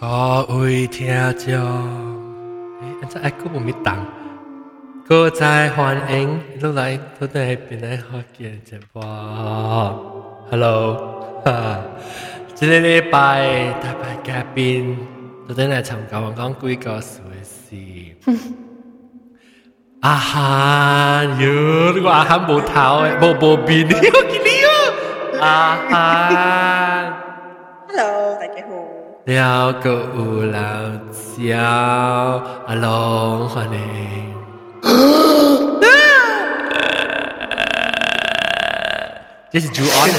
各位听众，诶，安怎爱佫有咪动？各在欢迎落来到底边来学见直播。Hello，哈，这个礼拜大拜嘉宾到底来参加我讲几个事事。阿涵，哟，你個阿涵冇頭誒，冇冇邊，我見你啊，阿涵。Hello，大家好。了个有老蕉，阿龙欢迎。这是主安的。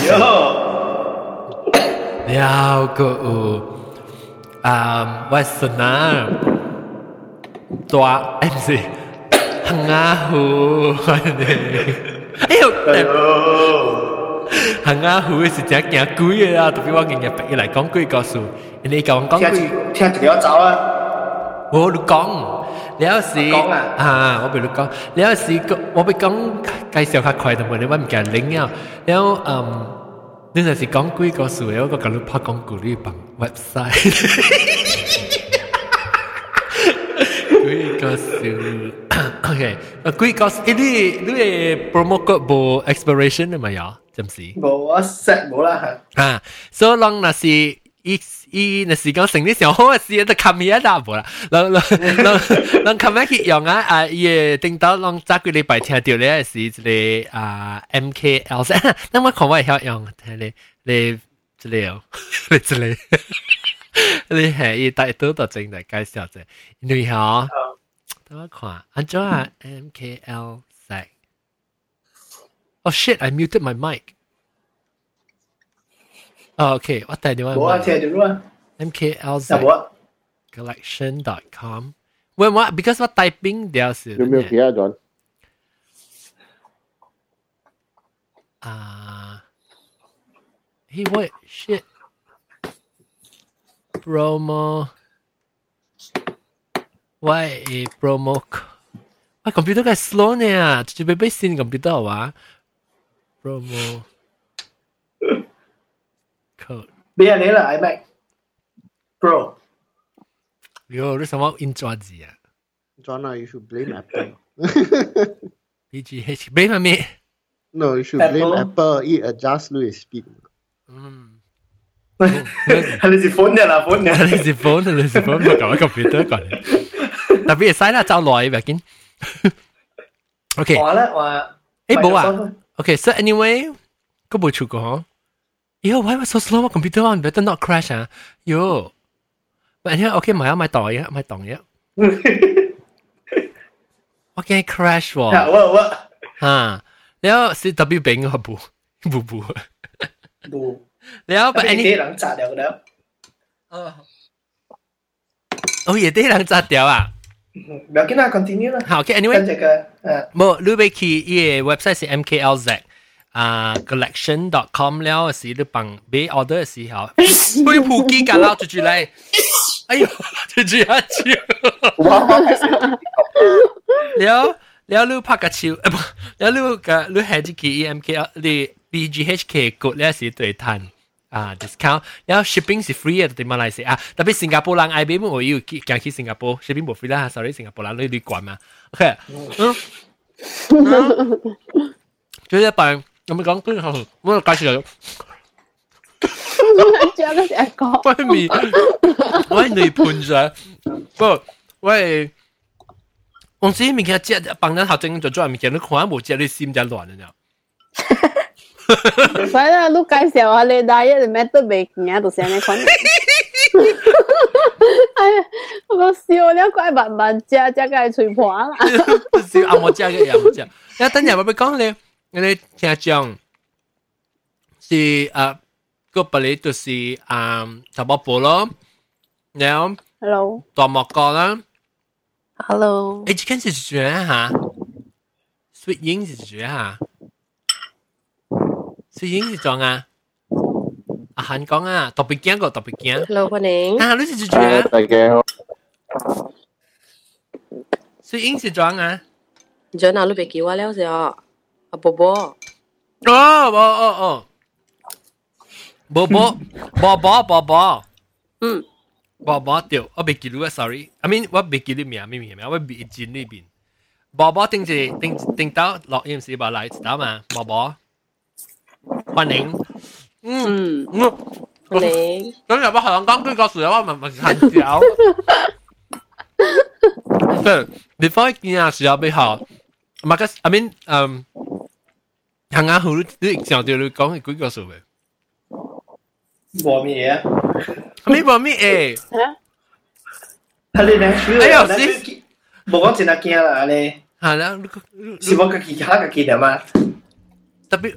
了个有啊，我孙啊，大，哎唔是，行啊虎欢迎。哎呦！ 行啊，湖是真惊鬼的啊！特别我今日白来讲鬼故事，你为讲讲鬼，听住你要走啊！我你讲，你要是啊，我俾你讲，你要是我俾讲介绍下快的嘛，你唔人领啊？然后嗯，你就是讲鬼故事，我个咁你拍讲鼓呢版 website，鬼故事。OK，鬼故事，你你 promote 过 expiration 的没有？暂时。冇啊，set 冇啦吓。啊，所以啷那是伊伊那是讲成啲上好嘅事，都冚嘢打无啦。啷啷啷啷冚一去用啊啊！伊顶到啷早几礼拜听到咧是一个啊 MKL 噻，那我看我会晓用，睇你你这里哦，你这里。你系伊大多都正嚟介绍啫，因为嗬，等我看，安怎啊 MKL 食 ？Oh shit! I muted my mic. Oh, okay. 我带电话冇啊，听住啦。 MKLZ 有冇啊？ collection.com。喂，我 because 我 typing 掉是有没有其他人？啊，Hey what shit promo 喂 promo 喂 computer 嘅 slow 呢，直接俾俾先 computer 好啊 promo code 俾人你啦，iMac Pro。哟，你什么 in 抓字啊 John, you should blame Apple. ？BGH 俾咪咩？ No, you should blame Apple. Apple. It adjusts Louis speed. 嗯。系你是款嘅啦，款嘅。你是 phone 你是 phone 咪搞一个 computer 过嚟，特别系嘥啦，走耐咪见。OK，话咧话，诶冇啊。 OK，so anyway，嗰部出过嗬。Yo, why was so slow? My computer on better not crash 啊。Yo，但系 OK 买啊买袋啊买档嘢。我惊 crash 有喎。啊有啊。吓，然后 CW 俾我部部部。冇。然后 but 俾 any 啲人砸掉嘅。哦，哦嘢啲人扎掉啊。 唔要紧啦，continue 啦。好，OK，anyway。跟住嘅诶。冇，你要去伊个 website 是 MKLZ 啊 collection.com 了时，你帮买 order 嘅时候，会普机架捞住住嚟，哎呦，住住一招，了了你拍个手，诶不，了你个你系只机 MKL 你 BGHK 局咧是对摊。 啊，discount，然後 shipping 是 free 嘅，對馬來西亞，特別新加坡人 I B M，我要行去新加坡，shipping 冇 free 啦，sorry，新加坡人你旅館嘛，OK，嗯。最一辦有冇講跟住我介紹咗，仲有嗰隻歌，喂面，喂你盤上，不喂，我知面其實只幫人學整做做面，見你看冇只你心就亂了。唔使啦，都介绍下你大一你咩都未见啊，到时你讲。哎呀，我讲笑你怪慢慢食，食个吹破啦。笑阿我知嘅，阿我知。一等阵我俾讲你，你听讲是诶个本嚟就是诶茶包布咯，然后 Hello，大木角啦。 Hello，诶，今次是咩吓？Sweet 英是咩吓 ？Sweet 英是装啊？阿韩讲啊，特别惊个特别惊。 Hello，欢迎。啊，你是做咩？大家好。 Sweet 英是装啊？咗哪路俾叫我了先啊？阿波波，哦哦哦哦，宝宝宝宝宝宝，嗯， 宝宝掉，我未记录啊，sorry，I mean 我未记录名咩名名，我未记呢边。宝宝定住定定到录音时吧，来知道嘛？宝宝， 欢迎。嗯嗯，欢迎。咁又不香港居个时候，我问问看笑。对，before 见啊时候比较，唔系个，I mean，嗯，香港好，你上条你讲系几个数嘅？冇咩啊？你冇咩诶？系你咧？哎呀，死！冇讲真系惊啦，你系啦，是我自己吓自己点嘛？特别，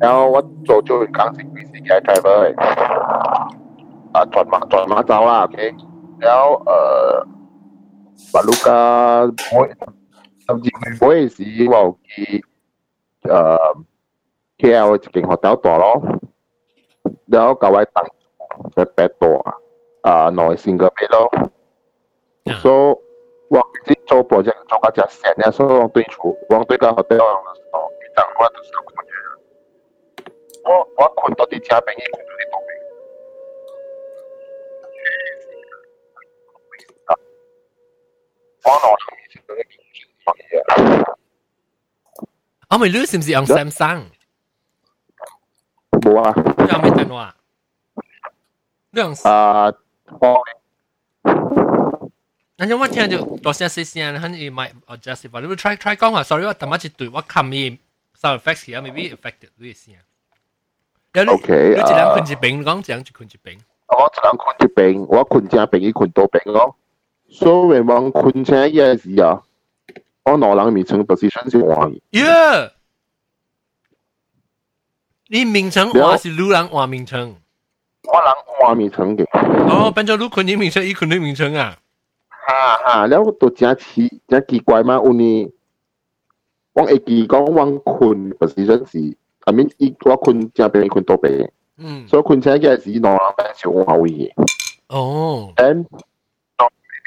然后我做咗工程几时嘅 driver 嚟，啊转马转马走啦，OK，然后诶，马路嘅每甚至每时我有去诶 KL 一间学校住咯，然后教我当嘅白度啊，啊内线嘅白咯，so 我自己做 project 做到只成日，所以我对厝，我对个 hotel 哦，遇到我都想困嘅。 我我困到啲车病，伊困到啲毒病。我攞以前嗰啲嘢。我咪你是唔是用 Samsung？冇啊。你用咩电话？你用啊，我。那我听到多声细声，肯定咪 adjust 吧？你 try try 讲下，sorry 我头先一对我冚面 sound effects 而家 maybe affected 呢啲声。有 你 OK 你一人困一边，讲一人就困一边。我一人困一边，我困正边，伊困多边哦。所以望困正也是啊，我两人名称不是算是换。耶！你名称换是女人换名称，我人换名称嘅。哦，变做你困你名称，伊困你名称啊。哈哈，了都真奇真奇怪嘛，有呢，我会记讲我困不是算是。，I mean 伊我困正边困多边，嗯，所以困正嘅时攞人变少我位嘅。哦，and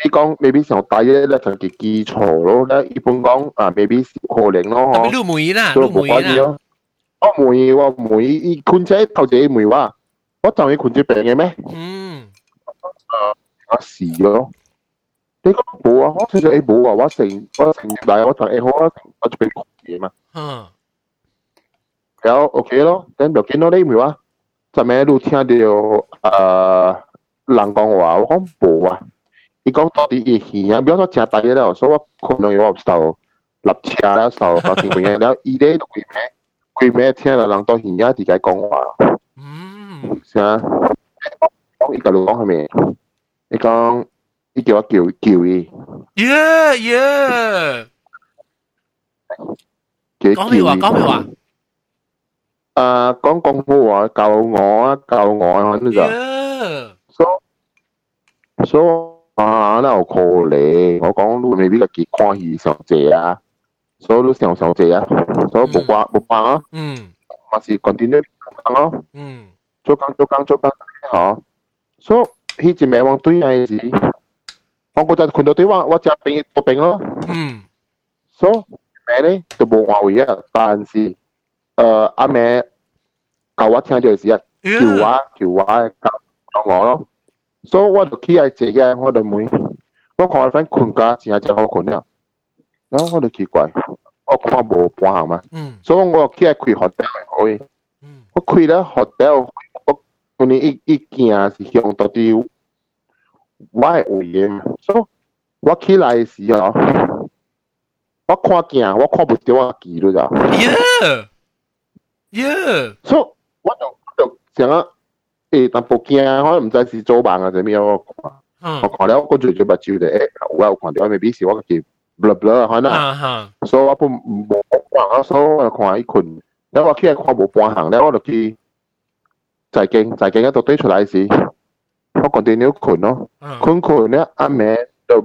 你讲 maybe 上大嘅咧就嘅基础咯，咧一般讲啊 maybe 可能咯，特别路梅啦，路梅啦。我梅我梅伊困正头一梅话，我就系困住病嘅咩？嗯，我试咯。你讲冇啊？我其实诶冇啊！我成我成日嚟我就诶好啊，我就俾嘢嘛。嗯。 然后 OK 咯，等就见到你咪话，就咩都听到诶人讲话，我讲冇啊。伊讲到底伊戏啊，比如说正大嘢咧，所以我可能我受立车咧，受受情况嘅，然后伊咧佢咩佢咩听到人到戏啊，自己讲话。嗯。是啊，讲伊个路讲系咪？你讲。伊叫我叫叫伊。耶耶！讲咩话？讲咩话？ 诶，讲广府话教我啊，教我啊，呢就。所所啊，那有可能，我讲你未必个结看戏上济啊，所以你上上济啊，所以冇话冇办啊。嗯。嘛是 continue 咯。嗯。做工做工做工，嗬。所以迄一暝往对系时。我嗰阵困到对话，我只病个病咯。嗯。所以咩咧就冇话为啊，但是诶阿妹 教我聽到時啊，叫我叫我教我咯。所以我就起嚟自己，我就每我看我 friend 困覺真係真好困啊。然後我就奇怪，我看冇半行嘛。嗯。所以我起嚟开学校可以。嗯。我开咧学校，我嗰年一一件是向到啲。我係會嘅，所以我起来嘅時候，我看鏡，我看唔到我記咗咋。耶耶！所以我就就想啊，诶，但部镜可能唔知是做梦啊定咩我看，我看了我最最目睭就诶，我有看到未必是我嘅 blah blah 可能，所以我不冇看啊，所以我就看一群，然后我起来看冇半行咧，我就去在镜在镜一度对出来时。 我 continue 困咯，嗯困困咧阿妹就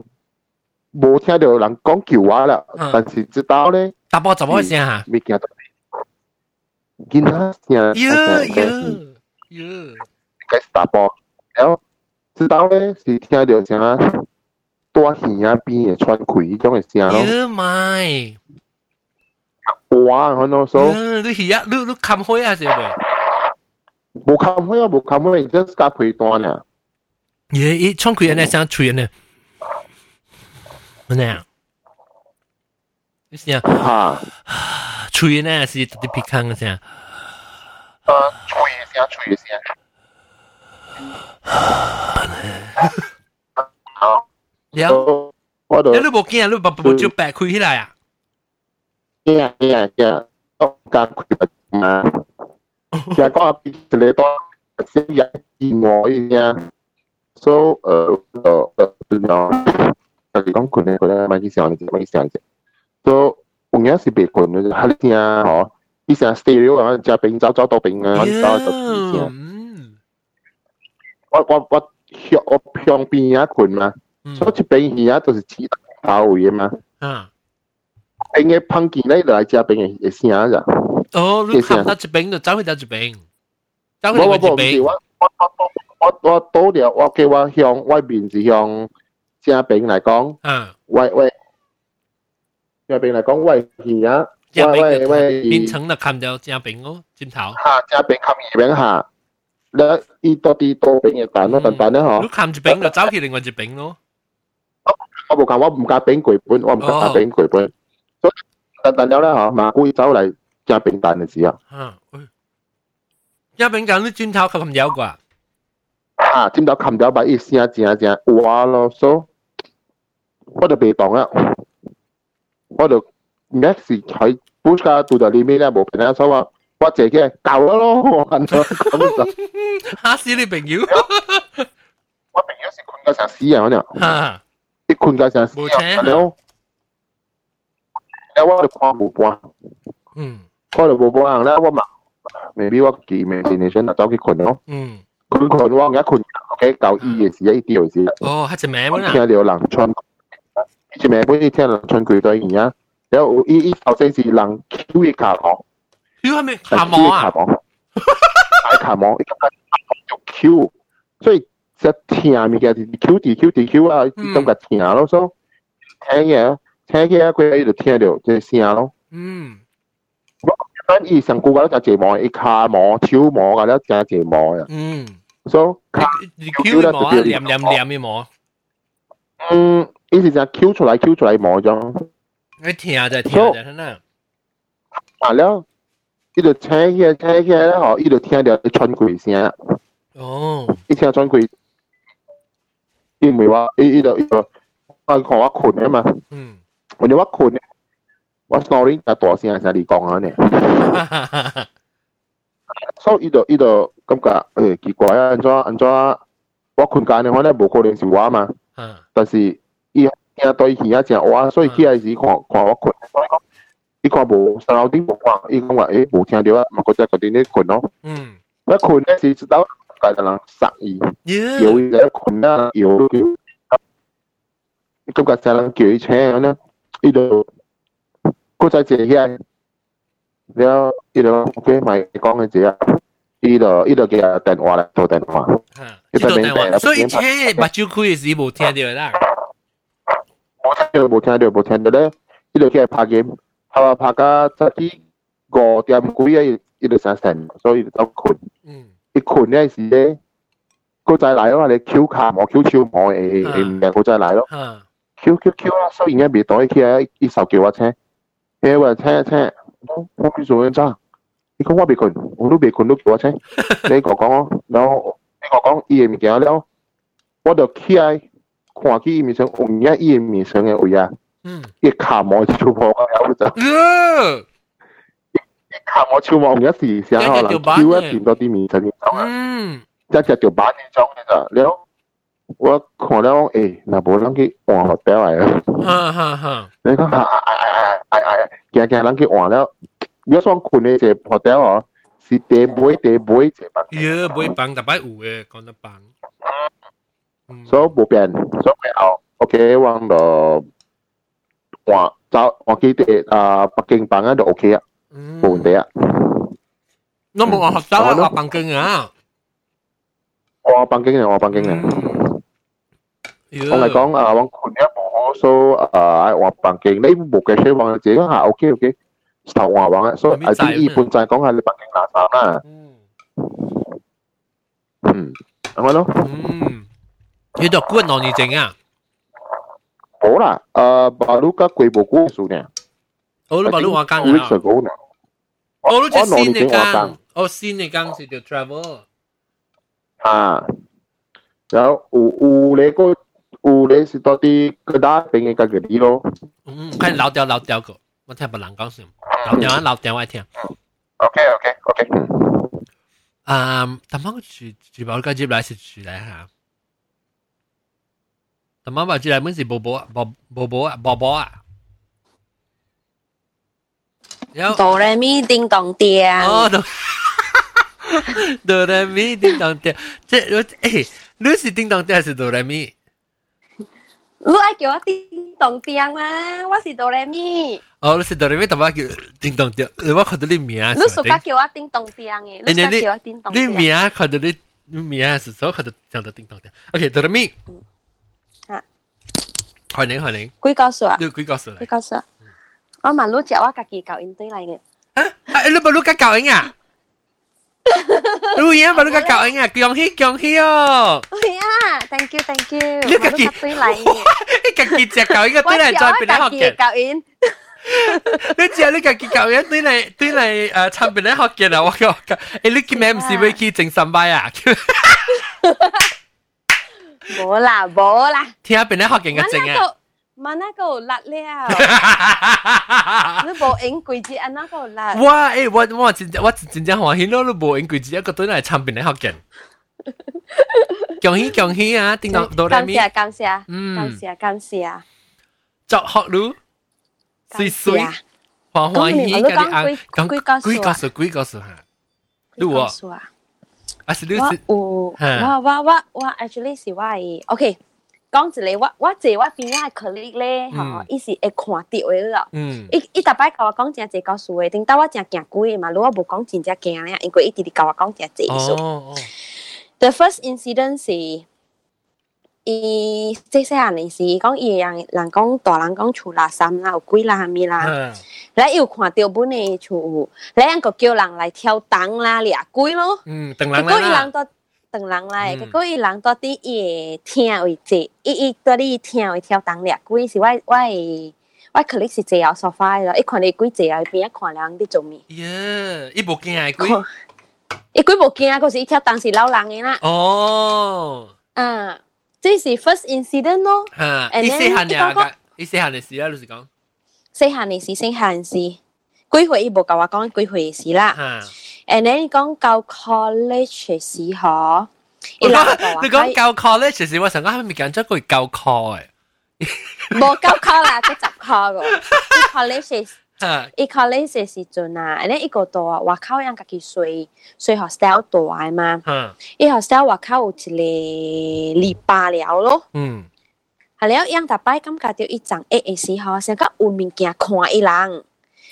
冇听到人讲叫话啦，嗯但是知道咧打波怎么会声吓？未见到。 见他声，哟哟哟，开始打波，然后知道咧是听到声啊，大耳啊边嘅穿开嗰种嘅声咯，哟咪，哇！可能所哟你系啊，你你冚开啊，是咪？冇冚开啊，冇冚开，只系加配段啊。耶，伊创开呢声吹呢，乜呢？你声吓， 吹呢是特别皮康嘅声，诶，吹嘅声，吹嘅声。好，了，我度你你冇惊，你冇冇招白开起来啊？惊惊惊，我加配嘛。其实讲一啲多先有意外嘅，so 诶诶诶点样？就是讲困咧，佢咧买啲时候你买啲时候 啫。so 有嘢是别困嘅，系你听嗬，以前 stereo 啊，只饼走走到饼啊，走走听。嗯我我我向我向边一困嘛，所以一边而家都是指头嘅嘛。啊，边嘅碰见咧来只边嘅声咋？哦，你冚到一边就走去到一边，走去到一我我唔是边，我我我我我倒了，我叫我向外边是向正边嚟讲，啊，喂喂， 正边嚟讲，喂而家正喂喂边喂，变成就冚到正边哦，转头。下正边冚二边下，咧依多啲多边嘅蛋咯，蛋蛋咧你嗬，冚一边就走去另外一边咯。我冇讲我唔加边攰本，我唔加加边攰本，所以蛋蛋了咧嗬，马故意走嚟正边蛋嘅时候，啊，一边咁你转头佢咁有啩？吓，尖到冚咗把一声正正哇咯，所以我就被当啦。 我就 max 喺 push 架到到里面咧冇平咧，所以话我自己够咗咯，我瞓咗咁就，吓死你朋友！我平时困到成死人嗰样，吓，你困到成死冇请人，了，了我就看冇半，嗯我就冇半咧，我嘛，maybe 我记 imagination 就走去困咯，嗯，困困我而家困，OK 够意嘅时一啲嘅时，哦，系只名我本啊，听到人穿，以 前咪本啲听人穿佢对而家，有依依首先是人 Q 嘅卡行。佢系咪下网啊？卡网，大卡网，做 Q，所以只听咪嘅 Q D Q D Q 啊，咁嘅听咯，所以听嘢，听嘢佢喺度听到即系声咯。嗯，咁以上顾嘅就节目，一卡网、超网嘅咧就系节目啊，嗯，所以卡你 Q 嘅网啊，黏黏黏嘅网，嗯， 以前就 Q 出嚟 Q 出嚟网咗，你听就听就系啦。啊了，呢度听嘢听嘢咧，嗬，呢度听到春鬼声，哦，一听春鬼，因为话呢呢度呢度，我讲我困啊嘛。嗯，我哋话困咧，我 snoring 就大声系你讲啊呢，所以呢度呢度感觉诶奇怪啊，安怎安怎我困觉呢，我咧冇可能是我嘛，啊，但是 伊听对耳啊正我，所以佢系是看看我困，所以讲伊看无 surrounding 无看，伊讲话诶冇听到啊，咪觉得佢哋呢困咯，嗯，一困咧是知道介就人杀伊，耶，摇伊就困啦，摇都叫，感觉就人叫伊请咁咧，呢度。嗰仔姐嘅，了呢度 OK 咪讲嘅字啊，呢度呢度嘅电话嚟做电话，吓，呢度电话，所以车目睭开嘅时冇听到啦。 버텨도 못해도 못했는데 이렇게 파김 하와 파가 자기 고점 구에 일어선 생 소위 더콘 이 콘에 이제 고자 라요? 아래 Q 카모 Q Q 모에 에에 고자 라요? Q Q Q 라 소위 이제 비도 이렇게 이 사기 와체 예 와체 체 không biết rồi sao thì không qua bị cồn ông lúc bị cồn lúc quá chứ đây có có nó đây có có gì mình kéo đâu qua được khi ai 看起伊面上，有影伊嘅面上嘅位啊，嗯，伊卡毛超破嘅有就，呃，伊卡毛超毛有时成可能 Q 一掂多啲面上嘅，嗯，一只条板嘅种嘅咋，了我看了诶，嗱冇谂起换学表嚟啊！哈哈哈，你讲啊啊啊啊啊啊！行行人去换了，如果讲困嘅就学掉哦，是地妹地妹就办。耶，唔会帮，特别有嘅，讲得帮。 所以冇变，所以后 OK 往到换走换几啲啊北京版啊就 OK 啊，冇问题啊。我冇学手啊，学棒经啊。我北京嘅，我北京嘅。我嚟讲啊，往款一部好数啊，我北京你冇嘅车往自己下 OK OK，头话往啊，所以啊啲二半就系讲下你北京垃圾啦。嗯，系咪咯？嗯， 你读古内地证啊？冇啦，诶，baru ka kue buku sudah. Oh, lu baru makan Two weeks ago na. Oh, lu Oh, just sin no, ni ni kang. kang. Oh, sin ni kang si the travel. À. Rồi, u u lệ có u lệ是到底个打边嘅个嗰啲咯。嗯，看老掉老掉个，我听不人讲什么。老掉啊，老掉我听。 OK OK OK。啊，他妈个住住包个接来是住来吓。 他妈把住来本是宝宝啊，宝宝宝啊，宝宝啊。有哆来咪叮当叮。哦，都。哆来咪叮当叮，即系诶，你是叮当叮还是哆来咪？你爱叫我叮当叮吗？我是哆来咪。哦，你是哆来咪，他妈叫叮当叮，我看到你名。你暑假叫我叮当叮嘅，你想叫我叮当叮。你名看到你，你名是所看到讲到叮当叮。OK，哆来咪。啊。 欢迎欢迎。几个数啊？你几个数嚟？几个数？我问你只我家己教应对嚟嘅。啊，你冇你家教应啊？你嘢冇你家教应啊？恭喜恭喜哦！系啊，thank you thank you。你家己对嚟嘅。你家己只教应对嚟再俾你学嘅。教应。你知你家己教应对嚟对嚟诶参俾你学嘅啊！我讲诶，你今日唔是会去整三拜啊？ 冇啦冇啦。听下俾你学嘅嘅整啊！万那个辣了，你无影柜子安那个辣。哇！诶，我我真我真正欢喜咯！你无影柜子一个对嚟参俾你学嘅。恭喜恭喜啊！叮当哆来咪，感谢感谢，嗯，感谢感谢。祝学路，水水，欢欢喜嘅你啊！讲几个数几 我我我我我我 actually 是我係 OK。讲一个我我坐我邊仔 colleague 咧，吼，伊是會看到嘅咯。嗯。伊伊逐擺甲我讲真濟故事嘅，等到我真驚鬼嘅嘛，如果无讲真正驚咧，因为伊直直甲我讲真濟數。哦哦。The first incident 是伊即细汉嘅时，讲伊人人讲大人讲厝垃圾啦，有鬼啦咪啦，咧有看到本嘅厝，咧人个叫人来挑灯啦，掠鬼咯。嗯，等人结果伊人都等人来，结果伊人到底伊听为坐，伊伊到底听为挑灯掠鬼是我我我 colleague 是坐后沙发咯，伊看你鬼坐后边一看人伫做咩？耶，伊无惊系鬼。伊鬼无惊，嗰时伊挑灯是老人嘅啦。哦。啊。 这是 first incident 咯。吓，伊细汉嘅，伊细汉嘅事啊，老实讲。细汉嘅事，细汉事，几岁伊无甲我讲几岁嘅事啦。吓。 and then 讲到 college 嘅时候，你讲教 college 嘅时，我成日喺面讲咗句教 call 嘅。冇教 call 啦，即十 call 个。college 伊 college 嘅时阵啊，and then 一个度啊，外口人家己睡睡 hostel 度啊嘛。伊 hostel 外口有一个礼拜了咯。嗯。系了，样大摆感觉到伊长压嘅时候，成个有物件看伊人，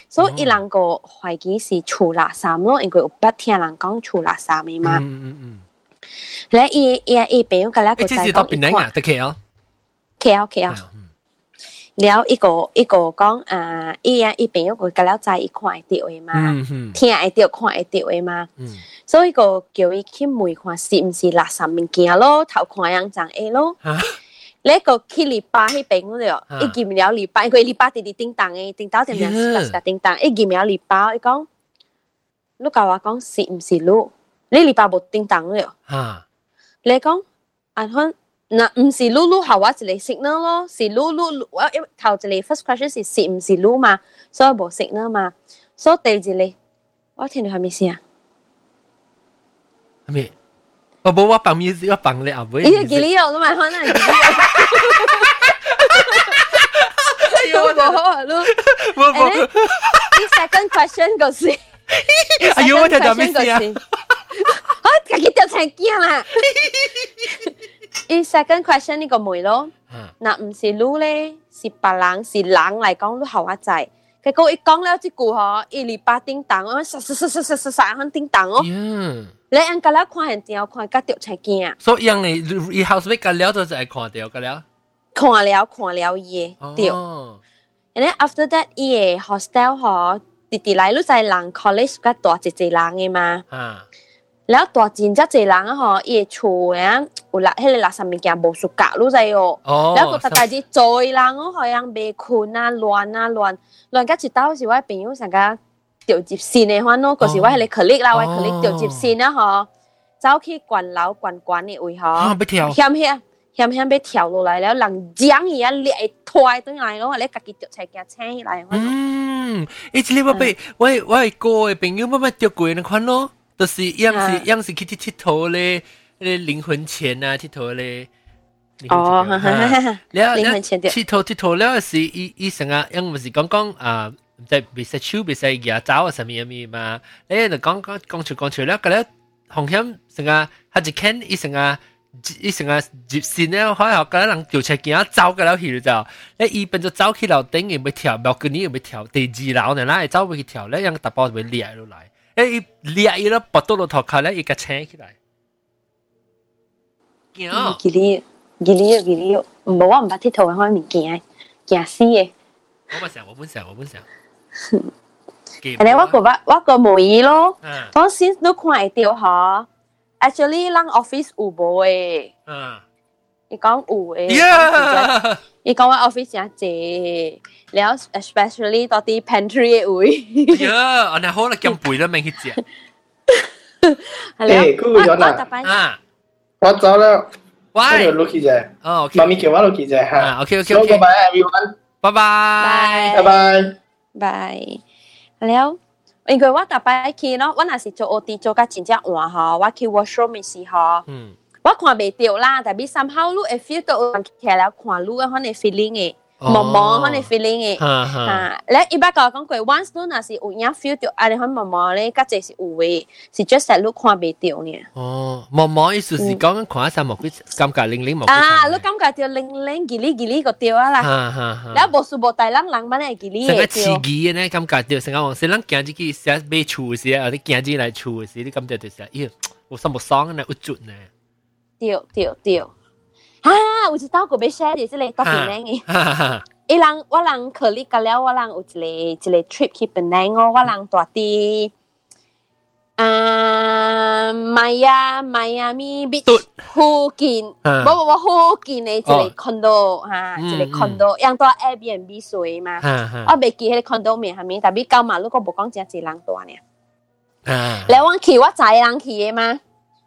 所以伊人个怀疑是厝垃圾咯，因为有捌听人讲厝垃圾嘅嘛。嗯嗯嗯。咧，伊伊伊朋友个咧个就系讲边个啊？得 KL。 KL KL。 然后一个一个讲啊，伊啊伊朋友个个了在一块地位嘛，听会着看会着位嘛，所以个叫伊去问看是毋是垃圾物件咯，头看样长诶咯。那个去礼拜去边了，一见了礼拜，个礼拜滴滴叮当诶，叮到叮当是垃圾叮当，一见了礼拜，伊讲，你甲我讲是毋是路？你礼拜无叮当了？啊，你讲，安分。嗱，唔是 Lulu 后话一个 signal 咯，是 Lulu 我因为头一个 first question 是是唔是 Lulu 嘛，所以冇 signal 嘛，所以第二个我听到系咩事啊？系咩？我冇我放 music，我放你后尾。咦，几呢度都咪可能？哎呦，我好啊，Lu。冇冇。呢 second question 个是，哎呦，我听到咩事啊？啊，自己掉成惊啦！ 伊 second question 呢個梅咯，嗱唔是女咧，是白人是人嚟講都後一仔。結果一講了這句嗬，一禮拜叮當，我實實實實實實實響叮當哦。你按個了看現條看甲掉才驚。所以樣你以後是個了就係看到個了。看了看了伊對。And then after that，伊個 hostel 嗬，弟弟嚟都在人 college 個大姐姐人嘅嘛。啊。 แล้วตัวจีนจะเจริญอะฮะอีชูวนี่ยอุละให้เลยละสามีแกบุสุกะรู้ใจโอแล้วก็แต่จีจอยลังอะฮะยังเบคุน่าล้วนน่ะล้วนล้วนก็จะตเต้าสิว่าเป็นยูสังกะเดี่ยวจีบซีในฮะโน้ก็สิว่าให้เลยคลิกแล้วไว้คลิกเดี่ยวจีบซีนะฮะเจ้าขี้กวนเล้ากวนกวนนี่อุ้ยฮะไปเที่ยวเฮียมเฮียเฮียมเฮียมไปเที่ยวลง来แล้วหลังจังอีอะเลี้ยถอยตัวไหนแล้วอะไรกักกิจจะใช้แกแช่ไหลอืมอีจีเรีว่าไปว่าว่าโก้เป็นยูมามาเที่ยวกุยนะคนเนาะ 就是样是样是去佚佗咧，那灵魂钱啊，佚佗咧。哦，了 了，佚佗佚佗了是医医生啊，因为是讲讲啊，在别使手别使牙爪啊，什么什么嘛，诶，就讲讲讲出讲出了，个了红险成啊，他就看医生啊。伊成啊，接線咧，可能個人調車見啊走个了去就，咧伊變咗走去楼顶，又要跳，莫個你又要跳第二楼呢，嗱，走去跳？咧，讓大包就會裂落来。诶裂伊咯，拔到落头壳咧，伊个青起来。惊！吉利，吉利，吉利，唔好我唔捌铁头嘅开物件，惊死嘅。我本上，我本上，我本上。อันนี้ว่าก็ว่าว่าก็冇意咯，当时都看会到嗬。Actually，让 office 有冇诶？嗯。你讲有诶？你讲我 office 真济。แล้ว especially ตอนที่ pantry อุ้ยเยอ ะอันนั้นเขาละกินปุ๋ยแล้วไม่คิดเสียเอ้กูย้อนอ่ะอ่า我走了喂我 Lucky 姐哦 OK 妈咪叫我 Lucky 姐哈 OK OK OK bye everyone 拜拜拜拜拜แล้ว因为我特别去咯，我若是做 OT 做甲真正换吼，我去 washroom 嘅时候，嗯， 我看袂到啦，但系 somehow 你会 feel 到起来看你嘅可能 feeling 嘅。毛毛可能 feeling 嘅，吓，咧一般讲讲句 once 都那是有影 feel 到，啊你可毛毛咧，甲这是有嘅，是 just 系你看袂到呢。哦，毛毛意思是讲看一阵毛几感觉零零毛。啊，你感觉到零零吉哩吉哩个掉啊啦，吓吓吓。你无数无大人人乜咧吉哩嘅。成个刺激嘅咧，感觉到成个往时人行住去写买厝时啊，或者行住来厝时，你感觉到是，咦，我心目爽呢，有准呢。 对对对。啊，有一道个要 share 就是你到槟城嘅。伊人我人可力个了，我人有一个一个 trip 去槟城哦，我人住啲啊迈阿迈阿密 beach 附近，唔唔唔附近嘅一个 condo 吓，一个 condo，样多 Airbnb 水嘛，我未记迄个 condo 名系咪？但系交马路个无讲真系人多呢。แล้ววันขี่ว่าใจ人ขี่嘅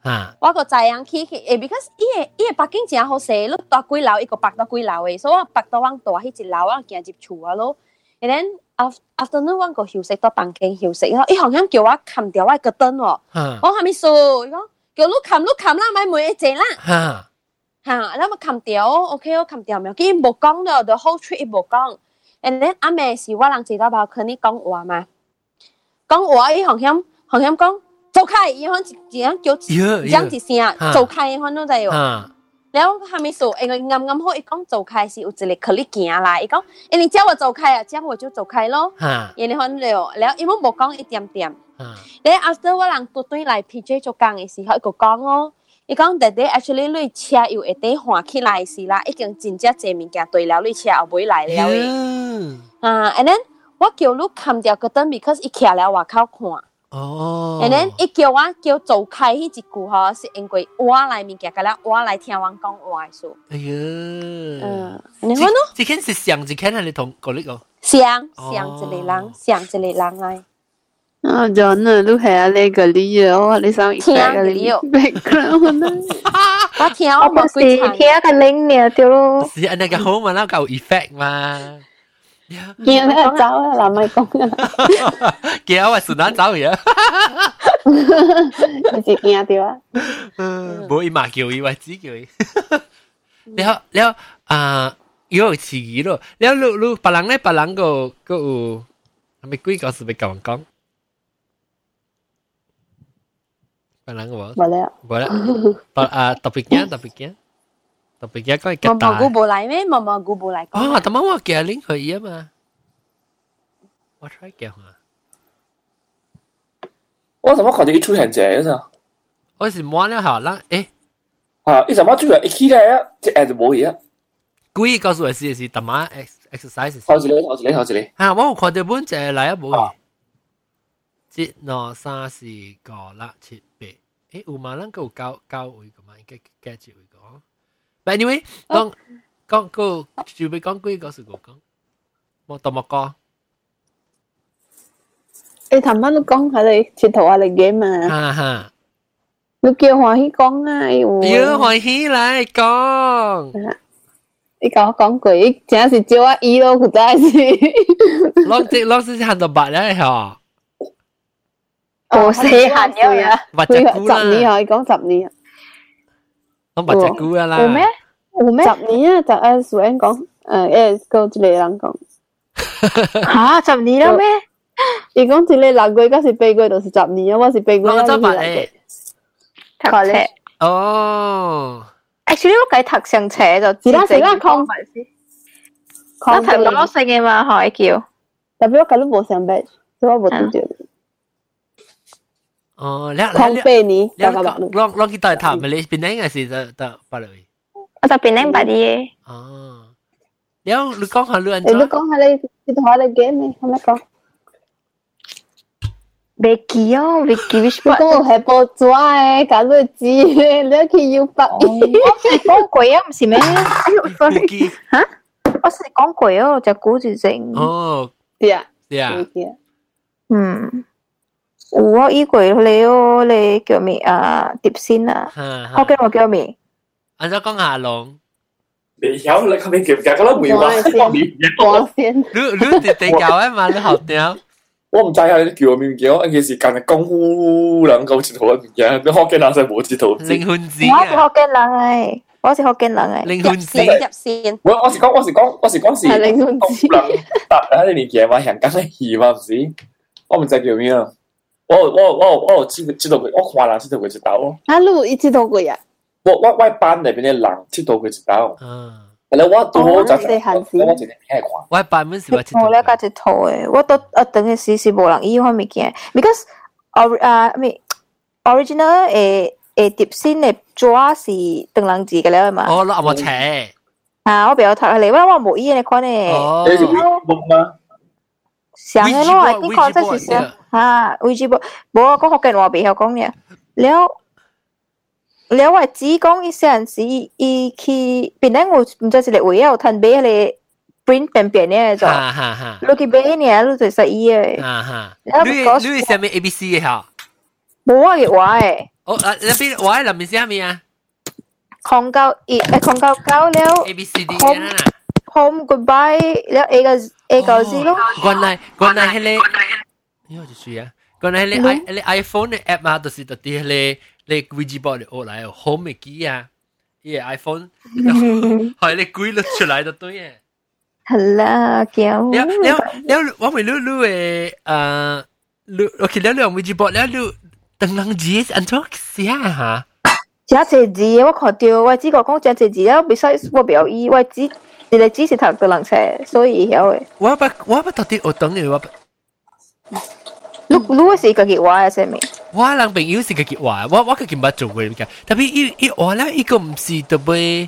嘛？我个仔人去去，诶，because 伊个伊个北京真好势，你大几楼，一个北到几楼诶，所以我北到往大迄一楼，我行入厝啊咯。and then afternoon 我个休息到房间休息，伊好像叫我冚掉我个灯喎，我系咪数？伊讲叫你冚你冚啦，咪每一只啦。吓吓，咁咪冚掉，OK，我冚掉咪，佢冇讲到，the whole trip 冇讲。and then 阿妹是我人知道吧？佢你讲话嘛？讲话伊好像好像讲。 走开，伊番一一样叫一样一声，走开，伊番都在哟。然后还没说，因为刚刚好，伊讲走开是有一个可力行啦，伊讲，哎，你叫我走开啊，这样我就走开咯。哈，然后了，然后伊们无讲一点点。嗯，然后 after 我人都转来 PJ 做工的时候，伊个讲哦，伊讲弟弟 actually 你车又会得换起来是啦，已经真正这物件对了，你车也买来了。嗯，啊，and then 我叫路砍掉个灯，because 伊骑了外口看。哦，and then 一叫我叫做开迄一句吼，是因为我来物件，甲啦我来听我讲话数。哎呀，嗯，你看咯，这件是上一件系你同嗰个上上一个人，上一个人来。啊，John 啊，你系啊，你个理啊，我你想听个理 background 啊，我听我冇是听个 link 呢，对咯。是安那个好嘛，那个 effect 嘛。 见咧走啊，嗱咪讲啊，见我顺眼走嘢，你自见掉啊，冇伊嘛叫伊，或者叫伊，แล้วแล้วอ่า有词语咯，แล้วลูลู别人咧别人个个有，系咪几个是咪讲讲？别人个冇？冇啦，冇啦，啊 topicnya topicnya 特别嘅讲系毛毛菇冇嚟咩？毛毛菇冇嚟。哦，但系我叫拎佢啊嘛，我 try 叫下。我怎么看到一出现这个？我是摸了下啦，诶，啊，你怎么做一起来啊？即系就冇嘢。故意告诉我是是特么 exercise。好一个，好一个，好一个。啊，我有看到本只来啊冇。一、二、三、四、五、六、七、八。诶，有嘛？咱个有九九位个嘛？加加一位个。 But anyway，讲讲个就俾讲几个是个讲，冇多么讲。诶，头晚都讲喺你佚佗下嚟嘅嘛。哈哈。你叫欢喜讲啊！要欢喜来讲。你讲讲句，真系叫我伊咯，实在是。老师老师行到八咧吓。我死闲咗啊！或者估啦。十年可以讲十年。 我或者估啦。有咩？有咩？十年啊，就诶苏恩讲，诶诶个一个人讲。吓！十年啦咩？伊讲一个六月，嗰是八月，就是十年啊！我是八月。我执八诶。读册。哦。actually 我计读上册就自然时间抗我读攞成嘅嘛，可以叫。特别我计都冇上班，所以我冇读到。 哦，แล้วของเป็นนี้แล้วก็ลองลองกีตาร์ถามมาเลยเป็นยังไงสิจะจะไปเลยอาจะเป็นยังไงดีอ๋อแล้วลูกก้องหาเรือนจ้ะลูกก้องหาเลยที่ทอดเกมนี่ทำไมก็เบกี้อ๋อเบกี้วิชปะลูกก้องให้ปอจ้าเอ้การลูกจีเลือกที่ยูปะโอ้ใช่ก้องกุยอ่ะไม่ใช่ไหมเบกี้ฮะโอ้ใช่ก้องกุยอ๋อจะกู้จีเจงอ๋อเดี๋ยวเดี๋ยวอืม 我依个你哦，你叫咩啊？碟仙啊？我叫我叫咩？按照讲下龙。你晓你后面叫唔叫？嗰粒梅花光仙。你你直直教啊嘛？你学掉。我唔知啊，你叫我面叫，一件事间系功夫两个字头嘅嘢，你学嘅人系冇字头。灵魂子我是学嘅人诶，我是学嘅人诶。灵魂子入线。我我是讲我是讲我是讲是。系灵魂子。答喺你年纪嘛，香港嘅戏嘛，唔是？我唔知叫咩啊。 我我我我知知道佢，我看人知道佢知道咯。啊，你一知道佢啊？我我我班里边嘅人知道佢知道。嗯。但系我多就我哋闲时，我净系睇看。我版本是我我了解一套诶，我都啊等嘅时是无人医方面嘅，because 啊咩 original 诶诶碟仙嘅主要是邓人字嘅咧嘛。哦，那我切。啊，我比较睇嚟，我我冇医你看咧。哦。你是 WeChat 吗？ 上嘅咯，呢个真系上啊，WeChat 冇啊，讲学嘅话未晓讲嘅，了。你话只讲一些人时，伊去边咧我唔知是嚟位啊，趁俾你 print 便便咧就，哈哈哈，你去俾你啊，你就实意嘅，哈哈，你你系咩 A B C 嘅吓？冇啊嘅话诶，哦啊，那边话里面系咩啊？狂教一诶狂教教了 A B C D 嘅啦，home goodbye 了 A 个 A 个字咯，原来原来系你，呢个就系啊，原来系你 i 你 iPhone 嘅 app 啊，就是特啲你。你 Vigiboard 嚟学嚟好未记啊？依 iPhone 系你举得出嚟就对嘅。系啦，叫。你你你我咪你你诶诶，你 OK 你你用 Vigiboard 你你等人字按错写吓。真系字我看到我只个讲真系字啊，比赛我表意我只 你哋只是读到人写，所以晓嘅。我不我不特啲我等你我不。你你是个结话啊？系咪？我人朋友是个结话，我我个件冇做过嘅，特别伊伊话咧，伊个唔是特别，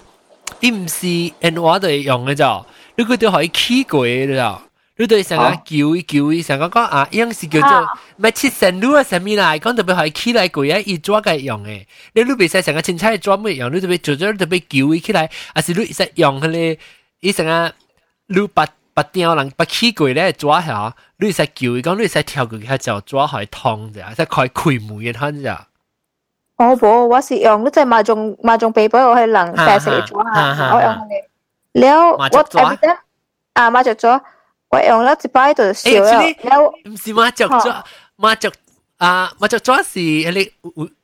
伊唔是 N 话对用嘅咋，你佢都可以起过嘅咋，你对成个叫伊叫伊成个讲啊，样是叫做咩切成路啊，什么啦，讲特别可以起来过啊，伊抓嘅用嘅，你你别使成个凊彩抓咩用，你特别做咗特别叫伊起来，还是你使用佢咧， 伊成个你把。把雕人把起过咧抓下，你使叫伊讲，你使跳过去就抓下痛咋，使开开门嘅吞咋。哦不，我是用你在麻将麻将背包我系人白色抓下，我用嘅。了我 every 啊麻将抓，我用咗一摆就笑啦。了唔是麻将抓，麻将啊麻将抓是你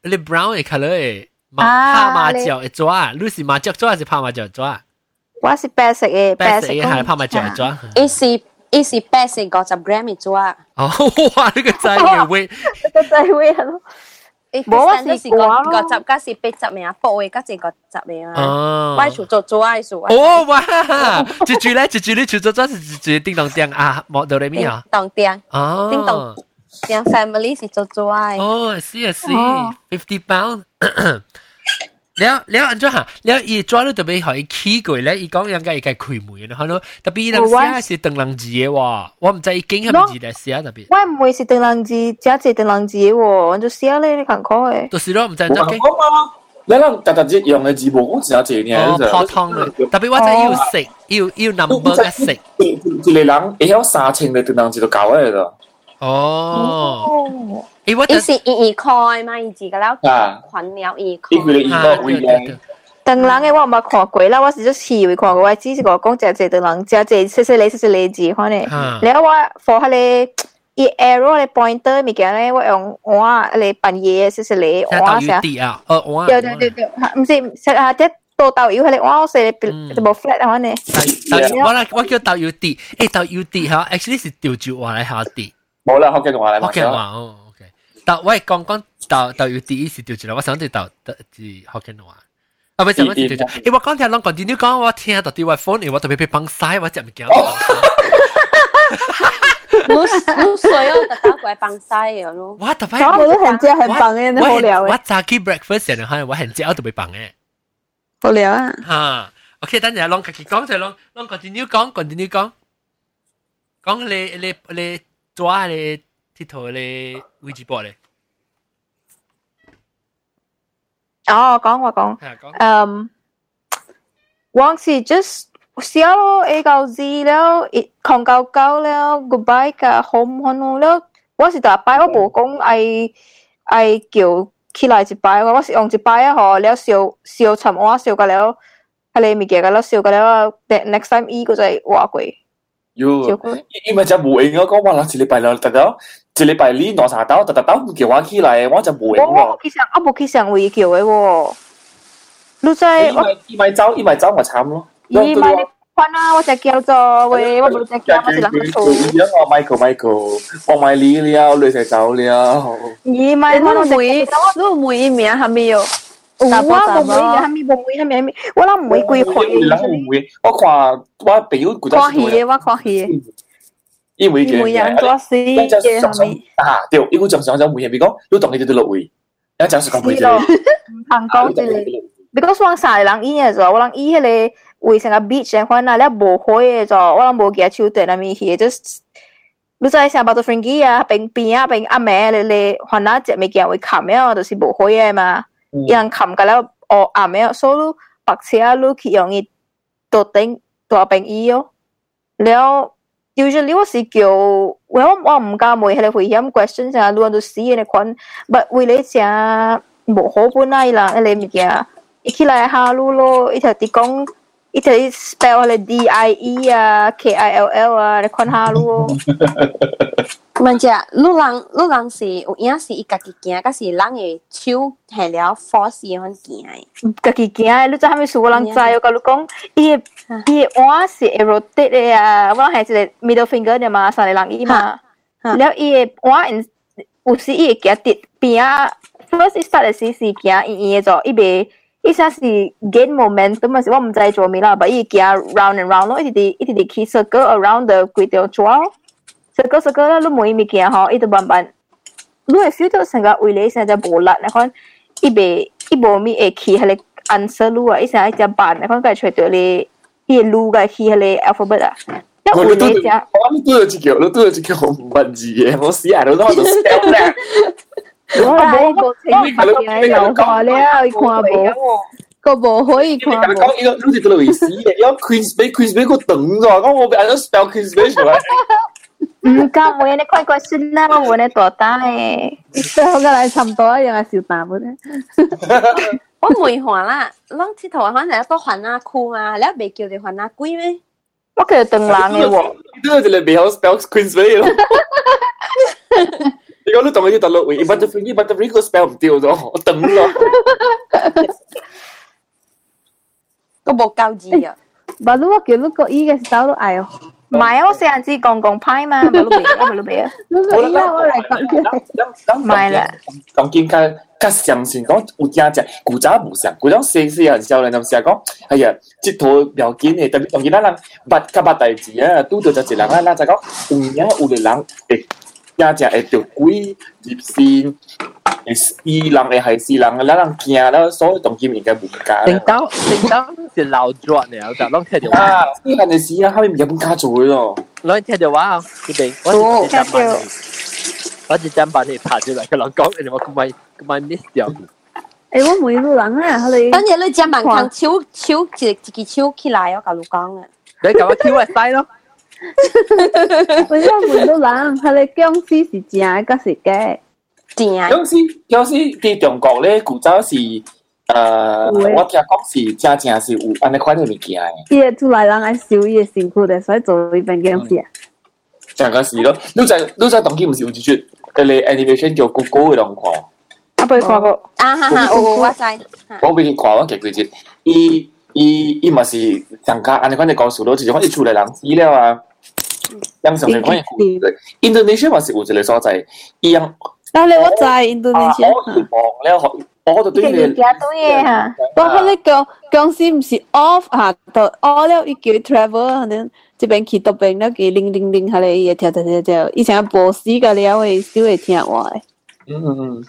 你 brown 嘅 color 嘅，拍麻将嘅抓，你是麻将抓还是拍麻将抓？ 我是白色嘅，白色嘅系拍埋着咗。伊是伊是白色五十 gram 嘅咗。哦，哇！呢个真系 weight，呢个真系 weight 咯。 冇啊，是个个集加是八集名啊，播嘅加是个集名啊。哦，我做做做爱数。哦哇，接住咧，接住咧，做做做是接住叮当叮啊，莫到你咩啊？当叮。哦。叮当叮 family 是做做爱。哦，是啊是，fifty pound。 你了按怎哈？了伊抓了特别好，伊起过咧，伊讲人家伊家开门，然后咯，特别伊时写是邓浪子诶哇，我毋知伊经向字来写特别。我毋会是邓浪子，只只邓浪子诶按，就写咧你看可诶。就是咯，毋知怎讲。你讲特特只用诶字无你是阿只咧，好汤咧，特别我真要食，要要 number 一食。一个人会晓三千的邓浪子都搞诶咯。哦。伊我是二二开嘛，伊自个了群了二开。当人嘅我冇看过啦，我是咗视为看过，我只是个讲只只当人，只只细细粒细细粒字看咧。然后我 for 迄个伊 arrow 咧 pointer 物件咧，我用换嚟半夜细细粒换下。啊，呃换。对对对对，唔是食下啲多豆油迄个换细就冇 flat 换咧。我啦我叫豆油滴，诶豆油滴吓，actually 是调住话嚟下滴。冇啦，福建话嚟。福建话哦。 豆喂，讲讲豆豆要第一时调住啦，我想对豆豆字学紧话。啊，唔系上一次调住，诶我讲听啷 continue 讲，我听到啲话 phone，我特别被绑晒，我真唔惊。我我所有特登怪绑晒嘅咯。我特别我都很知很绑嘅，好聊嘅。我早起 breakfast 嘅话，我很知我特别绑嘅。好聊啊！吓，OK，等阵啷自己讲就啷啷 continue 讲，continue 讲，讲你你你抓你。 佚佗咧微博博咧。哦，讲我讲，嗯，我是 just 小 A 到 Z 了，空高高了，goodbye 噶 home 好了，我是大摆我无讲爱爱叫起来一摆，我是用一摆啊吼，了烧烧寻我烧个了，系你物件个了烧个了，next time 伊个再话过。哟，因为就冇应我讲话啦，一礼拜两特到， 一礼拜呢攞啥刀，特特刀唔叫我起来，我就冇应喎。其实我冇去上会叫嘅喎，你在我伊咪走，伊咪走咪惨咯。伊咪翻啦，我就叫做喂，我冇只叫，我是谂错。我 Michael Michael，我买你了，你就走了。伊咪我每我每名系咪有？我冇会嘅，系咪冇会，系咪系咪？我谂唔会贵佢。你谂唔会？我看我朋友觉得。看戏嘅，我看戏。因 伊每件嘢，一隻十首啊，對，一股就上首每嘢，比講，你當你哋都六回，一陣時講每隻，唔行講住你，你講雙曬人伊嘅咗，我人伊迄個為成個 beach 嘅款啊，你無開嘅咗，我人無記手段啊咪去，就你再想把做 friend 機啊，平平啊平阿妹你你，可能只咪見會冚嘅，就是無開嘅嘛，伊人冚嘅了，哦阿妹，所以白車你去容易到頂到平伊哦，了。usually 我是叫我我唔敢问系会险 question 成日攞到死嘅款，but 为你成冇好本来啦，你物件，一起来下路咯，一条啲讲。 Italy spell là D I E à, K I L L à, để con ha luôn. Mình chỉ lúc lần lúc lần là có nghĩa là cái cái kia, cái là lần cái chiếu hệ là force hơn kia. Cái cái kia, lúc đó hắn mới số lần trái, cái lúc con, cái cái oa là rotate à, vẫn là cái middle finger này mà, sao lại lần ý mà. Nếu cái oa in, usi cái kia tiệt, bia first start là cái cái kia, ý ý rồi, ý bề 伊袂。一下是 gain momentum 嘛，是我唔知做咩啦，把伊行 round and round 咯，一直啲一直啲 keep circle around the 规条转，circle circle 啦，你每物件吼，一直慢慢，你会 feel 到成个胃里成只无力，你看伊袂伊无咪会起迄个 answer 路啊，伊成一只板，你看佢吹到你伊路个起迄个 alphabet 啊。我你拄，我你拄咗一条，你拄咗一条红文字嘅，我死人都攞到 spell 咧。 我冇个情嘅又看了，看无，个无可以看无。讲呢个好似个类似嘅，有 Queen's Bay Queen's Bay 个等咗，讲我俾人 spell Queen's Bay 出来。唔敢，我你快快算啦，我揾你多单诶。最后个嚟差唔多一样系小淡嘅啫。我梅环啦，啷铁头环系一个环啊裤嘛，你未叫你环啊龟咩？我叫佢邓冷嘅喎。呢个就系未好 spell Queen's Bay 咯。 你讲你同佢啲大陆会，butterfly butterfly 个 spell 唔掉咗，我等咗。个冇教字啊！把你我叫你个 E 嘅 spell 都嗌哦， 唔系啊，我四人知讲讲派嘛，咪攞俾啊，咪攞俾啊。我我嚟讲嘅。唔系啦。讲见佢。较相信讲有正正古早无相，古早细细汉少年就成讲，哎呀，即套不要紧嘅，特别当然咱人捌较捌代志啊，拄到就一人啊，咱就讲有影有个人会 正正会着鬼入身，会死人会害死人，咱人惊啦，所有当今应该无加。领导领导是老转了，就拢听到。啊，细汉嘅时啊，后面唔咁加做嘅咯。拢听到话，呢边我系听到。我只将把你拍出嚟，佢老讲，你话佢咪佢咪 miss 掉。诶，我每个人啊，佢哋。等阵你将万强抽抽一一支抽起来，我甲你讲啊。你咁我抽会使咯。 我我每個人，佢哋僵尸是真嘅，還是假？真。僵尸僵尸喺中国咧，古早是。呃，我聽講是真正是有安尼款嘅物件嘅。伊個出来人愛收伊個辛苦的，所以做一份僵尸啊。真個是咯，你在你在當期唔是有一出誒個 animation 叫 Google 嘅兩看。我未看過。啊哈哈，我我知。我未去看，我幾幾集，伊伊伊嘛是上家安尼款嘅故事咯，就是講一出来人死了啊，应上面可以，Indonesia 还是我哋所在，一样。嗱你我在 Indonesia，我哋忙，你可，我哋嘢，我开呢个公司唔是 off 吓，都 off 了，要叫 travel，可样，即变其都变咗几零零零下嚟嘢，听就就就，以前博士噶你会少会听话嘅。嗯嗯。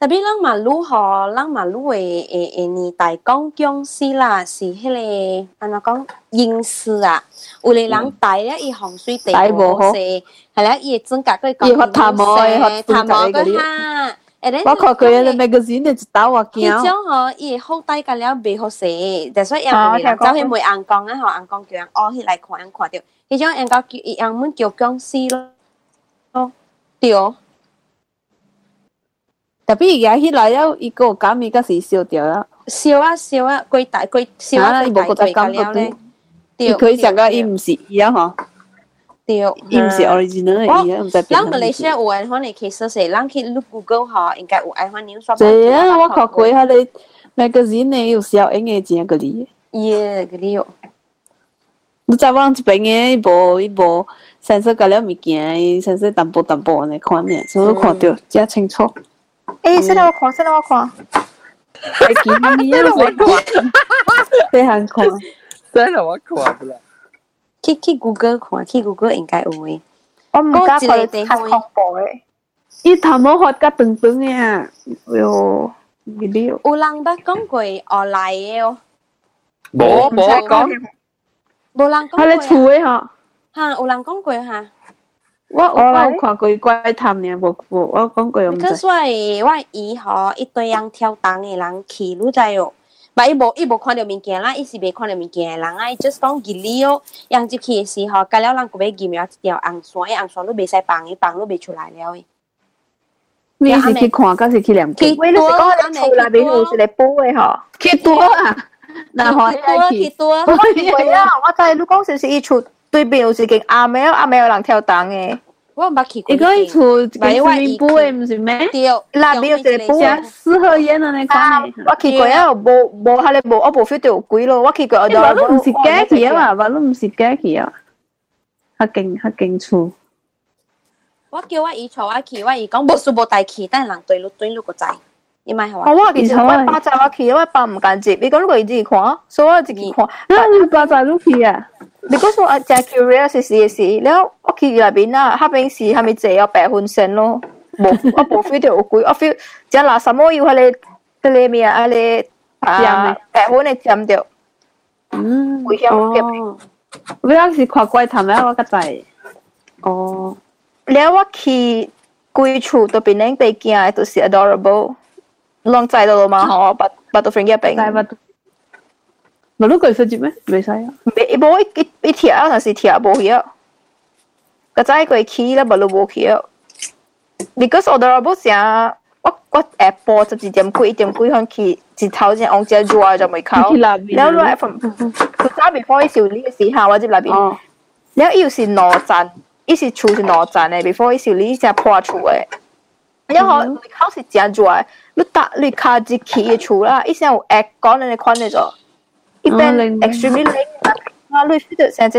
特别咱马路嗬，咱马路诶诶诶年代讲僵尸啦，是迄个安怎讲阴司啊，有个人带咧伊洪水地无好势，系啦，伊整甲佢讲伊发探毛诶，探毛个哈。我看佢嘅 magazine 就打我惊。迄种吼，伊好带个了袂好势，但系人哋走去卖红光啊，吼红光叫人哦去来看人看到，迄种人讲叫人们叫僵尸咯，哦，对。 特别而家起来了，伊个假面嗰时烧掉啦。烧啊烧啊，贵大贵烧啊贵大贵了咧。对，佢成个伊唔是伊啊嗬。对，伊毋是 original 嘅，伊毋知咱马来西亚有安款嘅 case 咱去 look Google 吼，应该有安款 news。系啊，我看过下你 magazine 呢有小英嘅正嗰啲。耶，嗰啲哦。你知我一边嘅一部一部sản xuất 个了物件，产xuất 淡薄淡薄嘅款呢，所以看到真清楚。诶， 现在我看，现在我看。系见你啊！我看，非常看，真系我看不啦。去去 Google 看，去 Google 应该有诶。我唔敢睇地方恐怖诶。伊头毛发甲长长诶啊！哟，唔知有人捌讲过学来诶哦。冇冇讲。冇人讲过。佢咧厝诶嗬。吓，有人讲过吓。 我我有看过怪谈呢，无无我讲过唔知。可所以我姨嗬一堆人跳档诶人去，你知哦。嘛，伊无伊无看到物件啦，伊是未看到物件诶人啊，伊 just 讲吉利哦，人入去诶时候，甲了人个要验了一条红线，迄红线你袂使放，伊放你袂出来了诶。你是去看，还是去念？去多，你讲你厝内面有一个煲诶吼，去多啊，那好去多。我系啊，我知你讲是是伊厝 对面有一间阿妹，阿妹有人跳档诶。我捌去过。伊讲伊厝俾外面煲诶，毋是咩？对，那边有一个煲，四合院啊，你讲。我去过啊，无无迄个无，我无 feel 到有鬼咯。我去过，我都毋是假去啊嘛，我都毋是假去啊，较劲较劲厝。我叫我姨坐我去，我姨讲无数无带去，但人对路对路个仔。伊咪系话。我其实我爸载我去，我爸唔敢接，你讲如果伊自己看，所以我自己看。啊，你爸载你去啊？ 你嗰时我真 curious 是是是，然后我去入边啊，下边是系咪只有白分线咯？冇，我冇 feel 到有鬼，我 feel 只嗱什么要系你嗰啲咩啊？你啊白分嘅尖掉，嗯，危险嘅。我嗰时看怪谈咧，我个仔。哦，然后我去贵处度边领地见，都是 adorable，浪仔到嘛，嗬，八八到 friend 嘅病。 咪都佢识接咩？未使啊！未冇一一一条，但是条冇去啊。个仔佢起啦，咪都冇去啊。Because 我哋冇成，我我下晡十二点几一点几向去，一头先往只做就未靠。然后来 from 佢早 before 少呢个时候，我接那边。然后又是罗站，伊是厝是罗站嘅，before 少呢只破厝嘅。然后你靠是正做，你搭你卡住起嘅厝啦，伊先有 act 讲你款嚟咗。 一般 extremely late 啊，你 feel 到成只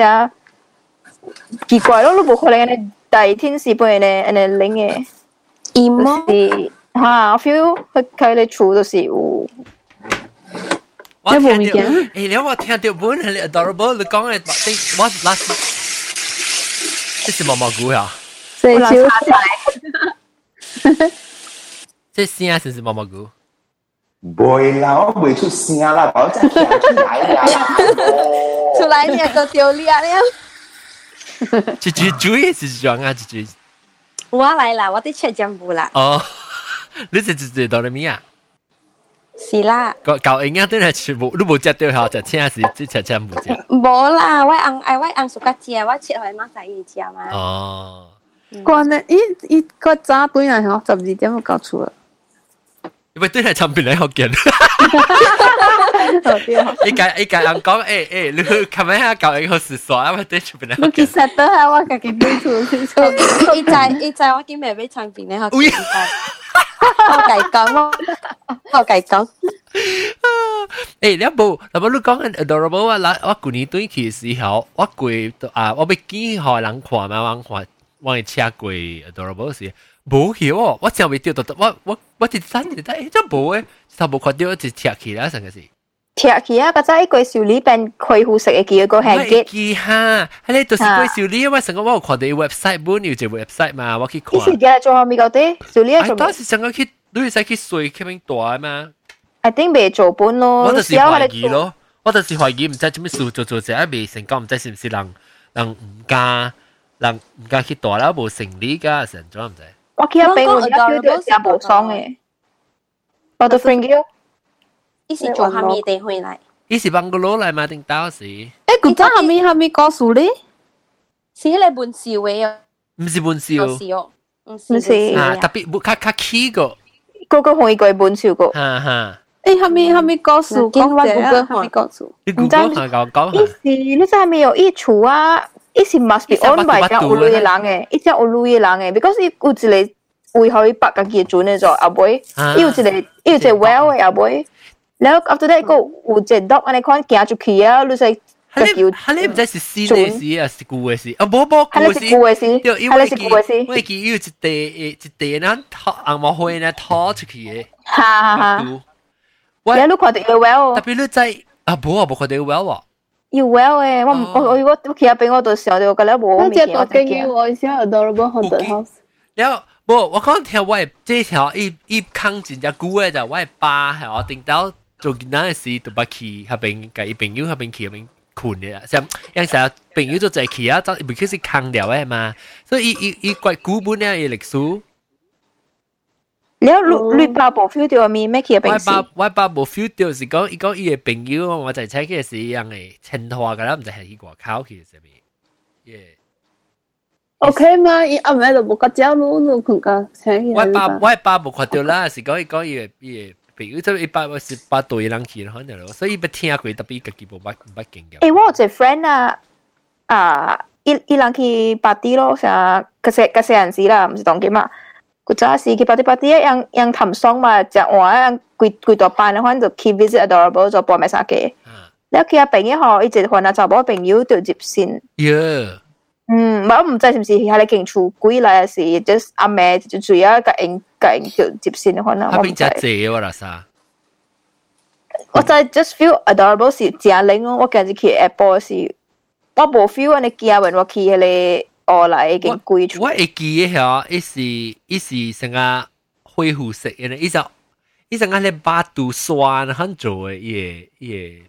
奇怪咯，你冇可能你第天时半呢，你拎嘅。emo 是吓，我 feel 佢佢哋厝就是有。我听到，诶，你我听到本系 adorable，你讲嘅，我 last，这是毛毛菇呀？四小这声是是毛毛菇。 不会啦，我未出声啦，包真听出来啦。出来你也多丢脸。了呵，这这主业是装啊，这这。我来啦，我的切全部啦。哦，你这直这到了没啊？是啦。搞搞营养都来全部，都无接对号，就现在是只切全部。无啦，我按我按自家煎，我切回马上一家嘛。哦。关咧，伊伊个早回来吼，十二点要到厝了。因为对系产品嚟好见。一家一家人讲，诶诶，你去琴日下教应好是耍，因为对产品嚟好见。其实都系我自己对出去做。伊在伊在我见未俾产品嚟好见。我计讲咯，我计讲。诶，你冇，那么你讲紧 adorable 啊，嗱，我旧年对佢时候，我攰啊，我俾几号人看嘛，人看，我系车攰 adorable 时。 冇晓哦，我真系未钓到，我我我一三年得，真冇诶，就冇看到一踢起啦，成个事。踢起啊！嗰阵贵少呢边开户食嘅几个系嘅。记下，系你就是贵少呢，因为成个我有看到 website 本有只 website 嘛，我去看。以前嘅做下咪够啲，少呢做。当时成个去，你使去水去边大嘛？I think 未做本咯。我就是怀疑咯，我就是怀疑唔知做咩事做做者未成功，唔知是唔是人人唔加人唔加去大啦，冇成理㗎，成咗唔知。 我记得俾我而家叫到有部爽嘅，我的 friend 叫，伊是做下面地回来，伊是帮个攞嚟嘛定到时？诶，佢真系咪系咪告诉你？是你本事嘅啊？唔是本事哦，唔是啊，特别冇卡卡 key 个，嗰个可以改本事个，哈哈。诶，系咪系咪告诉讲者啊？系咪告诉？你估讲下讲讲下。伊是你真系未有一处啊？ 伊是 must be owned by 只有女嘅人嘅，伊只有女嘅人嘅，because 伊有一个为可以白家己做呢做阿妹，伊有一个伊有一个 well 嘅阿妹，然后 after that 个有一个 dog 安尼看行出去啊，你say 系你系你唔知是新嘅事啊，是旧嘅事啊，冇冇旧嘅事，系旧嘅事，系旧嘅事，我记有一地一地呢拖红毛灰呢拖出去嘅，哈哈哈，我你看到有 well，特别你在啊冇啊冇看到有 well 啊。 要 well 诶，我唔我我如果屋企人俾我到时候，我觉得冇。我只多经验我一下 adorable haunted house。然后不，我讲听我这条一一坑真正久诶就我爸系我定到做件那时都不去下边嘅朋友下边去下边困嘅啦，像有时候朋友就在去啊，就唔佢是坑掉诶嘛，所以伊伊伊怪古本咧嘅历史。 你你爸冇 feel 到咪咩嘅病史？我爸我爸冇 feel 到是讲，伊讲伊嘅朋友，我就睇嘅是一样嘅青花噶啦，唔就系去外口去上面。耶。OK 嘛，伊暗暝就冇个走路路困个请。我爸我爸冇看到啦，是讲伊讲伊嘅伊嘅朋友，即系伊爸我是爸对人去可能咯，所以不听佢特别自己冇乜乜经验。诶，我有只 friend 啊，啊，伊伊人去巴蒂咯，成嗰些嗰些人士啦，唔是当机嘛。 kuchasi ki pati pati yang yang tham song ma ja wa yang quy quy to pa na hoan do ki visit adorable do po ma sa ke nếu khi bạn ấy họ ít chỉ hoàn là cháu bảo bạn yêu tự dịp xin. Yeah um mà không biết là gì hay là kinh chủ quý là gì just à chủ yếu cái anh cái anh tự dịp xin hoàn là không biết là gì là sao 我就 just feel adorable 是正令我，我今日去 Apple 是，我冇 feel 安尼驚，問我去迄個。學啦，已經歸出。我會記誒吼，伊是伊是成個恢復式，因為伊就伊成個咧把杜刷很做誒，伊伊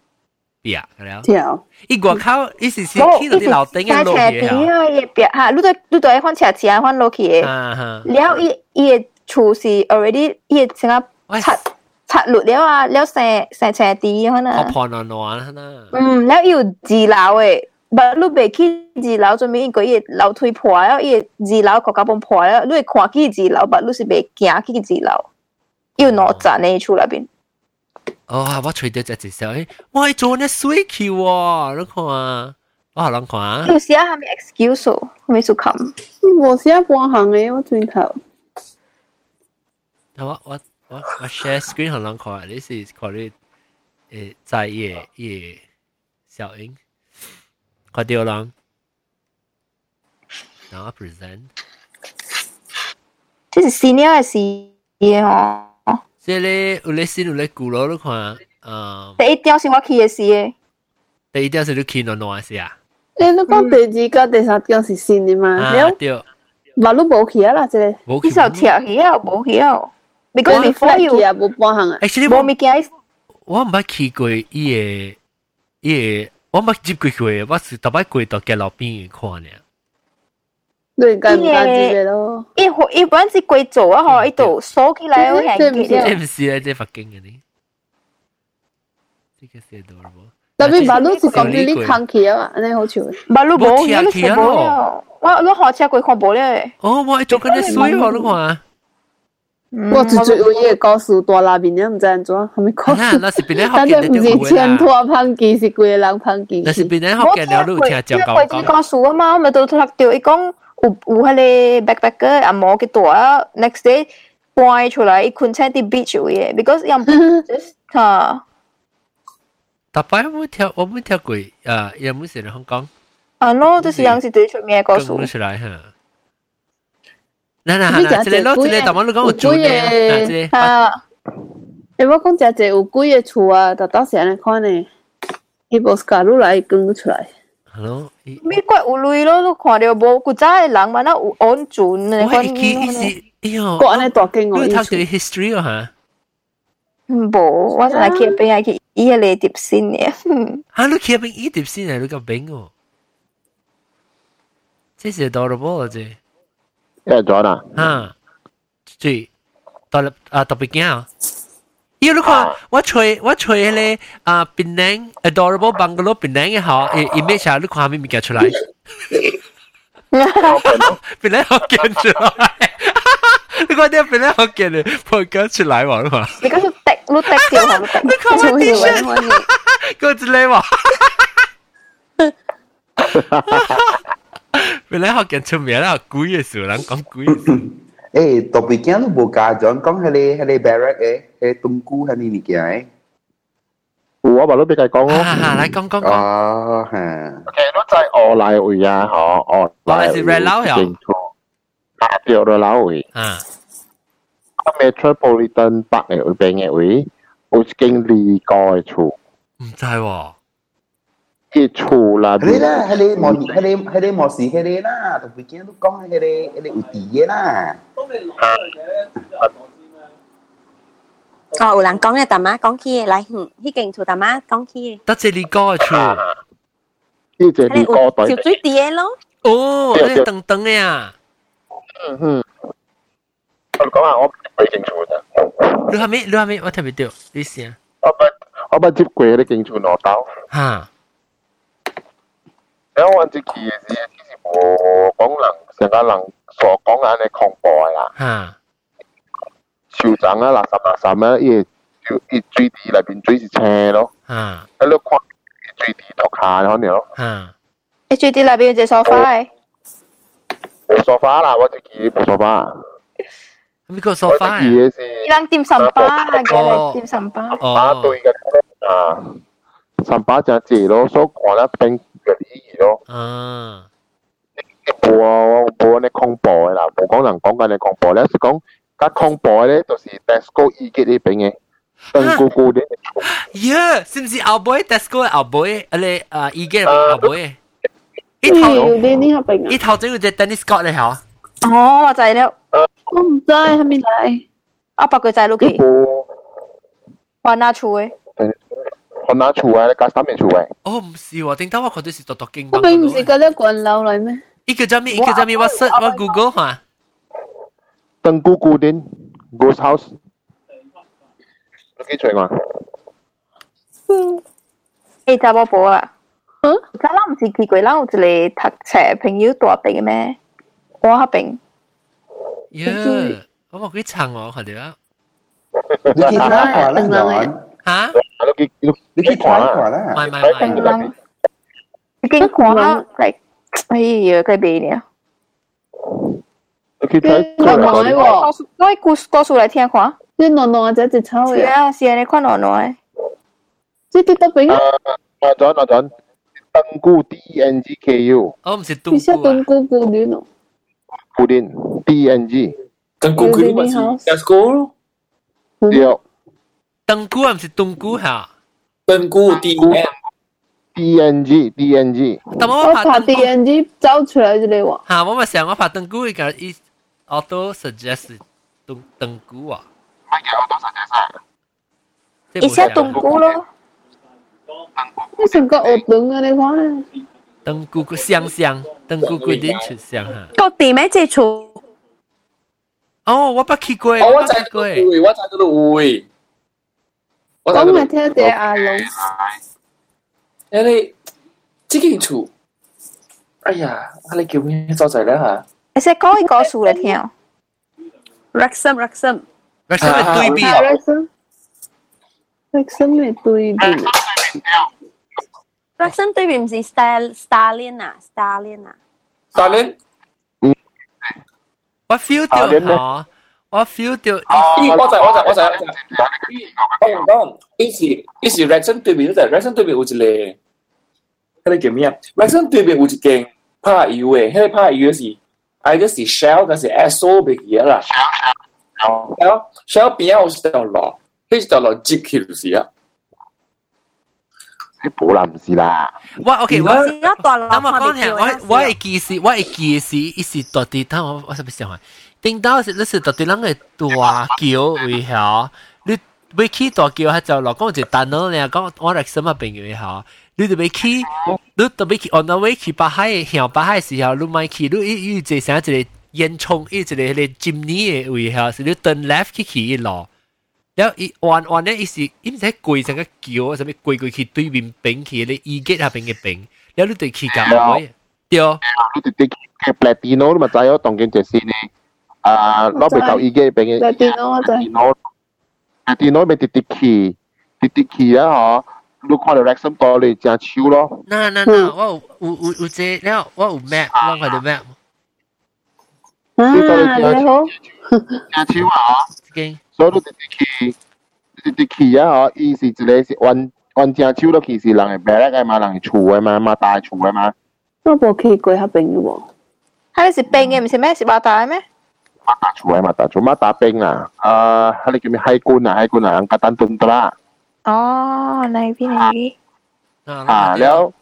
壁了。對啊，伊外口伊是是去到啲樓頂嘅路嘅嚇。伊壁嚇，你對你對款車子啊，款落去嘅。了伊伊誒厝是 already 伊成個拆拆落了啊，了成成車地款啊。我破爛爛啦。嗯，了伊有二樓誒。but 你未去二楼做咩？个嘢楼梯破了，伊二楼个架崩破了，你会看去二楼，but 你是未行去二楼，要攞站呢出那边。哦，我吹到只只手，我系做呢水桥喎，你看啊，我好难看啊。有时系咪 excuse 未数冚？我时半行嘅，我转头。我我我我 share screen 好难看，你是看你诶在野野小英。 快掉啦！ 然后 present。这是 senior 还是嘢哦？即系你有你先有你古老你看，诶，第一条是我去嘅事嘅。第一条是你去哪哪是啊？你你讲第二个、第三条是新嘅嘛？啊，对。马路冇去啊啦，即系。你就跳去啊，冇去啊。because before you 啊，冇半行啊。actually 冇物件。我唔捌去过伊个伊个， 我唔捌接过过，我是特别过到嘅路边看呢。你敢唔敢接嘅咯？一一般是贵做啊，嗬，一度锁起来我系嘅。即唔是啊，即北京嘅呢？呢个是多冇。特别马路是讲啲你看起啊，安尼好笑。马路冇，你睇冇了。我我学车过看冇咧。哦，我做紧啲水我都看。 我只最有伊个高速大拉面，你毋知安怎，还没高速。那是边咧但系唔是前拖胖机，是规个人胖机。那是边咧学嘅了，你听讲讲讲。高速啊嘛，咪到睇到伊讲有有迄个 backpacker 阿毛嘅大，next day 搬出来，伊困喺啲 beach 位嘅，because 又吓。大摆我跳，我冇跳过，啊，有冇成日香港？啊，no，就是样是最出名嘅高速。出来吓。 嗱嗱嗱，一个咯，一个台湾你讲有住嘅，一个啊，诶，我讲只只有几个厝啊，就当时安尼看呢，伊无加入来讲出来。Hello，美国有类咯，都看到无，古早嘅人嘛，那有安全嘅。我系记是，哎呦，国安尼大经我。你读嘅 history 啊吓？无，我系去边系去伊个嚟碟先嘅。啊，你去边伊碟先啊？你咁冰哦？这是 adorable 啊！ 这。咩咗啦？啊，对，到了啊，特别惊啊！要你看，我吹我吹咧啊，槟榔 adorable bungalow 槟榔嘅好，image 啊，你看下面物件出来，槟榔好见出来，你看啲槟榔好见嘅，破格出来喎，你看。你嗰个滴，你滴掉下，你看我 T 恤，个之类喎。 本来学见出名啦，鬼嘅时候，人讲鬼嘅事。诶，特别惊都冇加咗，讲系你系你 barrack 嘅，系冬菇系你物件诶。我话都俾佢讲咯。啊，嚟讲讲讲。哦，系。其实都在我来回啊，嗬，我来回。系 red 佬呀？啊，对，red 佬回。啊。Metropolitan Park 嘅嗰边嘅位，有一间离高嘅厝。唔知喎。 Kichula. Hereda, hele mo hele hele mo si hele na, tô pequeno com hele hele utie na. Có ủ lắng con này tà má con kia lại hi kinh chủ tà má con kia. Tất chế lý có chú. Hi chế lý có tới. Chiều chuối tía lô. Cái tầng tầng này à. Ừ. Tôi có à, tôi kinh chủ nè. Lưu hả mỹ, lưu hả mỹ, tôi thấy bị được, đi xem. Tôi tôi tôi tiếp quê để kinh chủ nó tao. Hả? 因为这期嘅事其实无讲人成个人所讲嘅安尼恐怖嘅啦。吓。手掌啊，垃圾垃圾啊，伊就伊水池内边水是青咯。吓。喺度看水池度下可能咯。吓。诶，水池内边有只梳化诶。冇梳化啦，我这期冇梳化。咩个梳化？这期嘅是。人点心巴嘅，点心巴。巴对嘅啊，心巴就系咯，所讲得冰。 嘅意义咯。啊，冇啊，冇你恐怖嘅啦，冇讲人讲紧你恐怖咧，是讲较恐怖咧，就是 Tesco 依嘅呢边嘅，灯姑姑啲。呀，是唔是后背 Tesco 后背？啊你啊依嘅后背？一头一头整个只 Dennis Scott 嚟吓。哦，我知了。我唔知系边嚟。啊，不过知落去。还拿厝嘅。 我拿厝啊，你加三面厝诶。哦，唔是喎，顶多我看到是独独经。我并唔是嗰啲滚楼嚟咩？一个叫咩？一个叫咩？我 search 我 Google 下。登姑姑店 Ghost House。几长啊？嗯，诶，查波波啊。嗯？而家咱唔是去过咱有一个读册朋友大病嘅咩？我嗰边。呀，我冇几长喎，看到啊。你去睇下啦，人。吓？ 你去你你去睇下啦。唔系唔系唔系。你经看啦，嚟，哎呀，佢边呢？你去睇。看耐喎，我故故事嚟听看。你暖暖只只抽嘅。系啊，是啊，你看暖暖。即系得边？啊，阿准阿准，登姑 D N G K U。哦，唔是登姑。你识登姑姑恋哦？ 古丁 D N G。登古古丁咪是 Gasco 对。 登古唔是东古吓。登古 D N D N G D N G。但我拍 D N G 走出来就嚟喎。吓，我咪成日我拍登古依个依 auto suggest 登登古啊。乜嘢 auto suggest 一下登古咯。你成个学登啊？你讲咧？登古个香香，登古古点出香吓。个地咩接触？哦，我捌去过，我知过，我知嗰度会。 我咪听啲阿龙。诶你这间厝，哎呀，你叫咩所在咧吓？你识讲一个数嚟听。Rexham Rexham Rexham 系对边？Rexham Rexham 系对边？Rexham 对边唔系 Star Starlin 啊，Starlin 啊。Starlin。我 feel 到吓， 我 feel 到。我就我就我就我同讲，以前以前 Rexham 对面嗰阵，Rexham 对面有一个，嗰个叫咩啊？Rexham 对面有一间拍油嘅，迄个拍油是，系个是 Shell，但是 Esso 别嘢啦。Shell Shell 边有一条路，迄条路接起就是啊。你冇啦，唔是啦。我 OK，我而家大陆咁我讲听，我我系记事，我系记事，一时到底，等我我系咪想话？ 頂到是你是到對人嘅大橋位下，你要去大橋喺就落講就單佬咧講我嚟什麼朋友下，你就要去，你就要去 on the way 去北海向北海時候，你咪去，你一遇就成一個煙囪，一個迄個 chimney 嘅位下，是你 turn left 去去一路，然後一彎彎咧，伊是伊唔使跪成個橋，什麼跪跪去對面邊去，你伊吉下邊嘅邊，然後你就去搞位，對，你就去 Platino，你咪知我當緊就先咧。啊，攞俾舊耳機俾佢，電腦電腦，電腦咪滴滴氣，滴滴氣啊！嗬，你看到 reaction 多你正超咯。嗱嗱嗱，我有有有有這，然後我有 map，我看到 map。啊，你好，正超啊！所以滴滴氣，滴滴氣啊！嗬，伊是一個是彎彎正超咯，其實人係白嘅嘛，人係粗嘅嘛，嘛大粗嘅嘛。我冇去過嗰邊嘅喎，係你是邊嘅，唔是咩？是話大咩？马大厝嘅马大厝，马大冰啊！啊，迄个叫咩海军啊？海军啊，简单顿得啦。哦，那边那边。啊，了，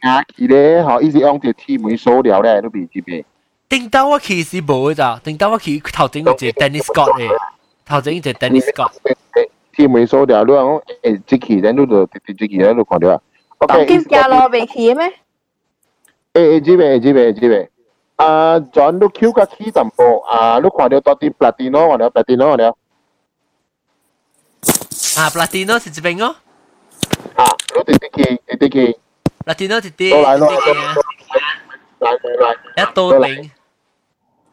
啊，去咧，吼，伊是用条铁门锁了咧，都未知咩。顶到我去是无咋，顶到我去头前嗰只 Dennis Scott 嘅。头先就 Dennis Scott。天尾数掉，你话我诶即期，咱都就直直即期喺度看到啊。OK。咁加落未起咩？诶诶，这边这边这边。 啊，John 都 Q 个起淡薄啊，你看到到底 Platino 我哋 Platino 我哋。啊，Platino 是这边哦。啊，我哋啲期啲期。Platino 是啲。来来来来来。一刀顶。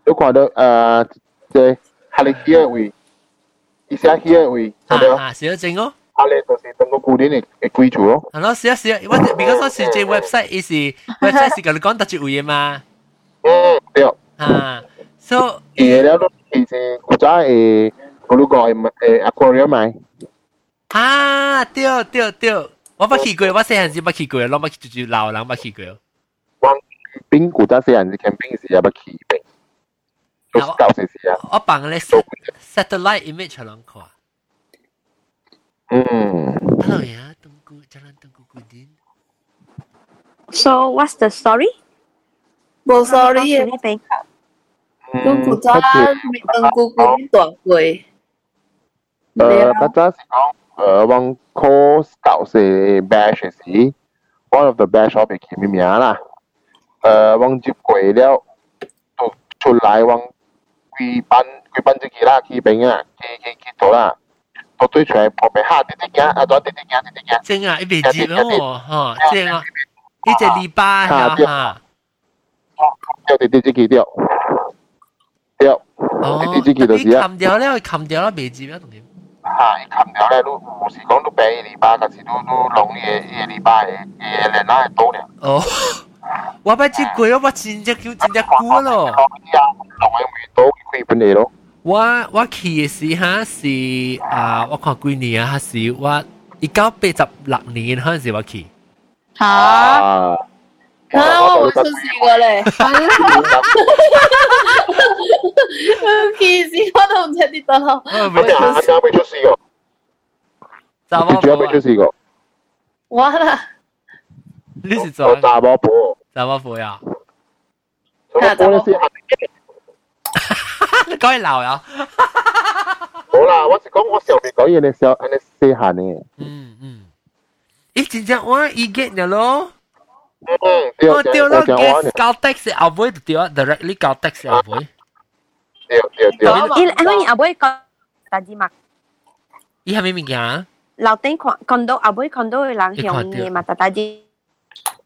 你看到诶，即系你hier位。一下 here 位，啊啊，是正哦。啊，你就是等个固定嘅嘅归处咯。系咯，是啊是啊，我 because 我是只 website，伊是 website 是甲你讲特别位嘅嘛。 嗯，对。啊，so 诶，了都其实古早诶，嗰个诶诶 aquarium 买。啊，对对对，我捌去过，我细汉时捌去过，攞捌去就老人捌去过。我边古早细汉时 camping 时也捌去过。搞死死啊！我放咧 satellite image 喺度看。嗯。Hello 呀，东姑，jalan东姑古典。 So what's the story? 冇 story 嘅。呢边。东姑早东姑古典大会。诶，大家是讲诶，往 course 搞些 bash 时，one of the bash 我被记咩名啦？诶，往接过了，出来往。佢班佢班只其他佢边啊，佢佢佢到啦，到对出嚟旁边下啲啲嘅，啊咗啲啲嘅啲啲嘅。正啊，一边接咯，哈，正啊，呢只篱笆吓吓。 掉啲啲只佢掉，掉，哦，啲只佢就是啊。冚掉咧，冚掉啦，未接啦，同点？系冚掉咧，都有时讲都俾篱笆，但是都都弄嘢嘢篱笆嘅嘢嚟拿嚟多咧。哦。我捌接过，我捌真只叫真只久咯。我我去嘅时哈是啊，我看几年啊，是我一九八十六年嗰阵时我去。吓！ 啊，我会出事个咧。其实我都唔知啲到。我哋下家未出事个。查某婆未出事个。我啦。你是做查某婆？查某婆呀？查某婆先系。你讲系闹呀？好啦，我是讲我上面讲嘢嘅时候，系你细汉嘅。嗯嗯。咦，真正我已经咗咯。 嗯，我掉咯嘅交 tax 后尾就掉，directly 交 tax 后尾。掉掉掉。因因为后尾讲大字嘛。伊系咩物件啊？楼顶看看到后尾看到人向嘅嘛，大大字。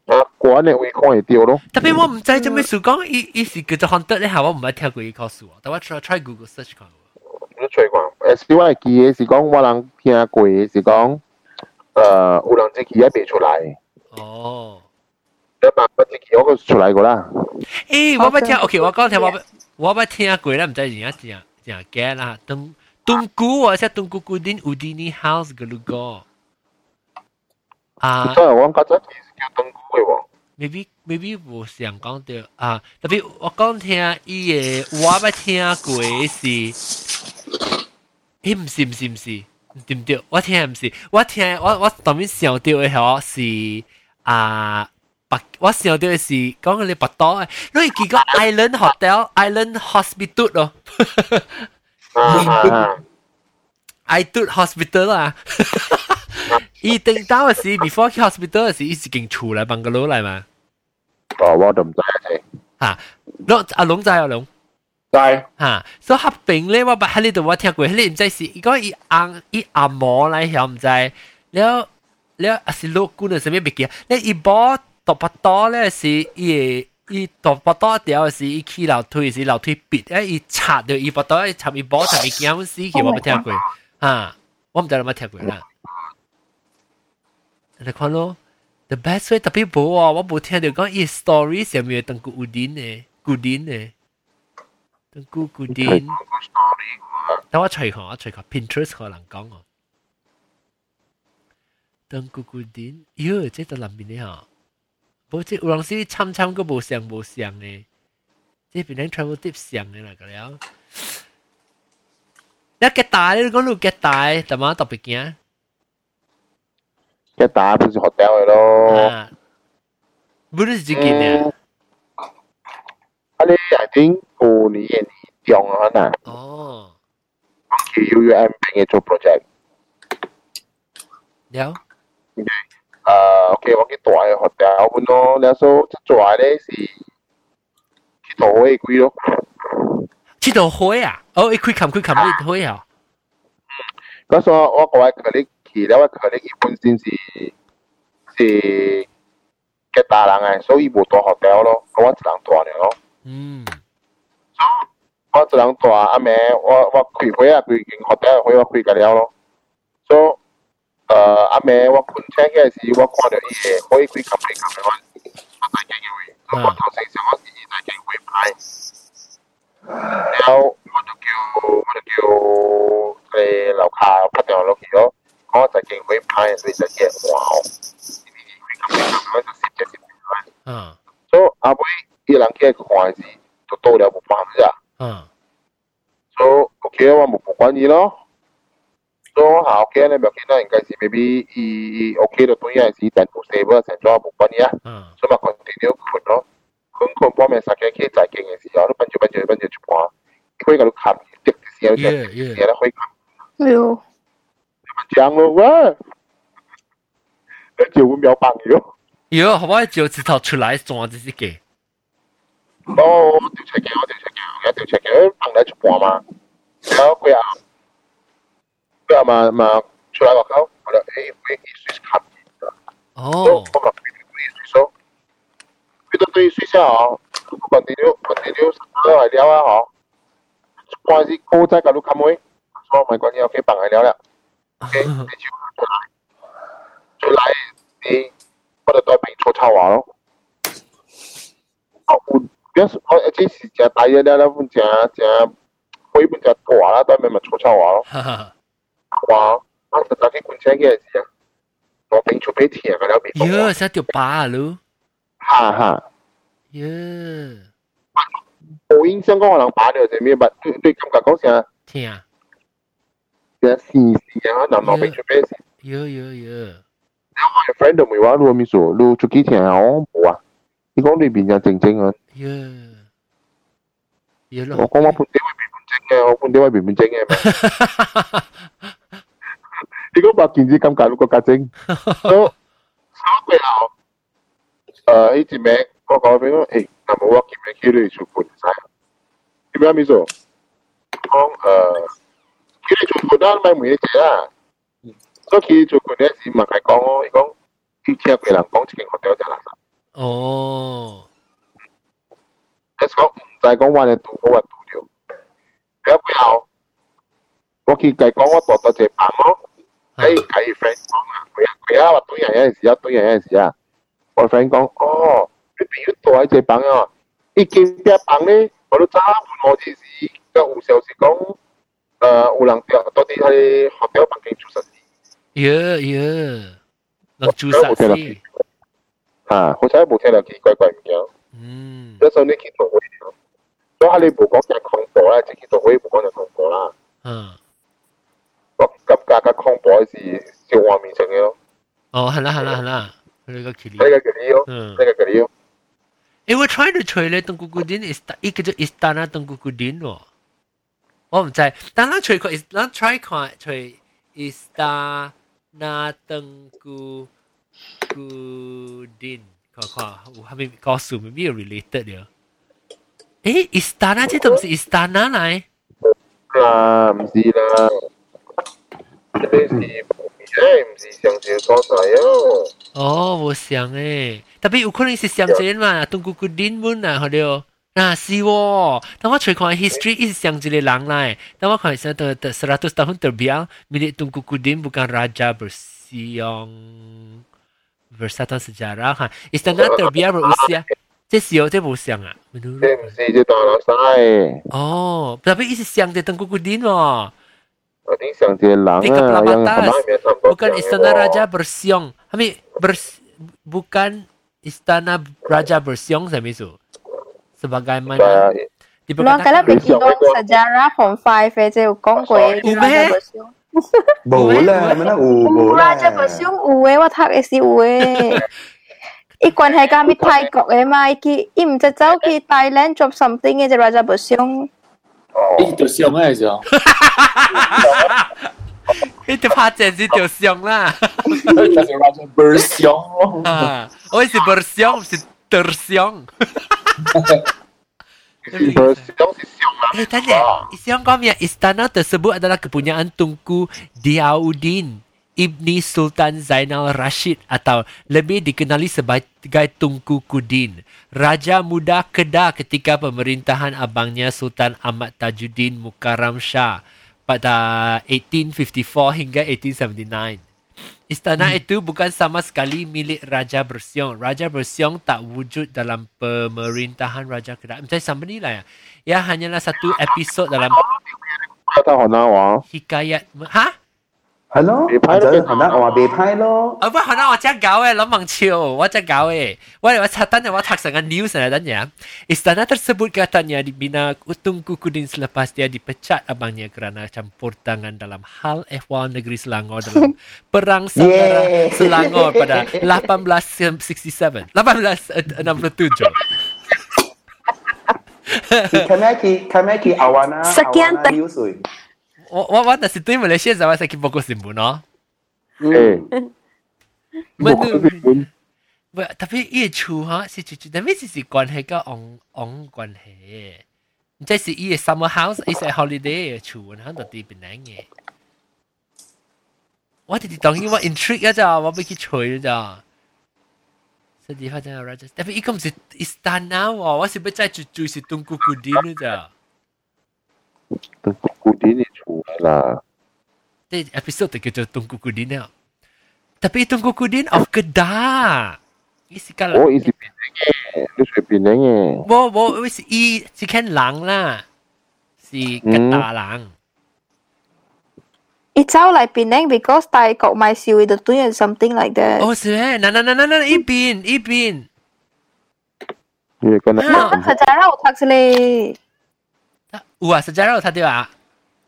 啊，关嘅会看会掉咯。特别我唔知做咩事讲，伊伊是叫做 haunted 咧，系我唔系听过伊个数，但我 try try Google search 看。你吹过？诶，是我记嘅是讲我人听过嘅是讲，诶，有人即系一边出来。哦。 一百不知几个出来过啦。诶，我不听，OK，我讲听我我不听过啦，唔知人家讲讲嘅啦，东东姑我识东姑古典乌迪尼 house 嘅路个。啊。所以我觉得其实叫东姑嘅喎。maybe maybe 我想讲到啊，特别我讲听伊嘅，我不听过是，诶唔是唔是唔是，对唔对？我听唔是，我听我我当面想到嘅嗬是啊。 白我想到嘅是讲你白岛诶，你记个 Island Hotel、Island Hospital 咯，Island Hospital 啊，伊定到嘅时，before 去 hospital 嘅时，伊是经厝嚟办个佬嚟嘛？哦，我都唔知嘅。吓，龙阿龙知阿龙。知吓，所以合并咧，我把喺呢度我听过，你唔知是，如果伊阿伊阿嬷嚟晓唔知，了了系是老姑娘什么物件，你伊波。 独巴多咧是伊伊独巴多条是伊起楼梯是楼梯别，诶伊插到伊巴多插伊波插伊惊死去，我冇听过啊，我唔知有冇听过啦。你看咯，the best way 特别冇啊，我冇听到讲伊 story 上面等古古典嘅古典嘅，等古古典。等我随看，我随看 Pinterest 可能讲哦。等古古典，哟，即系南边咧吓。 冇即有阵时参参个无相无相嘅，即系变成 travel tip 相嘅啦，咁样。你几大？你讲到几大？点啊？特别惊？几大不是 hotel 嘅咯？啊，不是自己嘅。啊，你系点过年嘅年中啊？嗱。哦。去 U U M 嘅做 project。有。 啊，OK，我去大嘅學校本咯，你所即做咧是去桃花貴咯。去桃花啊？哦，一開冚開冚一花啊？嗰時我我位佢哋去了，我佢哋本身是是嘅大人嘅，所以冇大學校咯，我一人大嘅咯。嗯。我一人大，阿妹我我開會啊，佢間學校會我開嘅了咯，所以。诶阿妹，我本车嘅时，我看到伊个可以几级几级嘅，我我大机会，我头先想我自己大机会派，然后我就叫我就叫诶楼下拍电话落去咯，我大机会派，所以就嘅哇哦，几级几级，我就摄一摄佢，嗯，所以阿妹伊人嘅看是都到了冇办法，嗯，所以 OK 我冇关系咯。 So ha okay na baki na ingkay si maybe i okay to tuya si dan po stable sa jo mo pa niya. So ma continue ko no. Kung kung po may sakya ke sa ke si yo ban jo ban jo ban jo po. Ko ga lu kham tik si yo yeah yeah. Ya ko kham. 哟。讲了哇。那就五秒棒哟。有，好不好？就指头出来装这些嘅。哦，调出嘅，我调出嘅，我调出嘅，棒得出半嘛。然后佢啊。 그러니까 아마 막 전화가 가고 에이 수있 갑니다. 어. 그래서 그래도 또 수있어. continue continue rồi đeo ra họ. Qua gì cô trai cả lúc cắm mối sau mày có nhiều cái bằng này đeo đấy ok thì chịu trở lại trở lại thì bắt đầu tôi bị chỗ chào vào họ muốn biết họ chỉ chỉ chỉ tay ra đó là muốn chỉ chỉ mỗi muốn chỉ quả đó tôi mới mà chỗ chào vào 话咯。话我就打机管车嘅时啊，我顶住俾钱㗎啦，哟，使条疤咯。 哈哈。耶。冇印象讲可能打咗系咩，但对对感觉讲成听啊，成试试啊，南南边出咩事？有有有。我 friend 都未话攞咪数，攞出几天啊？我冇啊。你讲你边就正正啊？有。有咯。我讲我半点会变半正嘅，我半点会变半正嘅。 你讲白件子咁解，六个格正。所所以后，诶呢只名我讲俾我，诶。那么我今日去你出门晒，点样咪做？讲诶，去你出门单买每一只啊，所以去出门咧是问佢讲哦，伊讲去听别人讲一间学校就垃圾。哦，一讲唔使讲话你读好话读了，不要不要，我去计讲我读到只班咯， 喺喺 friend 讲啊，佢啊佢啊话对人有阵时啊，对人有阵时啊，我 friend 讲哦。你比如多喺只房啊，一间只房咧，我都差唔多就是，个有时候是讲，诶有人掉到底喺学校房间做实事。耶耶，能做实事。啊，好彩冇听到奇怪怪物件。嗯。有时候你见到会，所以你冇讲嘅恐怖啦，即系见到会冇讲嘅恐怖啦。嗯。 我感觉嘅恐怖是小画面性嘅咯。哦，系啦系啦系啦，呢个距离。呢个距离咯，嗯，呢个距离咯。诶，我 try 到吹咧，东姑姑丁 is 一个叫 Istana 东姑姑丁喎，我唔知，但系吹佢，咱 try 看吹 Istana 东姑姑丁，看看有系咪告诉咪有 related 嘅？诶，Istana 这都唔是 Istana 嚟？啊，唔是啦， 呢是。诶，唔是上少所在哦。哦，我想诶，特别有可能是上一嘛，东姑姑丁文啊，好了。啊，是喎。但我随看 history 一上一个人来，但我看一下的的 seratus tahun terbiang milik Tunku Kudin bukan raja bersiang bersatu sejarah ha. Istana terbiar berusia 这是有这不像啊，这唔是这大老细。哦，tapi isi siang de Tunku Kudin 喎。 Ini siang dia lang Di kepala batas. Bukan istana raja bersiong. Kami bers, bukan istana raja bersiong saya misu. Sebagaimana Luang kalau bikin sejarah Home Five 就有讲过嘅raja bersiong。冇啦，乜啦有冇啦？raja bersiong 有嘅，我睇嘅是有嘅。伊关系甲咪泰国嘅嘛，伊去伊唔就走去 Thailand做 something 嘅就 raja bersiong。 伊条相啊，系就。伊条拍正是条相啦。就是 Raja 不相啊，我是不相，是得相。Eh, tanya, Islam kami istana tersebut adalah kepunyaan Tunku Diauddin Ibni Sultan Zainal Rashid atau lebih dikenali sebagai Tunku Kudin, Raja Muda Kedah ketika pemerintahan abangnya Sultan Ahmad Tajuddin Mukarram Shah pada 1854 hingga 1879. Istana hmm. itu bukan sama sekali milik Raja Bersiong. Raja Bersiong tak wujud dalam pemerintahan Raja Kedah. Macam sama ni lah ya. Ia hanyalah satu episod dalam hikayat. Ha? 系咯，就可能我话被派咯。啊，不可能我只搞诶，谂望超，我只搞诶。我我查等我查成个 news 嚟等ya. Istana tersebut katanya dibina Tunku Kudin selepas dia dipecat abangnya kerana campur tangan dalam hal ehwal negeri Selangor dalam perang saudara Selangor pada 1867. 1867. Kamaki, kamaki awana, Sekian awana news 我我我但是对马来西亚就话系报告新闻咯。嗯。唔不，特别伊厝哈是就就，但系是是关系个 on on 关系。即是伊个 summer house，伊系 holiday 嘅厝，然后就啲边嚟嘅。我哋当然我 intrigue 啊咋，我要去吹咋。所以发展 Raja，但系伊个唔是 istana 喎，我是要再住住是东姑 姑啲咋。东姑姑啲你。lah. Di episode tu kita Tungku Kudin ya. Tapi Tungku Kudin of Kedah. Isi kalau Oh, isi Penang eh. Lu suka Penang eh. Bo bo isi i si kan lang lah. Si Kedah lang. It sounds like Penang because Thai got my siêu the doing something like that. Oh, 是咩？那那那那那一边一边。 Iya kan. Sejarah Wah, sejarah otak dia ah.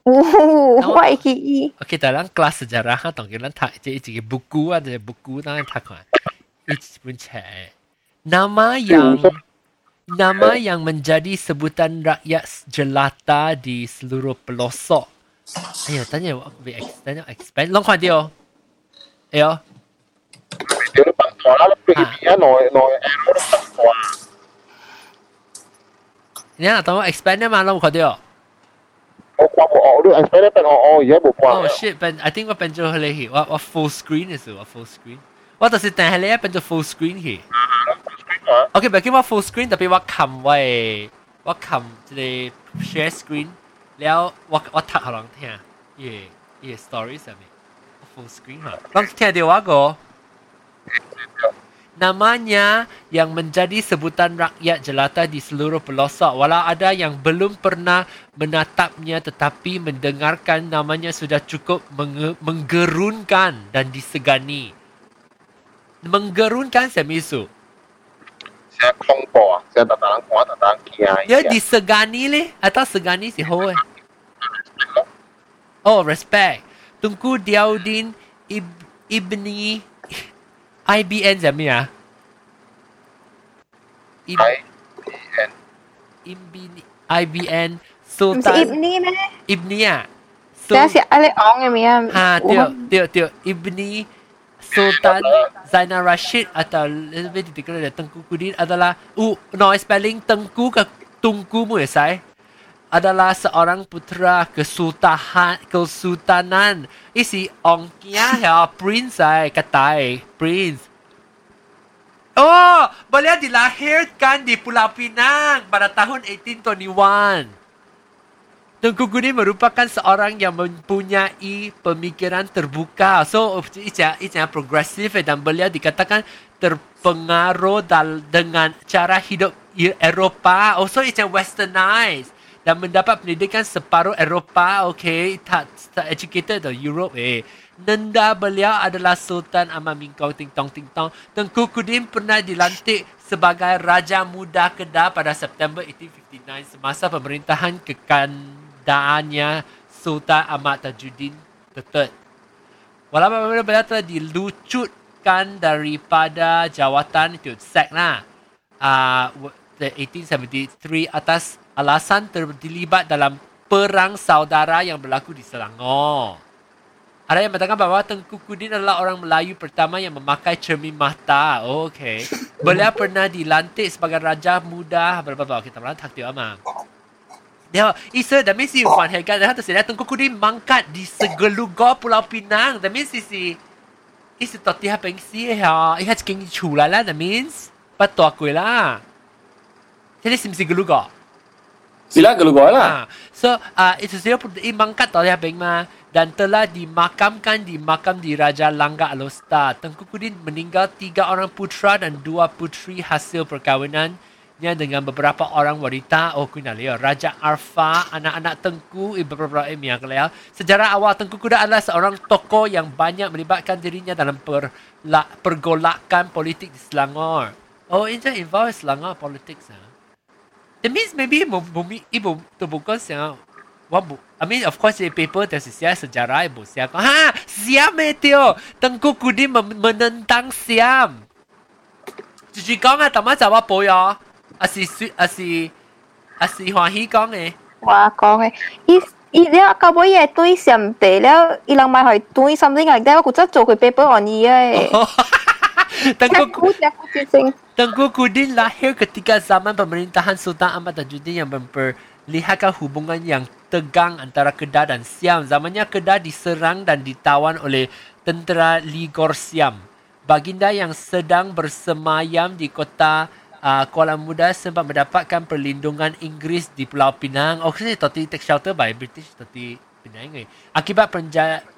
Oh, why ki? Okay, dalam kelas sejarah ha, tong kita tak jadi jadi buku ada buku nanti tak kan. Itu pun cek. Nama yang nama yang menjadi sebutan rakyat jelata di seluruh pelosok. Ayo tanya be tanya expand long kwan dia. Ayo. Dia lepas sekolah lebih dia no no error 你睇等我 expand 啊嘛，諗佢啲哦。我掛冇哦，你 expand 變哦哦，而家冇掛。哦 shit，變，I think 我變咗佢嚟，我我 full screen 嘅時，我 full screen，我就是但係你一變咗 full screen 嘅。OK，唔係叫我 full screen，特別我撳喂，我撳即係 share screen，然後我我讀好人聽，耶耶 story 上面 full screen 嘛，諗聽到我個。Namanya yang menjadi sebutan rakyat jelata di seluruh pelosok. Walau ada yang belum pernah menatapnya tetapi mendengarkan namanya sudah cukup menggerunkan dan disegani. Menggerunkan semisu saya kongpo saya tak tahu kuat tak tahu kiai ya disegani le atau segani si ho oh respect. Tunku Diaudin Ib- Ibni IBN 怎么样？IBN IBN IBN Sultan Ibni 咩？Ibni 啊？Saya si Ale Ong 嘅名。哈，对对对，Ibni Sultan Zainal Rashid atau lebih dikenal dengan Tengku Kudin adalah u no spelling Tengku ke Tungku mu ya Adalah seorang putera kesultanan kesultanan isi ongkia ya prince ay katay prince Oh, beliau dilahirkan di Pulau Pinang pada tahun 1821. Tengku Guni merupakan seorang yang mempunyai pemikiran terbuka. So, ia ia progresif dan beliau dikatakan terpengaruh dal, dengan cara hidup Eropah. Also, ia westernized dan mendapat pendidikan separuh Eropah, okay, tak, tak educated di Europe, eh. Nenda beliau adalah Sultan Aman Mingkong Ting Tong Ting Tong. Tengku Kudin pernah dilantik sebagai Raja Muda Kedah pada September 1859 semasa pemerintahan kekandaannya Sultan Ahmad Tajuddin III. Walaupun beliau telah dilucutkan daripada jawatan itu, sack lah, uh, 1873 atas alasan terlibat dalam perang saudara yang berlaku di Selangor. Ada yang mengatakan bahawa Tengku Kudin adalah orang Melayu pertama yang memakai cermin mata. Oh, okay. Beliau pernah dilantik sebagai Raja Muda. Berapa-berapa kita pernah tak tahu ama. Dia, isa, means you want hegan. Dia tersedia Tengku Kudin mangkat di segelugor Pulau Pinang. That means isi, isi toti ha pengsi ya. Iha cikin chula lah. That means, betul aku lah. Jadi sim-sim gelugor. Sila gelugor lah. So, uh, itu saya pun mangkat oleh Abang Ma dan telah dimakamkan di makam di Raja Langga Alostar. Tengku Kudin meninggal tiga orang putra dan dua putri hasil perkahwinannya dengan beberapa orang wanita. Oh, kuna leo. Raja Arfa, anak-anak Tengku, beberapa ilmu yang kelihatan. Sejarah awal Tengku Kuda adalah seorang tokoh yang banyak melibatkan dirinya dalam per, la, pergolakan politik di Selangor. Oh, ini involved Selangor politics. Ha? That means maybe ibu, ibu tu bukan siapa. Wah, I mean, of course, the paper dah sejarah sejarah ibu siap. Ha, siam itu. Tengku Kudi menentang siam. Jadi kau ah, tamat jawab apa ya? Asi asi asi 欢喜讲嘅。话讲嘅，伊伊了到尾嘢对上地了，伊人咪系对 something like that，我觉得做佢 paper on 伊嘅。 Tengku Tengku Kudin lahir ketika zaman pemerintahan Sultan Ahmad Tajuddin yang memperlihatkan hubungan yang tegang antara Kedah dan Siam. Zamannya Kedah diserang dan ditawan oleh tentera Ligor Siam. Baginda yang sedang bersemayam di kota uh, Kuala Muda sempat mendapatkan perlindungan Inggeris di Pulau Pinang. Oh, saya tadi take shelter by British tadi Pinang. Eh. Akibat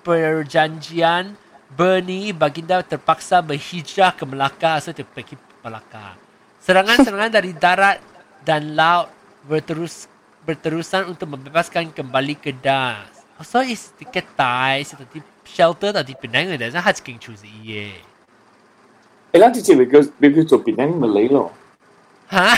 perjanjian Bernie, baginda terpaksa berhijrah ke Melaka asal so pergi Melaka. Serangan-serangan dari darat dan laut berterus berterusan untuk membebaskan kembali Kedah. So is tiket tai seperti shelter tadi Penang ada saya harus keng choose iye. Eh lah tu cewek because because tu Penang Malay lo. Ha?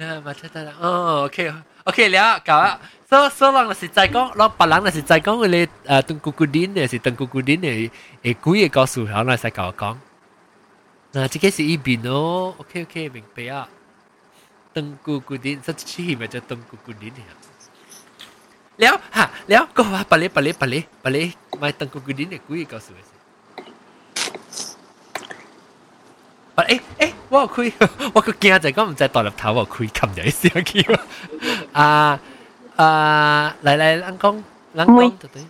啊，冇出得啦。哦，OK，OK 了，搞啊。所所人是在讲，攞别人是在讲你诶邓姑姑丁嘅是邓姑姑丁嘅，诶几个告诉人来使教讲。嗱，这个是一边哦，OK OK 明白啊。邓姑姑丁，这次咪就邓姑姑丁嘅。了哈，了，个话别嚟别嚟别嚟别嚟，咪邓姑姑丁嘅几个告诉你。 诶诶，我开，我个惊就系讲唔知大粒头，我开冚就系声叫。啊啊，嚟嚟，咱讲，咱讲对对。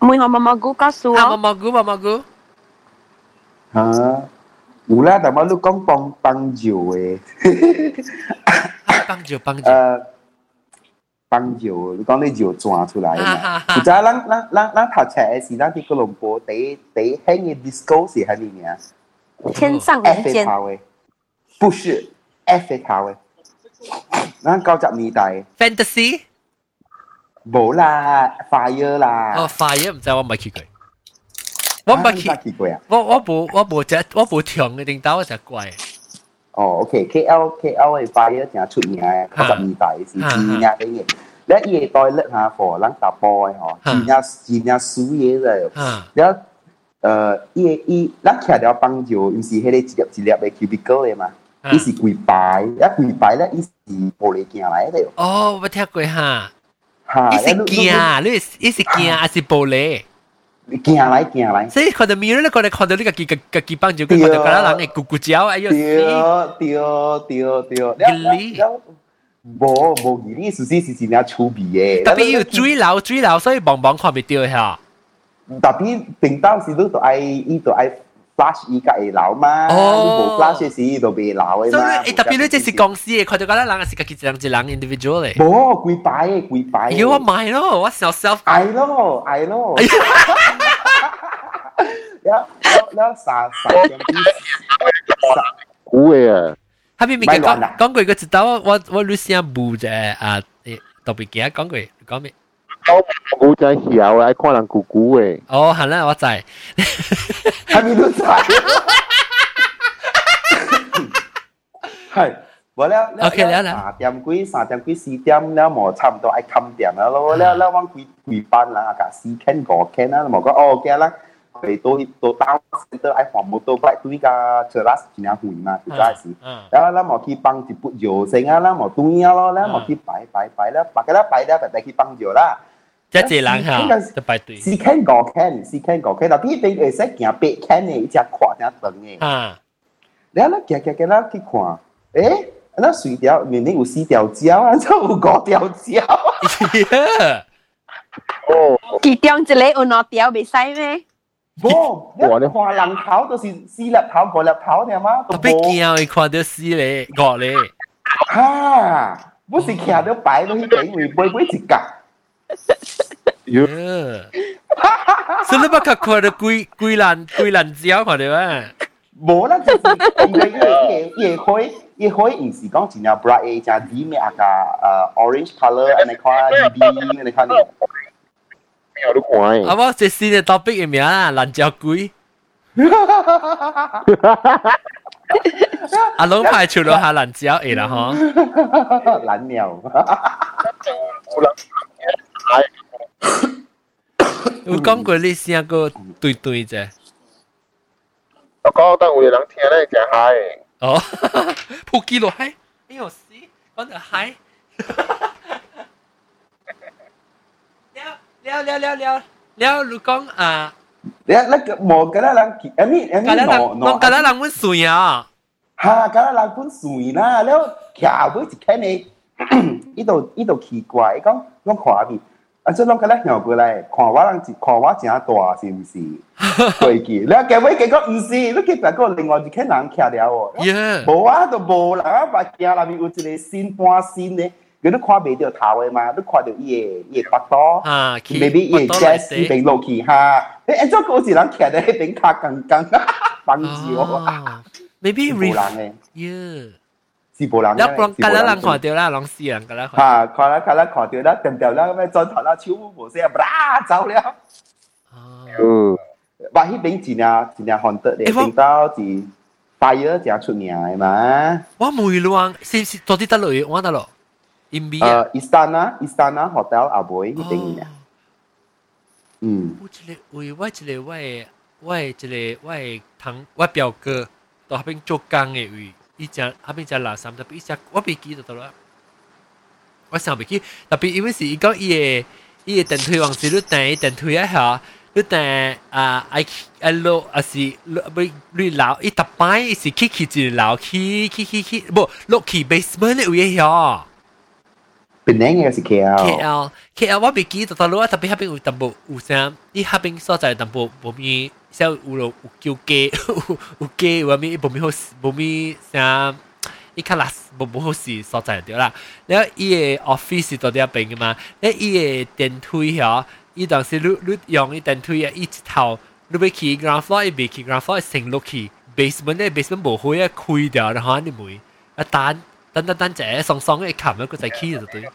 每个毛毛菇告诉我。啊，毛毛菇，毛毛菇。啊，有啦，但系你讲帮帮酒诶。帮酒，帮酒。诶，帮酒，你讲你酒转出来嘛？而家咱咱咱咱头车诶时，咱喺吉隆坡第第兴嘅 disco 是喺里面。 天上人间。不是 F 頭嘅，啱九十年代。Fantasy 冇啦，Fire 啦。哦，Fire 唔知我咪揭佢，我咪揭佢啊！我我冇我冇只我冇強嘅定打我只怪。哦，OK，KL KL 嘅 Fire 成日出名嘅，九十年代是知呀啲嘢。你一夜代甩下貨，撚打波嘅嗬，知呀知呀輸嘢就，然後。呃，伊伊咱徛了帮就，毋是迄个一粒一粒的 cubicle 的嘛，伊是柜牌，一柜牌咧，伊是玻璃镜来的。哦，我听过哈。哈，伊是镜，你伊是镜还是玻璃？镜来镜来。所以看到 mirror 咧，看到看到你个机个个机帮就看到嗰个人嘅咕咕叫，哎呦死！对对对对。你无无，你是是是真正趣味嘅。特别要水流水流，所以望望看唔到吓。 特别平当时都都爱，伊都爱 flash 伊个会流嘛，你无 flash 时伊就未流嘅嘛。所以特别你这是公司嘅，看到嗰啲人系自己一人一人 individual 嘅。冇贵摆嘅贵摆。要我买咯，我 sell self。系咯系咯。แล้วแล้วสาสาอย่างที่กูเอ่ะ 他咪咪讲讲过个知道我我女先补啫啊，特别嘅讲过讲 咩？古仔晓啊，看人姑姑诶。哦，系啦，我知。系咪都知？系。冇了，OK 了啦。三点几、三点几、四点了，冇差唔多爱冚点啦咯。了了，我几几班啦，甲四千五千啦，冇讲哦，嘅啦。佢都都当 center 爱黄摩托 bike 对个 terrace 真系远嘛，就系是。然后啦，冇去帮一笔油先啊啦，冇对啊咯，啦冇去摆摆摆啦，摆个啦摆啦，摆摆去帮油啦。 一只人吓，就排队。四千五千，四千五千，但边边会使行八千嘅，一只阔只长嘅。啊！然后咧，行行行啦去看，诶，那水条明明有四条蕉，啊，就有五条蕉。哦，其中一个有两条未使咩？冇，你看人头都是四粒头、五粒头嘅嘛。特别惊会看到四咧、五咧。哈！不是徛到摆到去顶位，背背一格。 哟，所以你不看看到几几烂几烂蕉看到啊？冇啦，就是伊个叶叶开叶开，唔是讲真系 bright 嘅，就系啲咩啊个诶 orange colour，你看 BB，你看你。有都看诶。啊，我这新嘅 topic 嘅名啊，烂蕉龟。阿龙排除咗下烂蕉诶啦，嗬。烂鸟。 有讲过你声个对对啫。我讲得有人听咧就系。哦，扑机落閪，哎呦死，讲到閪。了了了了了，你讲啊。你那个冇嗰啲人，诶咪诶咪攞攞嗰啲人揾水啊。吓，嗰啲人揾水啦，了徛尾一睇你，呢度呢度奇怪，讲讲看边。 啊，这弄个咧鸟过来，看我人，看我真大，是不是？对记，然后结尾结果不是，你结个另外一个人吃了 哦。无啊，都无啦啊，把家里面有一个新搬新的，佮你看未到头的嘛，你看到伊的伊的巴肚，啊，maybe 伊的脚是平落去哈。诶，这个是人徛在那边卡刚刚，放弃哦。Maybe 人诶，yeah。Yeah。是无人。一个人人看到啦，拢死人噶啦。吓，看啦看啦看到啦，掂掂啦，咁样转头啦，超无声，啦走了。嗯。话迄边真啊真啊 haunted 咧，听到是 大约正出名嘅嘛。我梅乱，是是到底得落去，我得落。Imbi 啊，Istana Istana Hotel 阿妹一定嘅。嗯。我一个喂，我一个我我一个我堂我表哥到嗰边做工嘅位， 伊讲阿边食垃圾，特别伊食我袂记得到啦，我想袂记，特别因为是伊讲伊个伊个电梯往是你等电梯一下，你等啊啊啊落啊是不你楼伊特摆是去去一楼去去去去，无落去 basement 位遐。Penang 還是 KL？KL，KL 我未記，但係我特別喺邊有淡薄有啥，伊喺邊所在淡薄無咪，像有咯有叫雞，有有雞，有咪無咪好，無咪啥，伊卡拉無無好事所在對啦。然後伊嘅 office 是到底一邊嘅嘛？然後伊嘅電梯嗬，伊當時你你用伊電梯啊，伊一頭你要去 ground floor，伊未去 ground floor，升落去 basement 咧，basement 無開啊，開掉，然後你咪一單。等等等者，爽爽嘅冚一个再起就对。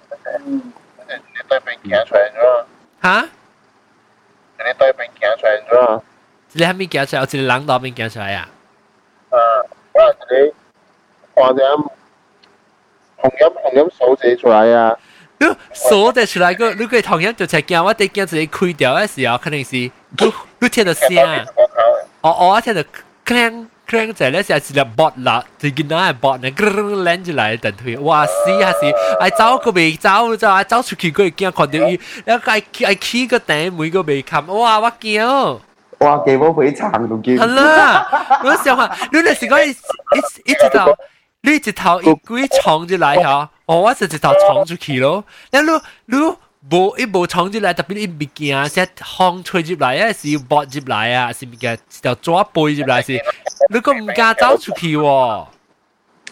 你对面行出来咗？吓？你对面行出来咗？你系咪行出来？有一个人到边行出来啊？啊，我系你看点红音红音数字出来啊！你锁得出来个，你个同样就系惊我哋惊自己开掉嘅时候，肯定是你你听到声，哦哦，听到 clang clang 就系咧，系一粒 bot 啦，就见到系 bot 呢，clang 住嚟等佢，哇死下死，系走个未走就系走出去个惊看到伊，然后系系起个顶每个未冚，哇我惊！哇，几冇会撑到叫。系啦，我想话，你那时讲一一直到。你一头一鬼冲入来吓，哦，我就一头冲出去咯。然后你你无一无冲入来，特别你物件些风吹入来啊，是拨入来啊，是物件条纸背入来是， 你个唔敢走出去喎。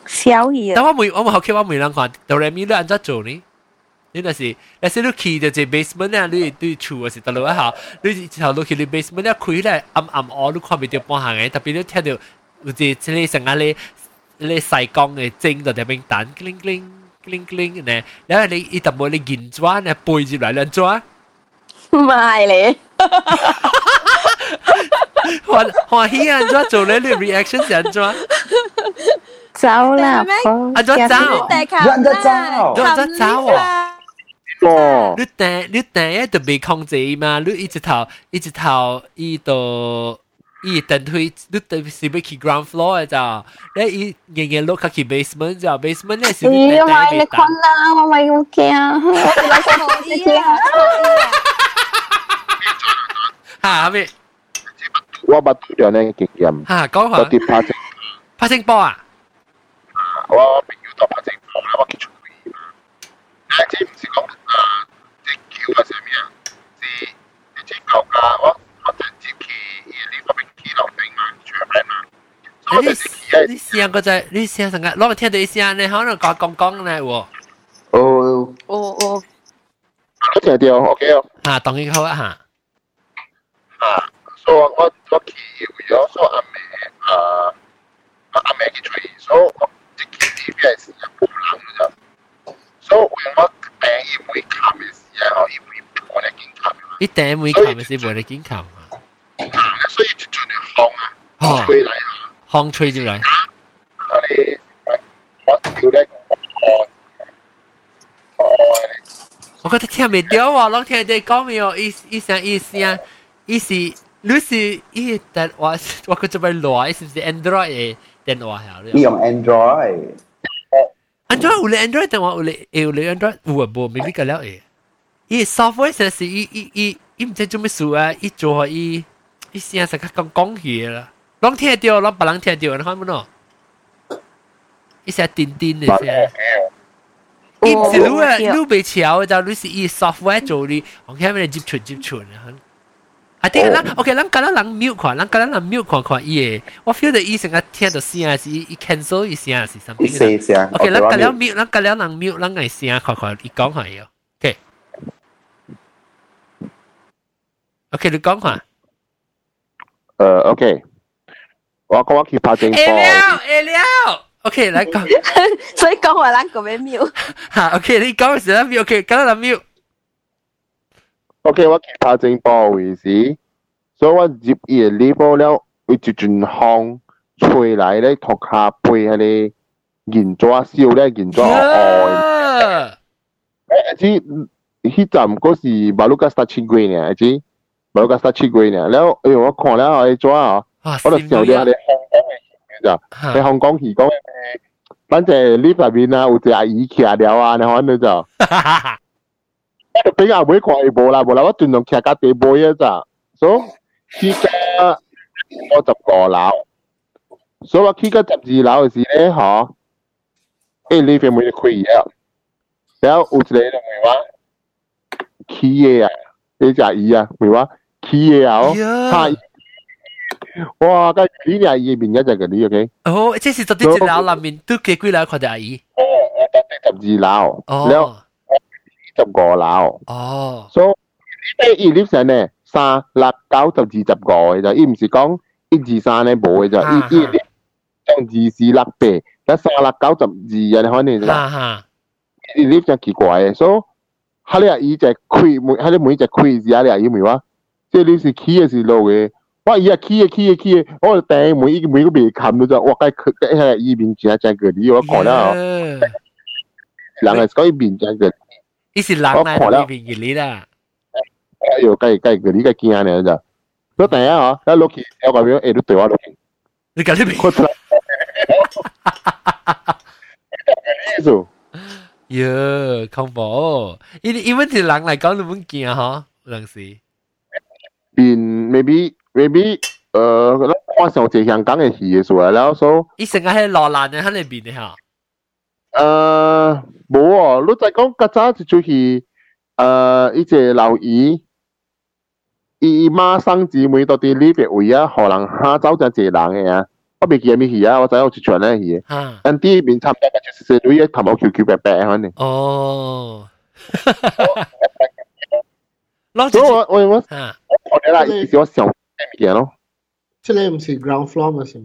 小嘢。但我每我冇学我每人看，哆来咪你安怎做呢？你那是，那是你去到这 basement 啊，你对厝啊是得落一下，你一头落去你 basement 咧开咧暗暗哦，你看唔到半行嘅，特别你听到有啲即系成日咧。你细钢嘅精就喺边弹，cling cling cling cling 呢，然后你一特冇你银砖呢背住嚟两砖，唔系你， 我我希安砖做咧，你 reaction 系安砖，走啦，安砖走，安砖走，安砖走啊！哦，你等你等一特别控制嘛，你一直头一直头一度。伊等推你等是要去 ground floor 嘅咋？你伊日日落去 basement 咋？basement 咧是你等等你困啦，我咪好惊，我哋错啲啊！吓咩？ 我捌拄着呢经验。吓讲下。我啲拍星拍星波啊！我朋友到拍星波啦，我去出去。但系唔是讲啊，即叫啊啥物啊？是即教家我我直接去伊呢个边。你声个仔，你声成个，攞嚟听到声咧，可能讲讲讲咧喎。哦。哦哦。我听到，OK 哦。吓，当然好啊吓。啊， 所以我我去为咗所阿妹啊，阿妹去吹，所以我即系呢边是一部人啫。所以我病伊会冚嘅时候，伊会我嚟见冚。伊顶会冚嘅时会嚟见冚。所以就尽量放啊，吹嚟啊。风吹入来。我觉得听唔到喎，我听你讲咩哦？意意声意声，意思 你是伊电话，我佢做咩攞？是唔是 Android 嘅电话系？你用 Android。Android 有咧 Android 电话有咧有咧 Android 有啊，无咪呢个了诶。伊 software 实是伊伊伊伊唔知做咩事啊，伊做伊伊声成个讲讲嘢啦。拢听到，拢别人听到，你看唔喏？一些叮叮的声。伊唔是你啊，你袂巧就你是伊 software 做你，我睇咩接传接传啊。 啊，啲人，OK，咱今日人 mute 看，咱今日人 mute 看看伊嘅，我 feel 到伊成日听到声是伊 cancel 伊声是 something。声。OK，咱今日 mute，咱今日人 mute，咱嘅声看看，伊讲下嘢。OK。OK，你讲下。诶，OK。我讲我去拍正波。A 了 A 了，OK 来讲。所以讲话咱个咩秒？吓，OK 你讲时啦秒，OK 咁啦秒。 OK，我其他正步位置，所以我入夜里步了，有一陣風吹來咧，托下背喺咧，銀爪燒咧，銀爪外。誒，即迄站嗰是馬路加三千幾呢，即馬路加三千幾呢。了，哎呦，我看了喺抓啊，我就想到咧香港嘅，就喺香港時講，反正呢入面啊，有隻阿姨徛了啊，然後呢就。比較會看無啦，無啦，我盡量騎架地背啊咋，所以而家我十個樓，所以我去到十二樓嘅時咧，嗬，誒呢邊冇開嘢，然後有一個就係話企嘢啊，呢隻魚啊，咪話企嘢啊，嚇！哇！個魚呀，伊面一隻嗰啲，OK。哦，即是十啲一樓裏面都幾幾樓看到阿姨。哦，我十二樓，然後。十个楼。哦。所以呢啲上咧三六九十二十个嘅就，伊唔是讲一二三咧冇嘅就，伊伊呢将二四六八，但三六九十二啊，你可能就。哈哈。呢啲真奇怪嘅，所以哈你啊伊只开每哈你每只开字啊你啊伊咪话，即系你是起嘅是路嘅。哇！伊啊起嘅起嘅起嘅，我顶每一每个未冚到就，哇！计佢计系伊边只只个啲我讲啦，人系讲伊边只个。 伊是人来里边嘅你啦。哎呦，计计个你个惊呢咋？我等下啊，一落去有个表，诶都对我落去。你搞呢边？我出来。呢数。哟，恐怖！因因为啲人嚟讲，你唔惊嗬，有阵时。变 maybe maybe 诶，我上次香港嘅戏嘅时候，然后所。伊成日喺罗兰嘅喺里边嘅吓。 誒，冇啊！你再講曱甴就就是誒，一隻老姨，伊馬上姊妹到啲呢邊位啊，可能下晝就一人嘅啊。我未記咩戲啊，我知我出傳咧戲。但啲面差唔多就是女嘅頭毛 Q Q 白白可能。哦。所以我我我我哋啦，意思我想咩咯？即係唔是 ground floor 唔是？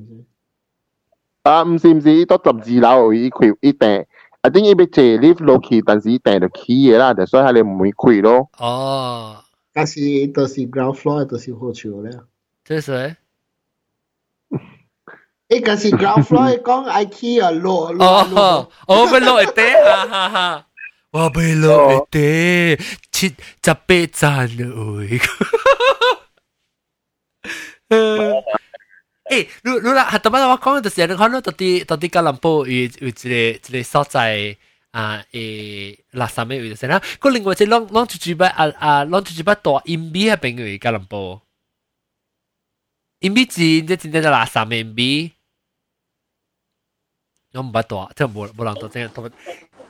啊，唔是唔是，到十二楼伊开伊订，啊，等伊要坐 lift 落去，但是伊订就起嘅啦，就所以佢哋唔会开咯。哦，但是都是 ground floor，都是好笑咧。这是？诶，但是 ground floor 讲 IKEA 落落哦，我被落一啲，哈哈哈，我被落一啲，七十八赞嘞，诶。 诶，你你啦，系特别我讲嘅就是你看到到底到底吉隆坡有有一个一个所在啊诶，垃圾咩有就是啦。个另外一个啷啷住住不啊啊啷住住不大硬币系边个吉隆坡？硬币钱即系真正垃圾咩硬币？我唔捌大，即系冇冇人到真系特别。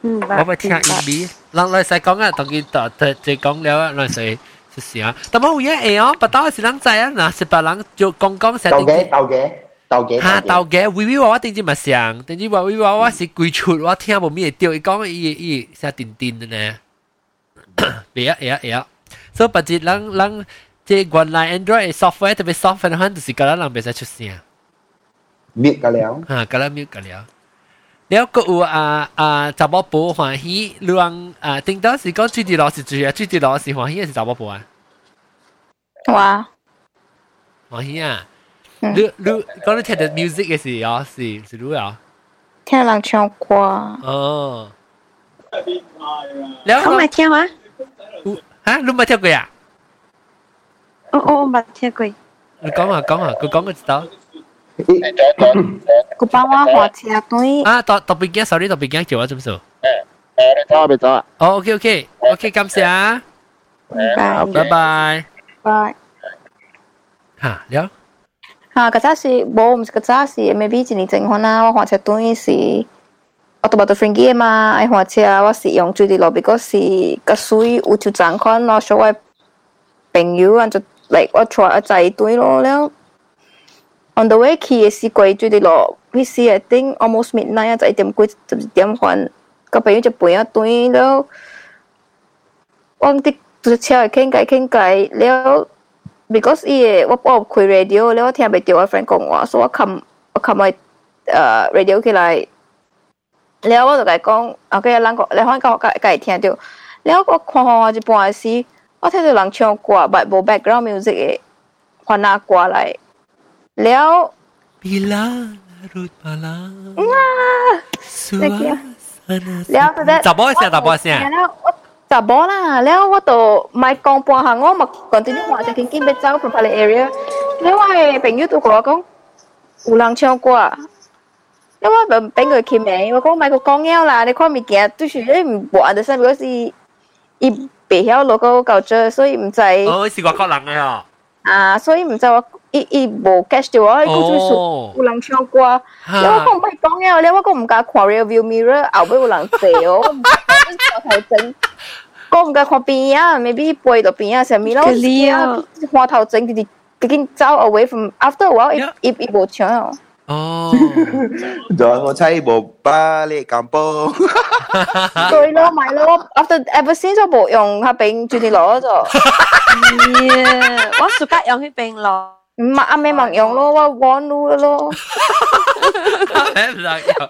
嗯，我咪听硬币，人来使讲啊，当佢特特即讲了，来使。 是啊，但冇嘢诶哦，不到是人知啊，嗱是别人就讲讲成斗嘅斗嘅斗嘅吓斗嘅，微微娃娃定之咪上，定之话微娃娃是鬼出，我听冇咩掉，伊讲伊伊成电电嘅呢，系啊系啊系啊，所以不知人人即系原来 Android software 特别 software 可能就是个人人别使出声，mute 个了，吓个人 mute 个了。 แล้วก็อูอ่าอ่าจับปู欢喜เรื่องอ่า顶到是讲最啲老是最啊最啲老是欢喜是จับปู啊哇欢喜啊你你讲你听的 music 嘅是啊是是如啊听人唱歌哦แล้ว我咪听啊吓你冇听过呀我我冇听过你讲啊讲啊佢讲嘅知道 佢帮我学车队。啊，特特别惊，sorry，特别惊叫我做乜事？诶，走啊，别走啊。哦，OK，OK，OK，感谢啊。拜拜拜。拜。吓，了。吓，嗰阵时冇，唔系嗰阵时，maybe 一年前可能我学车队是。我都冇到 friend 嘅嘛，爱学车我是用最啲落，because 是个水有条状况，我所谓朋友啊就嚟我坐一齐队咯了。 on the way 去嘅时过住啲路，嗰时 I think almost midnight 就一点几十一点半，个朋友就陪我对了，我啲坐车倾偈倾偈了，because 伊个我我开 radio 了，我听唔到我 friend 讲话，所以我冚我冚咪诶 radio 起来，了我就佢讲，OK，人个你可能讲佢佢听到，了我看看一半时，我听到人唱歌，但冇 background music 嘅，换下歌 嚟。แล้ว Bila larut malam. Suasana. แล้วแต่十波先，十波先。十波啦，แล้ว我就买讲半行，我咪 continue 话就紧紧要走 from 嗰个 area。你话系朋友都同我讲，有人唱歌。因为唔俾佢签名，我讲买个讲嘢啦，你看物件就是你唔冇 understand，如果是伊袂晓 local culture，所以唔知。哦，是外国人嘅哦。啊，所以唔知我 伊伊无 catch 到我，佢就是有人唱歌。你我讲唔系讲嘢，你我讲唔敢看 rear view mirror，后尾有人坐哦，我头整。我唔敢看边啊，maybe 背到边啊，上面咯，花头整直直已经走 away from after a while，伊伊伊无唱。哦，rồi我猜冇巴你咁波，对咯，咪咯，after ever since 我冇用黑饼转啲攞咗，我暑假用黑饼攞， mà à, mẹ mặn yếu lo và vón nu lo mẹ mặn yếu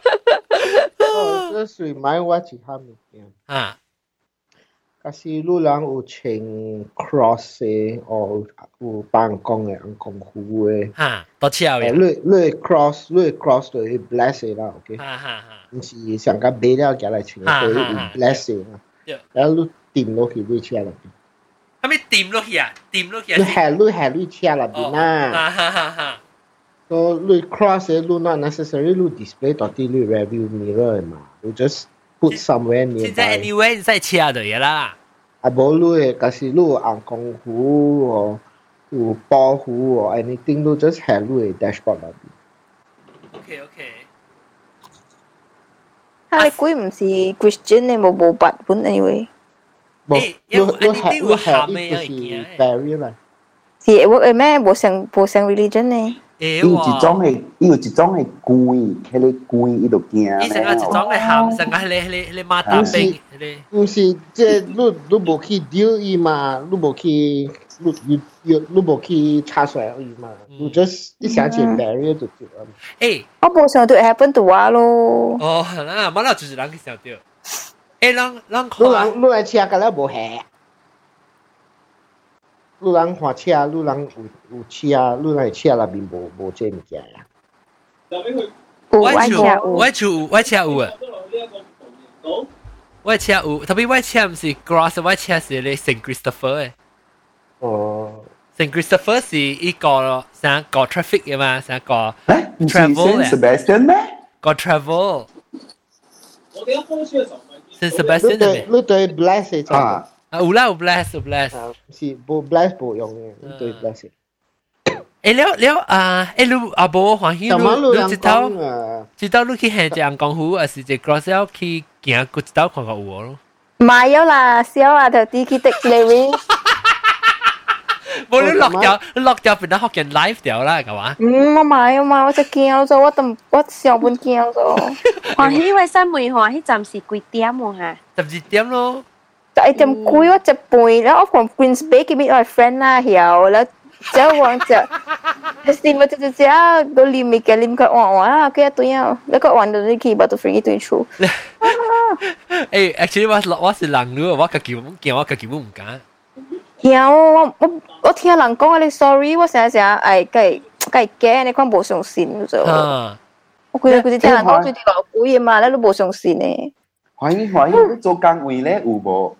cái suy mai quá chỉ ham được à kasi lu lang u cheng cross e o u bang kong e ang kong hu e ha to chiao e cross lu cross to e bless e la okay ha ha ha si xiang ka be la jia lai ching to e bless e la lu 系咪掂落去啊？掂落去。你系你系你车入边啦。哈哈哈哈。So 你 cross 嘅，你 not necessarily 你 display 到啲你 review mirror 嘛，you just put somewhere nearby。现在 anyway 在车度嘢啦。啊，无你诶，假使你有红公湖哦，有宝湖哦，anything 你 just 系你诶 dashboard 入边。OK OK。啊，你鬼唔是 Christian 你冇冇版本 anyway。 冇，你你係你係呢個是 barrier 啦。是我誒咩？冇上冇上 religion 呢？伊有一種係，伊有一種係貴，迄個貴伊就驚。伊成個一種係鹹，成個係你係你馬達冰，唔是即係你你無去嘛，你無去你你你你無去查出來伊嘛，你 just 一想起 barrier 就對啦。誒，我冇想到 happen 到我咯。哦，嗱，冇啦，就是人去想到。诶，人人看，你人你来车个咧无下。路人看车，路人有有车，路人车内面无无这物件呀。我车我车我车有啊。我车有，特别我车唔是 Gross，我车是咧 Saint Christopher 嘅。哦。Saint Christopher 是一个想搞 traffic 嘅嘛，想搞 travel 嘅。Sebastian 咩？搞 travel。 Saint Sebastian 嘅。你对 bless 啊？啊，有啦有 bless 有 bless，是无 bless 无用嘅，对 bless。诶了了啊！诶你阿伯欢喜你你知道知道你去行只阳光湖，还是只 cross 要去行个知道看看有咯？买咗啦，小啊条啲去迪士尼。 冇你落掉，落掉变得学人 live 掉啦，系嘛？嗯，我买啊嘛，我就惊咗，我都我上半惊咗。欢喜为新梅欢喜暂时几点喎吓？十二点咯。就一点贵我一倍，然后我从 Queens Bay 嗰边我 friend 啦，然然之后往就，是咪就就只个里面嘅里个玩玩啊，佢一堆啊，你个玩到你去把到 free 一堆出。诶，actually 我我是人咯，我个基本见我个基本唔敢。 然后我我我听人讲你 sorry，我成日成日诶计计惊，你讲冇上线咗。我佢佢哋听人讲佢哋老贵嘛，你都冇上线呢。欢迎欢迎，做工位咧有无？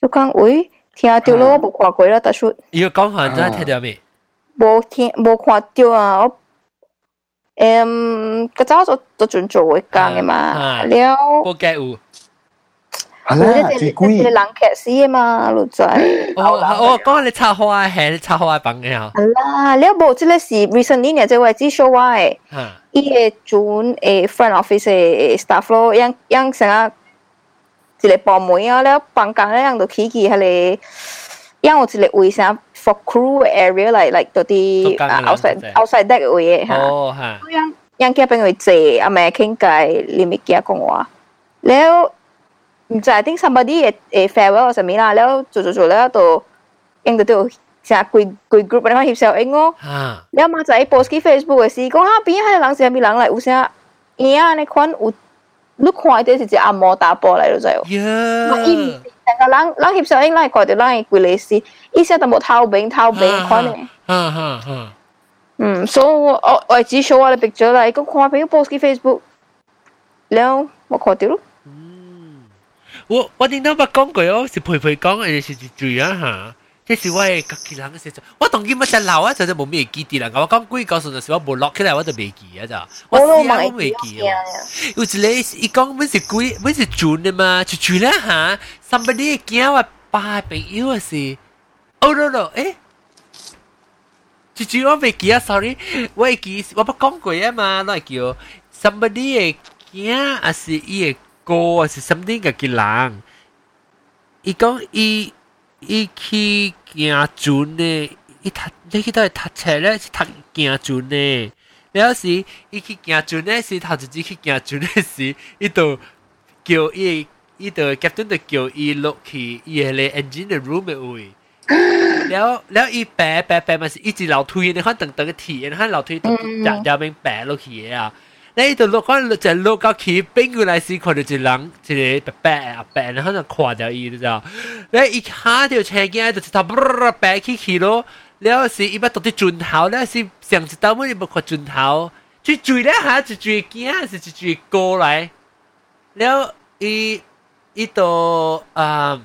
做工位听到咯，我冇看过啦，特殊。要讲下真系听到未？冇听冇看到啊！我诶，个早就就转做会讲嘅嘛，了。冇计有。 系啦，最贵。你人剧死啊嘛，老仔。哦，我讲你插花系你插花棒嘅啊。系啦，你冇即系是 recently 呢，即系为之 show 话。伊个转诶 front office 嘅 staff 咯，样样成日一个部门啊，咧办公咧样就起起系咧，样有一个位成 for crew area 嚟嚟到啲 outside outside deck 位嘅吓。哦吓。样样叫边个坐，啊咪倾偈，你咪讲讲话。แ ล้ว唔知 I think somebody 诶 farewell 什么啦，แล้ว做做做แล้ว就应到到。成日攰攰 group 你看协小英哦，你阿妈仔 post 喺 Facebook 嘅时，讲下边系人成边人嚟，有啥嘢啊？你看有，你看到是只阿嬷打波嚟咯就。呀！伊成个人人协小英，人看到人攰嚟时，伊成日都冇偷饼偷饼看呢。哈哈哈！ 嗯，所以我我我只 show 我嘅 picture 啦，咁看朋友 post 喺 Facebook，然后我看到咯。 我我听到捌讲过哦，是陪陪讲嘅是最啊吓。即是我嘅家己人嘅时阵，我当今乜只老啊，就就冇咩记啲啦。我讲几个数就时我冇落起来，我就未记啊咋。我试下我未记啊。有一个伊讲乜是几乜是准嘅嘛，就准啦吓。somebody 惊我爸朋友啊是，哦咯咯，诶。就就我未记啊，sorry，我会记，我冇讲过啊嘛，攞嚟叫 somebody 嘅惊啊是伊嘅 歌啊是 something 嘅嘅人，伊讲伊。伊去行船呢，伊读你去到读册咧是读行船呢。了是伊去行船呢是头一次去行船呢时，伊就叫伊伊就 captain 就叫伊落去伊个咧 engine 嘅 room 嘅位。แล้วแล้วอีแปะแปะแปะมันสิอีจีเหล่าทุยเนี่ยเขาตึงตึงทีเนี่ยเขาเหล่าทุยตึงจะจะเป็นแปะ落去啊。 你度落嗰就落到起冰过来时，看到一人一个白白啊白，然后就看到伊，你知道？你一下条车镜就头啵白起去咯，了是伊要到啲转头，了是上一道乜你冇看转头，最最咧下就最惊是最过来，了伊伊度啊，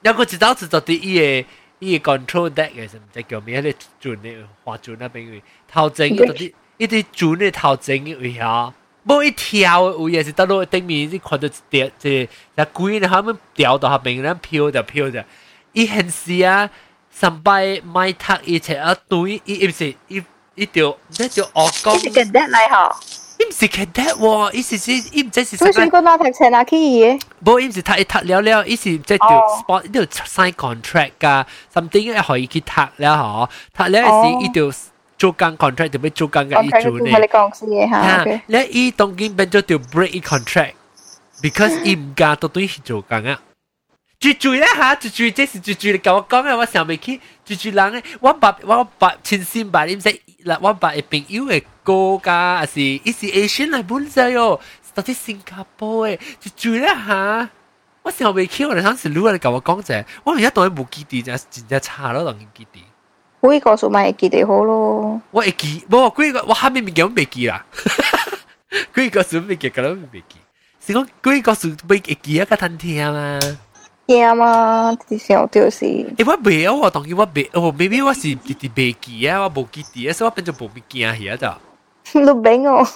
有个一道就到啲伊个伊个 control deck 嘅，唔知叫咩咧转咧滑转那边头前伊到啲。 一啲转嘅头前嘅位啊，冇一跳嘅位也是到落顶面，你看到一条即系鬼咧，佢们掉到下边，然后飘着飘着，伊很是啊，上摆买读一切啊对，伊唔是伊伊条呢条恶讲，伊是嘅 dead 嚟吓。伊唔是 cadet 喎，伊是是伊唔知是。所以个那读车哪去嘅？冇，伊唔是读一读了了，伊是即系条 sport，呢条 sign contract 噶，something 可以去读了嗬，读了是伊条。 做工 contract 就要做工嘅伊做呢。你讲先嘅吓。你伊当今变咗条 break 伊 contract，because 伊唔加到对去做工啊。住住咧吓，住住即是住住，你教我讲嘅，我想未起住住人咧，我爸我爸千先爸，你唔使嗱，我爸系朋友嘅哥噶，还是伊是 Asian 嚟本身哟，到底新加坡嘅住住咧吓。我想未起，我哋当时如果你教我讲者，我而家当佢冇记啲，真真正差咯，当然记啲。 几个数咪记得好咯。我会记，冇几个我下面物件我未记啦。几个数未记，个都未记。是讲几个数未记啊？个摊听嘛。听嘛，啲小条是。诶，我未啊，我当然我未，哦，maybe 我是直直未记啊，我冇记啲啊，所以我变咗冇物件去啊就。你病哦！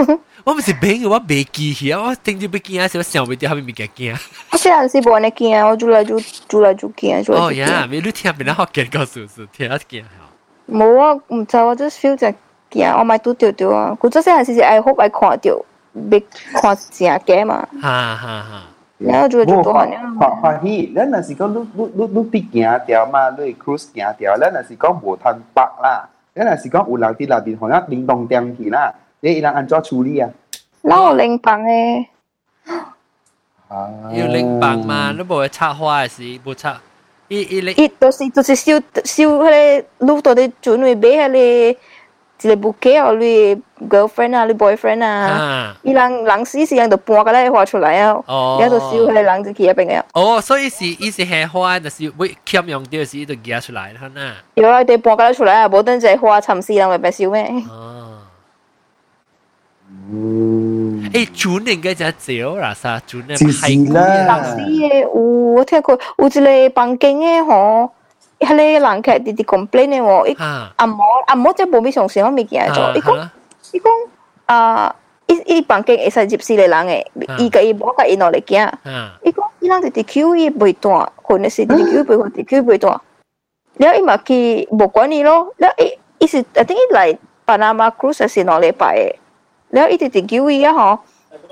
我唔是病，我未记去啊，我定住要记啊，时我想唔到下面物件记啊。我虽然是冇人记啊，我做来做做来做记啊，做来做记。哦呀，你你听边个学见个数数，听得见啊？ 冇啊，唔知我 just feel 就惊，我咪拄着着啊。佢做细阵时是爱好爱看着，别看正嘅嘛。哈哈哈。然后就做多呢。欢欢喜，咱若是讲你你你你啲行条嘛，你 cruise 行条，咱若是讲无通北啦，咱若是讲有人啲内边可能灵动点去啦，你伊人安怎处理啊？那有灵棒诶。要灵棒嘛，你无会插花嘅事，无插。 伊伊咧，伊就是就是烧烧迄个路度啲准备买迄个一个 bouquet 哦，你 girlfriend 啊，你 boyfriend 啊，伊人人死时人就搬个咧画出来啊，然后就烧迄个人就企喺边个。哦，所以是伊是系花，就是会欠用掉时就夹出来啦，呐。有啊，哋搬个出来啊，无等只花沉死人会白烧咩？哦。 诶，准应该就少啦，啥准咧排骨啦。是嘅，有我听过有一个房间嘅吼，迄个人客直直 complain 嘅喎，伊阿嬷阿嬷即系无咩上线，我未见做。伊讲伊讲啊，伊伊房间会使接四个人嘅，伊个伊冇个伊落嚟惊。伊讲伊人直直 Q 伊袂断，可能是直直 Q 袂断，直 Q 袂断。然后伊嘛去无管伊咯，然后伊伊是 I think 伊来巴拿马 cruise 是两礼拜嘅。 你一直直叫伊啊吼，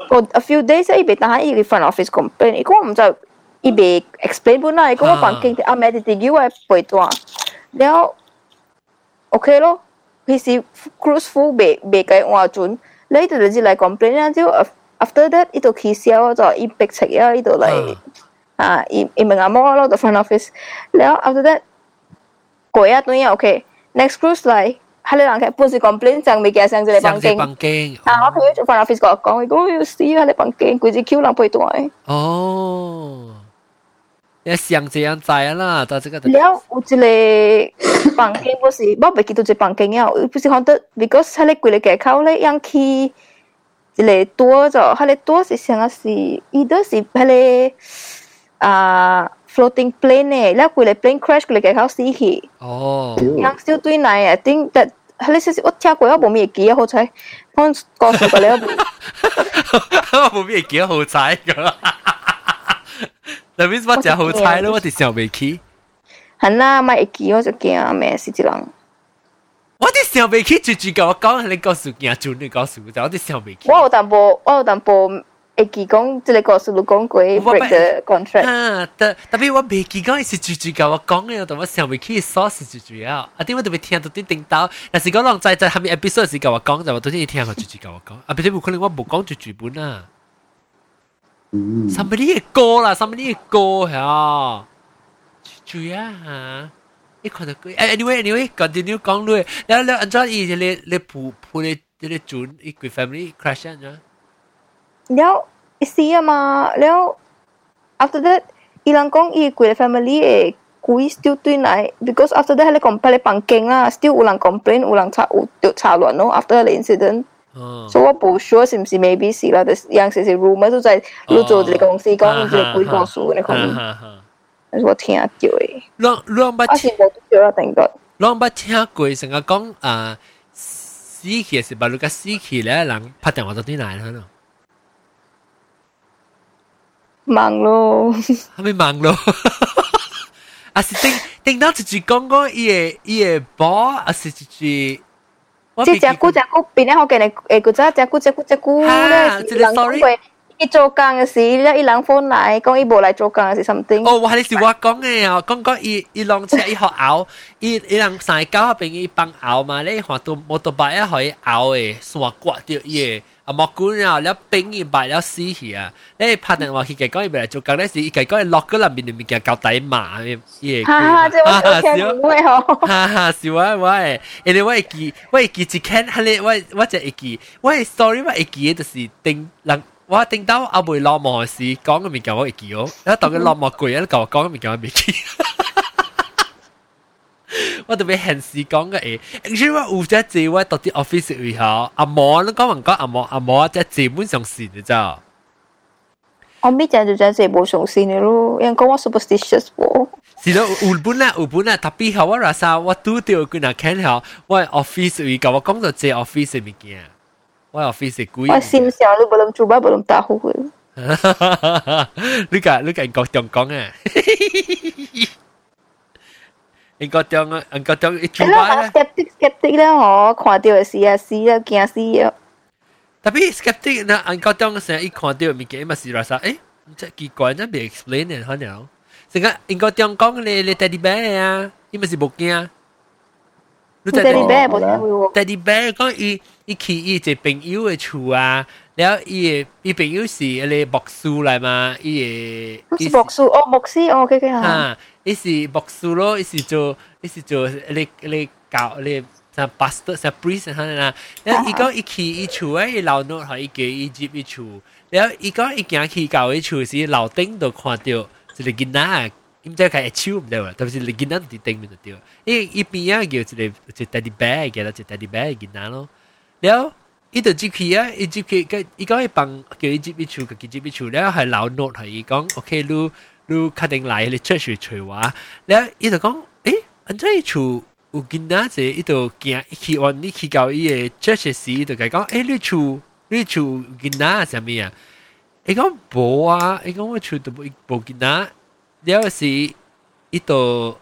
個 a few days 伊袂得閒，伊去 front office complain，伊講毋知伊袂 explain 本來，伊講我房間阿妹直直叫我陪單，然後 à. OK 咯，迄時 cruise full 袂袂改換船，你一直直來 complain 啊，就 after that 伊就起笑啊，就伊白色啊，伊就來啊，伊伊問阿媽咯，就 ừ. front office，然後 after that 過一段 OK，next cruise 來。系你人嘅本是 complain 上未嘅上咗你房间。房间。啊，我朋友做 front office 讲讲，如果要死喺你房间，佢只 Q 人背袋。哦。要像这样在啦，到这个。了，有一个 房间不是，我未记到一房间啊，不是看到，because 迄个规个街口咧，样去一个多咗，迄个多是啥是，伊都是迄个啊 floating plane 咧，แล้ว规个 plane crash 规个街口死去。哦。样少对内啊，顶但迄个是我听过，我冇咩记啊，好彩，我告诉过了。我冇咩记好彩㗎。那边我真好彩咯，我哋想未起。系啦，咪会记我就惊咩事之人。我啲想未起，住住甲我讲，你告诉惊做你告诉我，我啲想未起。我有淡薄，我有淡薄 会记讲即个故事，你讲过 break the contract。啊，但但比我袂记讲是句句甲我讲诶，但我想袂起煞是句句啊。啊，点我特别听到啲叮当，但是讲人在在下面 episode 时甲我讲，就我最近听个句句甲我讲，啊，别啲冇可能我冇讲句句本啊。嗯。Somebody 嘅歌啦，Somebody 嘅歌吓，句句啊吓。你看到佢，anyway anyway continue 講落，然後然後按照伊啲咧咧鋪鋪咧啲咧轉，伊個 family crash 咗。 เลยเลยผู้ผู้เลยเลยจูนอีก family crash อันนั้นแล้วสิอะมาแล้ว after that อีหลัง讲อี个 family 诶故意 still 对内 because after that 佢哋 complain 房间啊 still 有人 complain 有人查有有查乱咯 after the incident 所以我唔 sure 是唔是 maybe 是啦，但系有阵时是 rumor 都在录做一个公司讲一个鬼故事嘅可能。我听到诶。啷啷捌？我是冇对啦，定个。啷捌听过成个讲啊，死去是把那个死去咧，人拍电话到啲嚟啦。 忙咯，系咪忙咯？啊是定定到一句讲讲伊个伊个波，啊是一句。即只股只股变咧，我见你诶个只只股只股只股咧，即系 sorry。伊做工嘅时，咧伊人 phone 来讲伊无来做工嘅是 something。哦，我系你是我讲嘅啊，讲讲伊伊浪车伊学拗，伊伊人晒狗边伊帮拗嘛，你学到摩托摆一可以拗诶，线刮掉伊 啊莫管啊，了冰伊摆了死去啊！你拍电话去佢讲伊未来做工咧时，伊佢讲伊落嗰入面里面嘅搞底马伊哈哈，即系我听唔会嗬。哈哈，是我我诶，因为我会记，我会记一间，系你我我就会记，我会 story 我会记嘅就是定人。我听到阿妹落幕时讲嘅物件我会记哦，一当佢落幕攰，一讲讲嘅物件我未记。 我特别现时讲嘅诶，因为我有只字我到啲 office 会后，阿毛你讲完讲阿毛阿毛只字本上线嘅咋。我咪就就只字冇上线嘅咯，因为讲我 superstitious 喎。是咯，有本啊有本啊，特别后我话啥，我拄到佢那看后，我 office 会讲我讲到这 office 嘅物件。我 office 贵。我心想你 belum coba belum tahu. Lu kat lu kat kau tiong kong ah. Engkau tiong engkau tiong cuba lah. Skeptik skeptik lah ho, 看到嘅事啊死啊惊死啊。tapi skeptik na engkau tiong saya 一看到物件，mesti rasa 诶，即奇怪，真未 explain 嘅可能。成个engkau tiong kong 你你 teddy bear 啊，伊咪是冇惊。你 teddy bear 冇听过？teddy bear 讲伊。伊去伊一朋友嘅厝啊， 了伊伊朋友是迄个牧师来嘛，伊个是牧师哦，牧师哦，OK OK 啊，伊是牧师咯，伊是做伊是做迄个迄个教迄个。像 pastor 像 priest 哈啦，然后伊讲伊去伊厝诶，伊老奴和伊叫伊接伊厝，然后伊讲伊行去到伊厝时，老丁都看到一个囡仔，伊毋知佢一手毋知喎，但是囡仔伫顶面就对，伊伊边啊叫一个一个 teddy bear，叫做一个 teddy bear 囡仔咯，然后。伊就接佢啊，伊接佢個，伊講伊帮叫伊接伊厝，佢接伊厝，了係老 note 係伊讲，OK，你你确定来你出去找我，了伊就講，誒，安怎伊厝有囡仔者，伊就行去往你去搞伊個 church 時，伊就佢講，誒，你厝你厝囡仔啥物啊？伊讲无啊，伊讲我厝都無無囡仔，了是伊就。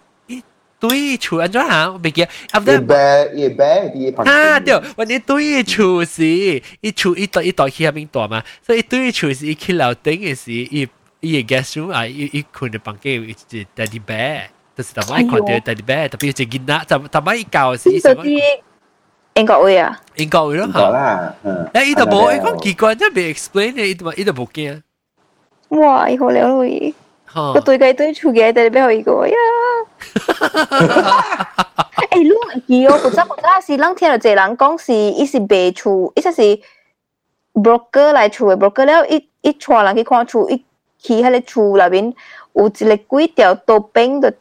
对厝安怎行？我未记。after 一百一百啲朋友。啊，对，我哋对厝是，一厝一代一代去下面大嘛，所以对厝是一去楼顶嘅时，一一个 guest room 啊，一一困嘅房间，一只 teddy bear，就是特别看到 teddy bear，特别一只囡仔，特特别一教是。嗰啲英国位啊？英国位咯，吓。啦，嗯。诶，伊度冇，伊讲奇怪，真系未 explain 嘅，伊度伊度冇惊。哇，伊好了会。个对计对厝嘅，但系俾佢个呀。 哎，路伊哦，不知不知是啷听了这人讲是，伊是白厝，伊说是 broker 来厝的 broker 了，一一串人去看厝，一去迄个厝内面有一个鬼条都冰的。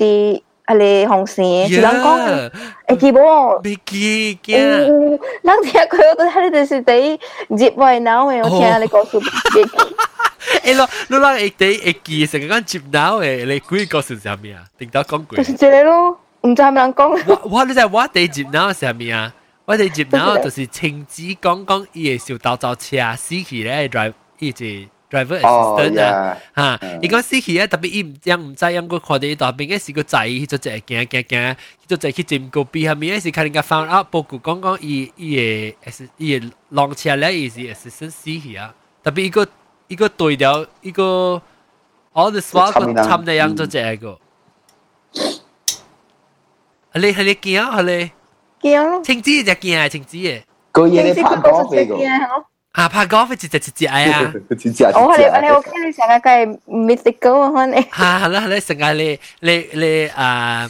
啊你红线，是人讲，会记无？未记嘅。人听佢都睇你哋是第接位脑嘅，我听你讲述未记。诶，咯，你谂会第会记成个接脑嘅，你估个是啥物啊？定到讲句。就是这个咯，唔知系咪人讲。我我你知我第接脑系啥物啊？我哋接脑就是亲子讲讲伊会受到造车死去咧，drive 伊就。 driver assistant 啊，吓！伊讲死去啊，特别伊唔样唔知样个看到伊大边嘅时个仔，就只行行行，就只去占个边下面嘅时，看人家 found out 报告讲讲伊伊嘅 S 伊嘅浪车咧，伊是 assistant 死去啊，特别伊个伊个对调伊个 all the swap 个差唔多样就只个。系你系你惊系你惊？青子就惊啊，青子嘅。个嘢你拍过飞个。 啊，拍 golf 直直直接哎呀！我你你 OK 你成日计 mythical 啊，可能。吓系啦系啦，成日你你你啊，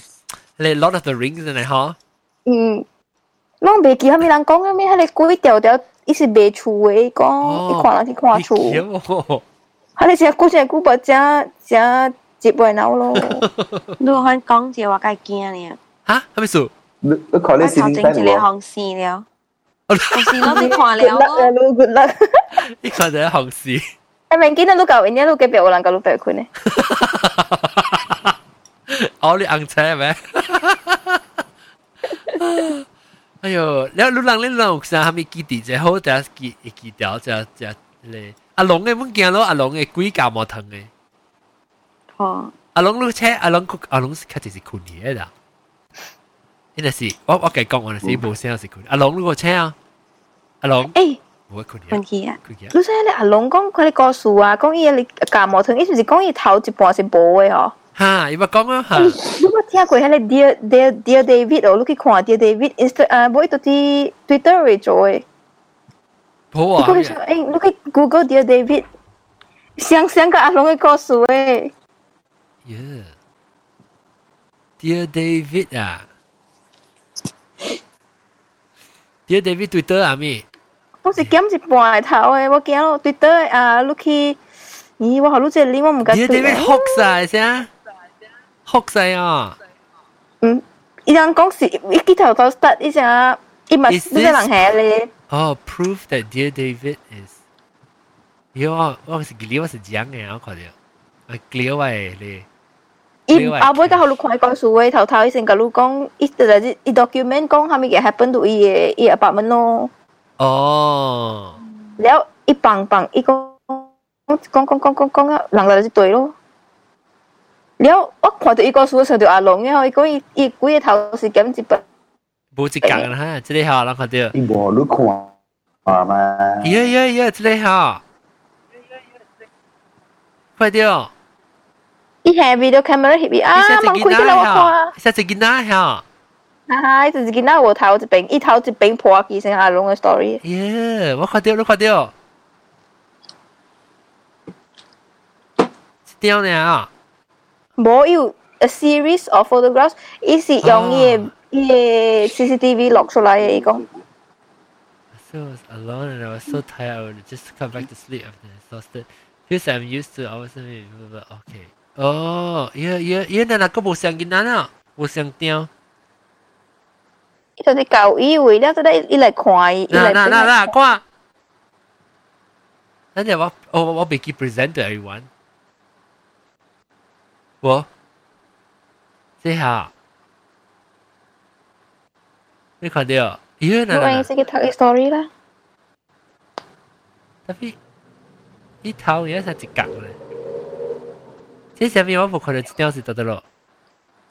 你 Lord of the Rings 真系嗬。嗯，我未记下面人讲嘅咩？系你鬼条条，伊是未厝嘅讲，你看啦，你看厝。系你成日估成日估把正正接背脑咯。你看讲者话计惊呢？吓，系咪数？你你看你先睇一个行事了。 红事咯，你看了咯。咯，good luck。呢个就系红事。I mean，见到都旧，人家都几别我能够都别困呢。哦，你硬车咩？哎呦，你你人你人有啥哈咪记地只好，就记记掉就就咧。阿龙嘅乜见咯？阿龙嘅鬼教冇疼嘅。哦。阿龙你车，阿龙阿龙是开始是困嘢的。 呢个是我我计讲我系是冇声是困。阿龙你个车啊？阿龙，诶，冇困问题啊。你说你阿龙讲佢哋故事啊，讲伊你教冇疼，意思是讲伊头一半是无嘅嗬。哈，伊咪讲啊哈。你冇听过迄个 Dear Dear Dear David 哦？你去看 Dear David Insta 啊，冇到啲 Twitter 嚟做嘅。好啊。你讲诶，你去 Google Dear David，想想个阿龙嘅故事诶。Yeah。Dear David 啊。 Dear David Twitter 啊咪？我是减一半头诶，我见到 Twitter 啊，你去，咦，我好你这里我唔敢。Dear David 学晒先，学晒啊。嗯，伊人讲是一记头到 start 一只，伊咪呢个人系咧。Oh, proof that Dear David is。哟，我我是记你我是讲嘅，我看到，我记我系你。 伊后尾到后，你看伊讲事话，头头伊先甲你讲，伊就是伊 document 讲，虾米嘢 happen to 伊嘅伊 apartment 咯。哦。然后伊放放，伊讲讲讲讲讲讲啊，人来就对咯。然后我看到伊个事，想到阿龙，然后伊讲伊伊鬼个头是咁一本。冇一格啦，哈，即个好，人看到。伊无你看啊嘛。呀呀呀，即个好。快点！伊系 video camera 翕伊啊，望开啲我看。实只囡仔吓。哈哈，伊就是囡仔我头一边，伊头一边破起成阿龙嘅 story。耶，我看到，我看到。点呢啊？冇有 a series of photographs，伊是用伊嘅伊嘅 CCTV 录出来嘅，伊讲。So I was alone and I was so tired. I would just come back to sleep after exhausted. Feels I'm used to. I wasn't okay. 哦，伊伊伊那那个无相囡仔啊，无相雕。伊就是教伊为了即个伊来看伊，伊来那那那看。那就我我我俾佢 present to everyone。我，即下，你看到？伊那那。我先去睇 story 啦。特别，伊头嘢系一格咧。 即系上面我部佢哋当时得得咯，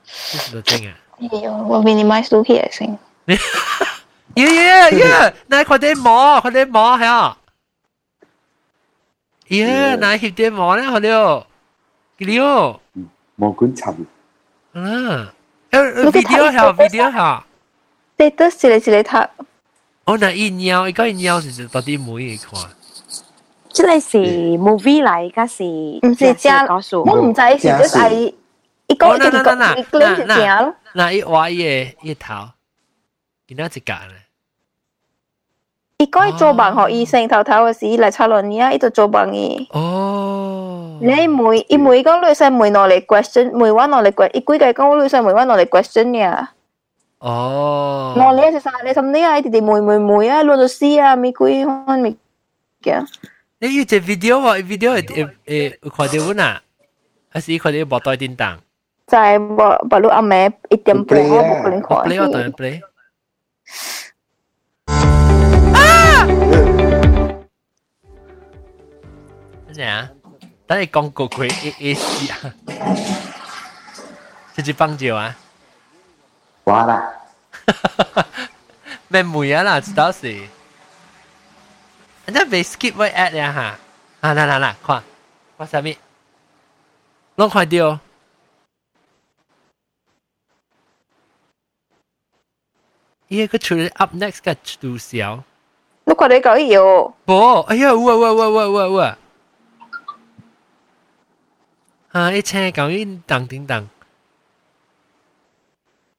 这是都正啊。我 minimize 到起先。耶耶耶！那佢哋摸，佢哋摸系啊。耶，那佢哋摸咧，佢哋，佢哋。摸管沉。啊，诶 video 系 video 系。你得是嚟是嚟睇。我那一鸟，一个一鸟是到底每一看。 即系是 movie 嚟，家是唔是正，我唔知是即系一个一个一个一个正咯。嗱，一画嘢一头，见到一格咧。伊讲伊做梦学医生头头嘅时嚟查论嘢，伊就做梦嘅。哦。 你每伊每讲女仔每攞嚟 question，每揾攞嚟 question，伊几个讲女仔每揾攞嚟 question 嘅。哦。我你系啥？你甚你啊？弟弟妹妹妹啊，攞到 C 啊，咪几看咪嘅。 你要只 video 喎，video 诶诶看到冇呐？还是看到冇带电档？就系冇冇录阿妹一点半我冇可能看。play 我当然 play。咩啊？等你讲过佢 A A C 啊？这是棒球啊？哇啦！咩梅啊啦？知道是？ 那被 skip 位 at 呀哈？啊，嗱嗱嗱，看，我啥物？拢看到。伊个出嚟 up next 个注销。你看你搞有？无，哎呀，哇哇哇哇哇哇！啊！一车讲紧当叮当，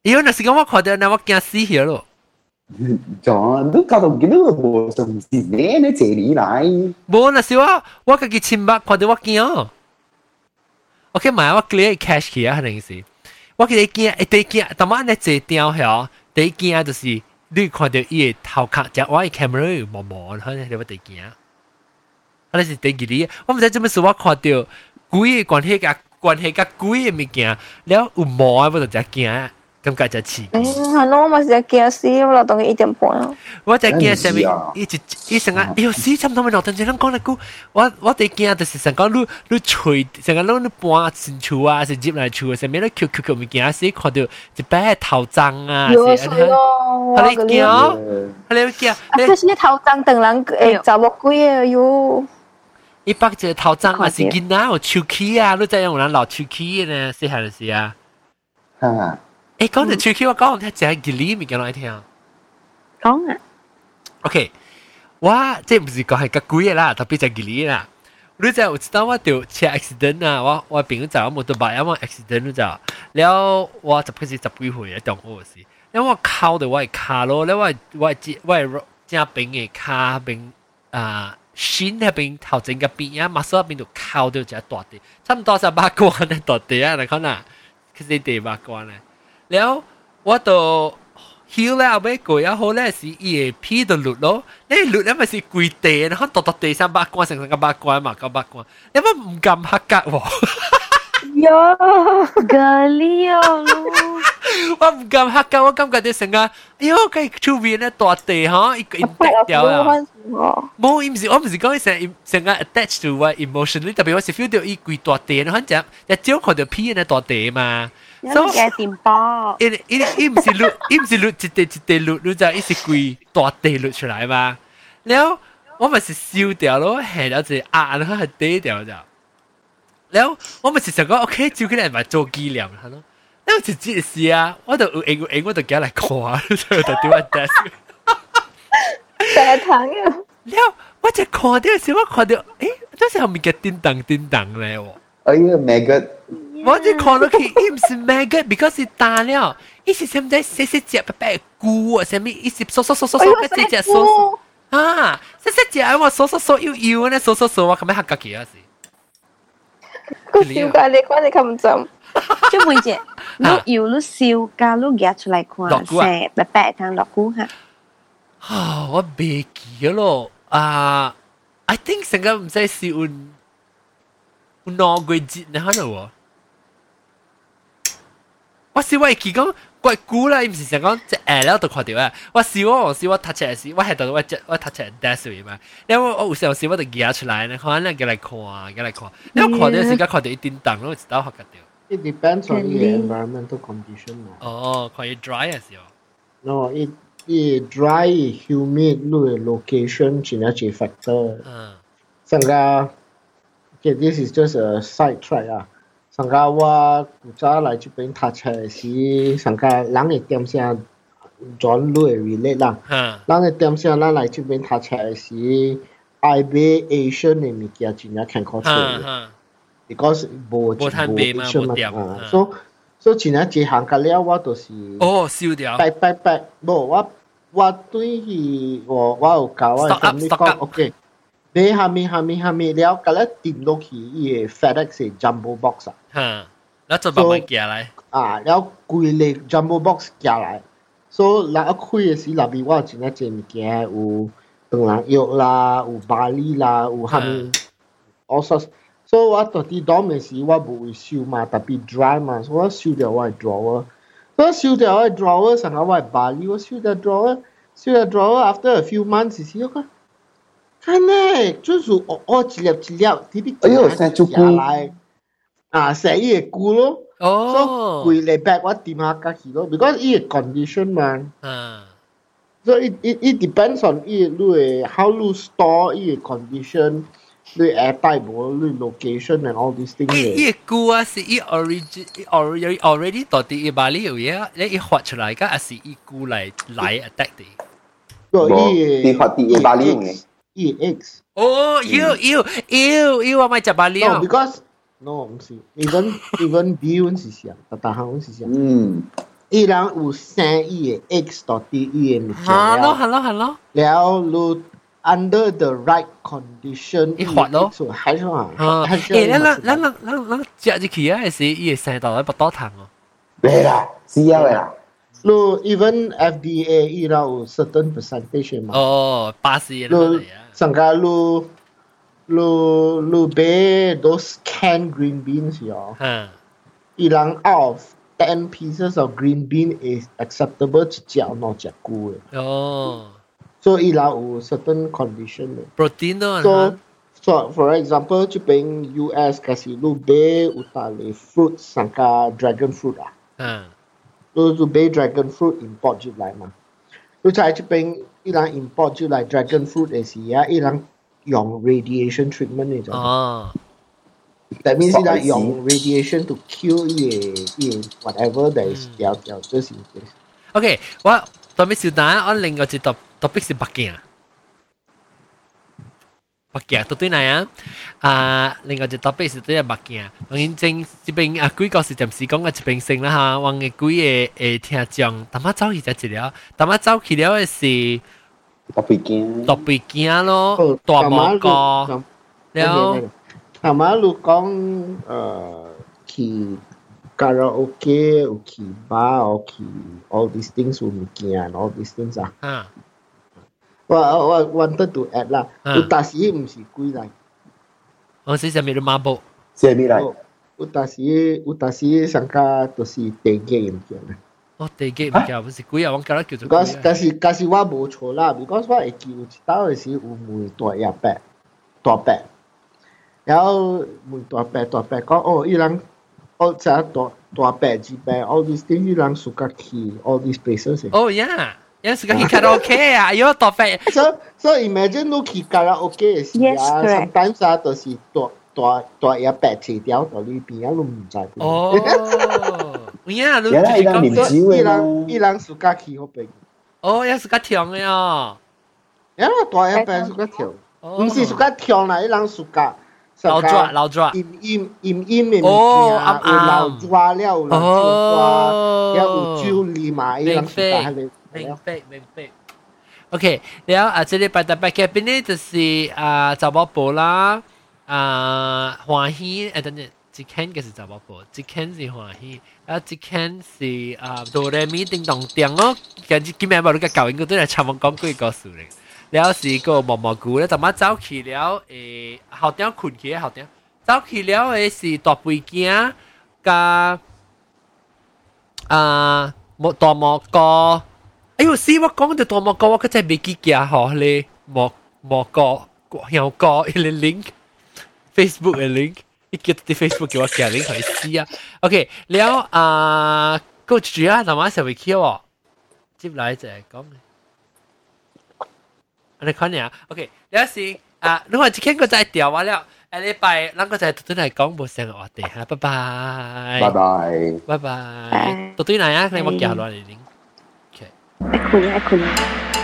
咦？若是讲我看到，那我惊死去咯。 就都搞到几多无重视咧？你这里来？无，若是我我家己亲目看到我惊。OK，买我 clear cash 去啊，肯定是。我记得惊，一对惊，但系你坐掉系，第一惊就是你看到伊个头壳，只我个 camera 毛毛，可能你我第惊。可能是第二啲，我唔知做咩事，我看到。鬼嘅关系甲关系甲鬼嘅物件，了有毛啊，不就只惊， 感觉就刺激。嗯，系咯，我咪成日惊死，我老当佢一点半。我就惊上面一直一成啊，哎呦死，差唔多咪老当阵，讲嚟讲，我我哋惊就是成讲你你吹，成个你你搬进厝啊，是入来厝，上面你 Q Q Q 物件，是看到一摆头脏啊，有水咯，你惊，你惊，你可是你头脏等人诶，查某鬼啊哟。一百只头脏啊，是囡仔有手气啊，你知有人老手气呢？细汉时啊。啊。 诶，讲到手气，我讲听只吉利咪讲来听。讲啊。OK，我即唔是讲系个鬼啦，特别只吉利啦。你知有知道我条车 accident 啊，我我朋友就我冇得买，我 accident 你知，了我就开始十几岁嘅中学时，了我靠到我系卡咯，了我我系我系正边嘅卡边啊。心那边头前个边啊，马上边度靠到只大地，差唔多十八关嘅大地啊，你看呐，其实第八关咧。 然后我到 hill 咧后尾过啊好咧是伊个 P 度落咯，你落咧咪是跪地，然后度度地三八关成成个八关嘛，九八关，你乜唔咁合格喎？呀，咖喱啊！我唔敢黑噶，我感觉啲成个，哎呦，佢出面咧大地吓，一个一滴掉啊！冇，伊唔是，我唔是讲成成个 attach to 我 emotion，特别我是 feel 到伊攰大地，你看只一朝看到片咧大地嘛。 所以嘅電波，伊伊伊唔是錄，伊唔是錄一地一地錄，你就一是攰大地錄出來嘛。然後我咪是燒掉咯，係了就壓，然後係低掉就。然後我咪是想講，OK，照佢哋咪做紀念啦咯。因為直接是啊，我就有英英我就叫嚟看，所以就點樣 desk。成日睇啊！然後我就看到時，我看到，誒，這是後面嘅叮當叮當咧喎。哎呀，maggot！我就看到佢，伊唔是 maggot，because 是大了，伊是什么在细细只白白菇啊，什么伊是嗦嗦嗦嗦嗦，个只只嗦啊，细细只我嗦嗦嗦悠悠咧，嗦嗦嗦我咁样吓佢啊是。个小解你关你咁唔浸。即每只，你要你笑噶，你夹出嚟看，成白白汤落菇吓。啊，我未记咯，啊，I think 成个唔使是有有两个节呢，可能喎。 我是我记讲怪菇啦，唔是成讲即诶了都看到啊。我试我我试我touch 嘅时，我系度我只我 touch 嘅 desk 嘛。因为我有时候时我就夹出来，你看你叫嚟看，叫嚟看。你看到时间看到一点灯，我知道学嘅掉。It depends on the environmental condition. Oh, quite dry as you. No, it it dry, humid, location 只系一 factor. 嗯。上个，okay, this is just a side track 啊。 上个我古早来这边读册时，上个人嘅点声转类 relate 啦。嗯。人嘅点声，咱来这边读册时，IB Asian 嘅物件真系看可出。嗯嗯。because 无无摊卖嘛，无掉。所所以前一一行隔了，我都是哦烧掉。拜拜拜，无我我对佢我我有教我同你讲，OK， 你下面下面下面了，咁咧掂到去伊 FedEx Jumbo Box 啊。吓，那就慢慢寄嚟。啊，了贵力 Jumbo Box 寄嚟，所以嗱一开嘅时，入边我有真系只物件有当然肉啦，有巴黎啦，有下面 all sorts。所以我到啲 dorm 嘅时，我唔会收嘛，特别 dry 嘛，所以我收掉我嘅 drawer。所以收掉我嘅 drawer，成个我嘅巴黎，我收掉 drawer，收掉 drawer after a few months 时，我 Ane, chuzu o o chilep chilep, tibi chilep. Ayo, sen chu ku. À, sẽ ye ku lo. So, kui le back wa tim ha ka ki because ye condition man. So it, it, it depends on ye lu how lu store ye condition, lu air type or location and all these things. Ye ye ku a si ye origin already already to ti ye bali yo ye, le ye hot chulai ka a si ye ku lai lai attack ti. Bo, ti hot ti ye bali yo 里用嘅。E X. Oh, you, you, you, you 咪就巴了。No, because no 唔是，even even B 阮是啥，特特行阮是啥。嗯。伊人有生伊嘅 X 到 D 伊嘅物件。 Hello, hello, hello。了你 under the right condition，伊发咯，还是话，诶，咱咱咱咱咱咱食入去啊，是伊会生到喺不倒糖哦。系啦，是啊啦。lo even FDA 伊拉有 certain percentage 嘛。哦，巴西咯， sang sangka lu lu lu be those canned green beans yo. Huh. Ilang of ten pieces of green bean is acceptable to jiao no jiaku. Eh. Oh. So ilang a certain condition. Eh. Protein no. So so for example, to paying US kasi lu be utale fruit sang sangka dragon fruit ah. Huh. So to be dragon fruit import jit like mah. 你在这边伊人 import 入来 dragon fruit 嘅时啊，伊人用 radiation treatment 嚟做。哦。 That means 伊人用 radiation to kill 伊伊 whatever that is 掉掉这是。 OK，我当面小蛋，我另外一个 topic 是北京啊。 北京都对嚟啊！啊，另外一 topic 是对啊北京。当然正这边啊几个是暂时讲嘅一边先啦吓，往嘅几个诶听众，淡仔走去就一了，淡仔走去了嘅是大北京，大北京咯，大毛哥，了。淡仔你讲诶去卡拉 OK，有去 bar，有去 all these things 有物件，all these things 啊。啊。 我我 wanted to add 啦，有但是唔是贵嚟。我是啥物的马布？啥物嚟？有但是有但是上加都是地基物件啦。哦，地基物件唔是贵啊，我觉得叫做贵啊。但是但是我冇错啦，because 我会记有一道嘅时有梅大一白大白，然后梅大白大白讲哦，伊人哦只大大白之白，all these things 伊人暑假去 all these places。哦呀。 有時間去卡拉 OK 啊，有多費。So so imagine 你去卡拉 OK 嘅時啊，sometimes 啊，就是大大大一白切掉到裏邊啊，你唔知。哦，呀，你原來伊人唔知伊人伊人暑假去嗰邊。哦，有暑假跳嘅哦。呀，大一白暑假跳，唔是暑假跳啦，伊人暑假。老抓老抓，陰陰陰陰嘅物件啊，有老抓了，有老抓，有酒梨嘛，伊人暑假係咪？明白，明白。OK，然后啊，这里摆的摆件边呢，就是啊，查某婆啦，啊，欢喜，诶，等等，这件就是查某婆，这件是欢喜，啊，这件是啊，哆来咪叮当叮哦，跟今天我那个搞音个都来唱完讲几个数嘞，然后是一个毛毛菇咧，怎么早起了？诶，好点困起，好点，早起了诶是大背巾加啊，大毛哥。哎呦，死我讲到大毛哥，我佢真系未记嘅嗬，你毛毛哥有个一个 link，Facebook 嘅 link，一叫啲 Facebook 叫我嘅 link 去试啊。OK，แล้ว啊，个主啊，同埋成日叫我接嚟就系讲。你看呀，OK，有时啊，你话之前个就系调完了，下礼拜啷个就系对嚟讲冇成个话题哈，拜拜，拜拜，拜拜，到对嚟啊，你冇叫落嚟。 哎，姑娘，哎姑娘。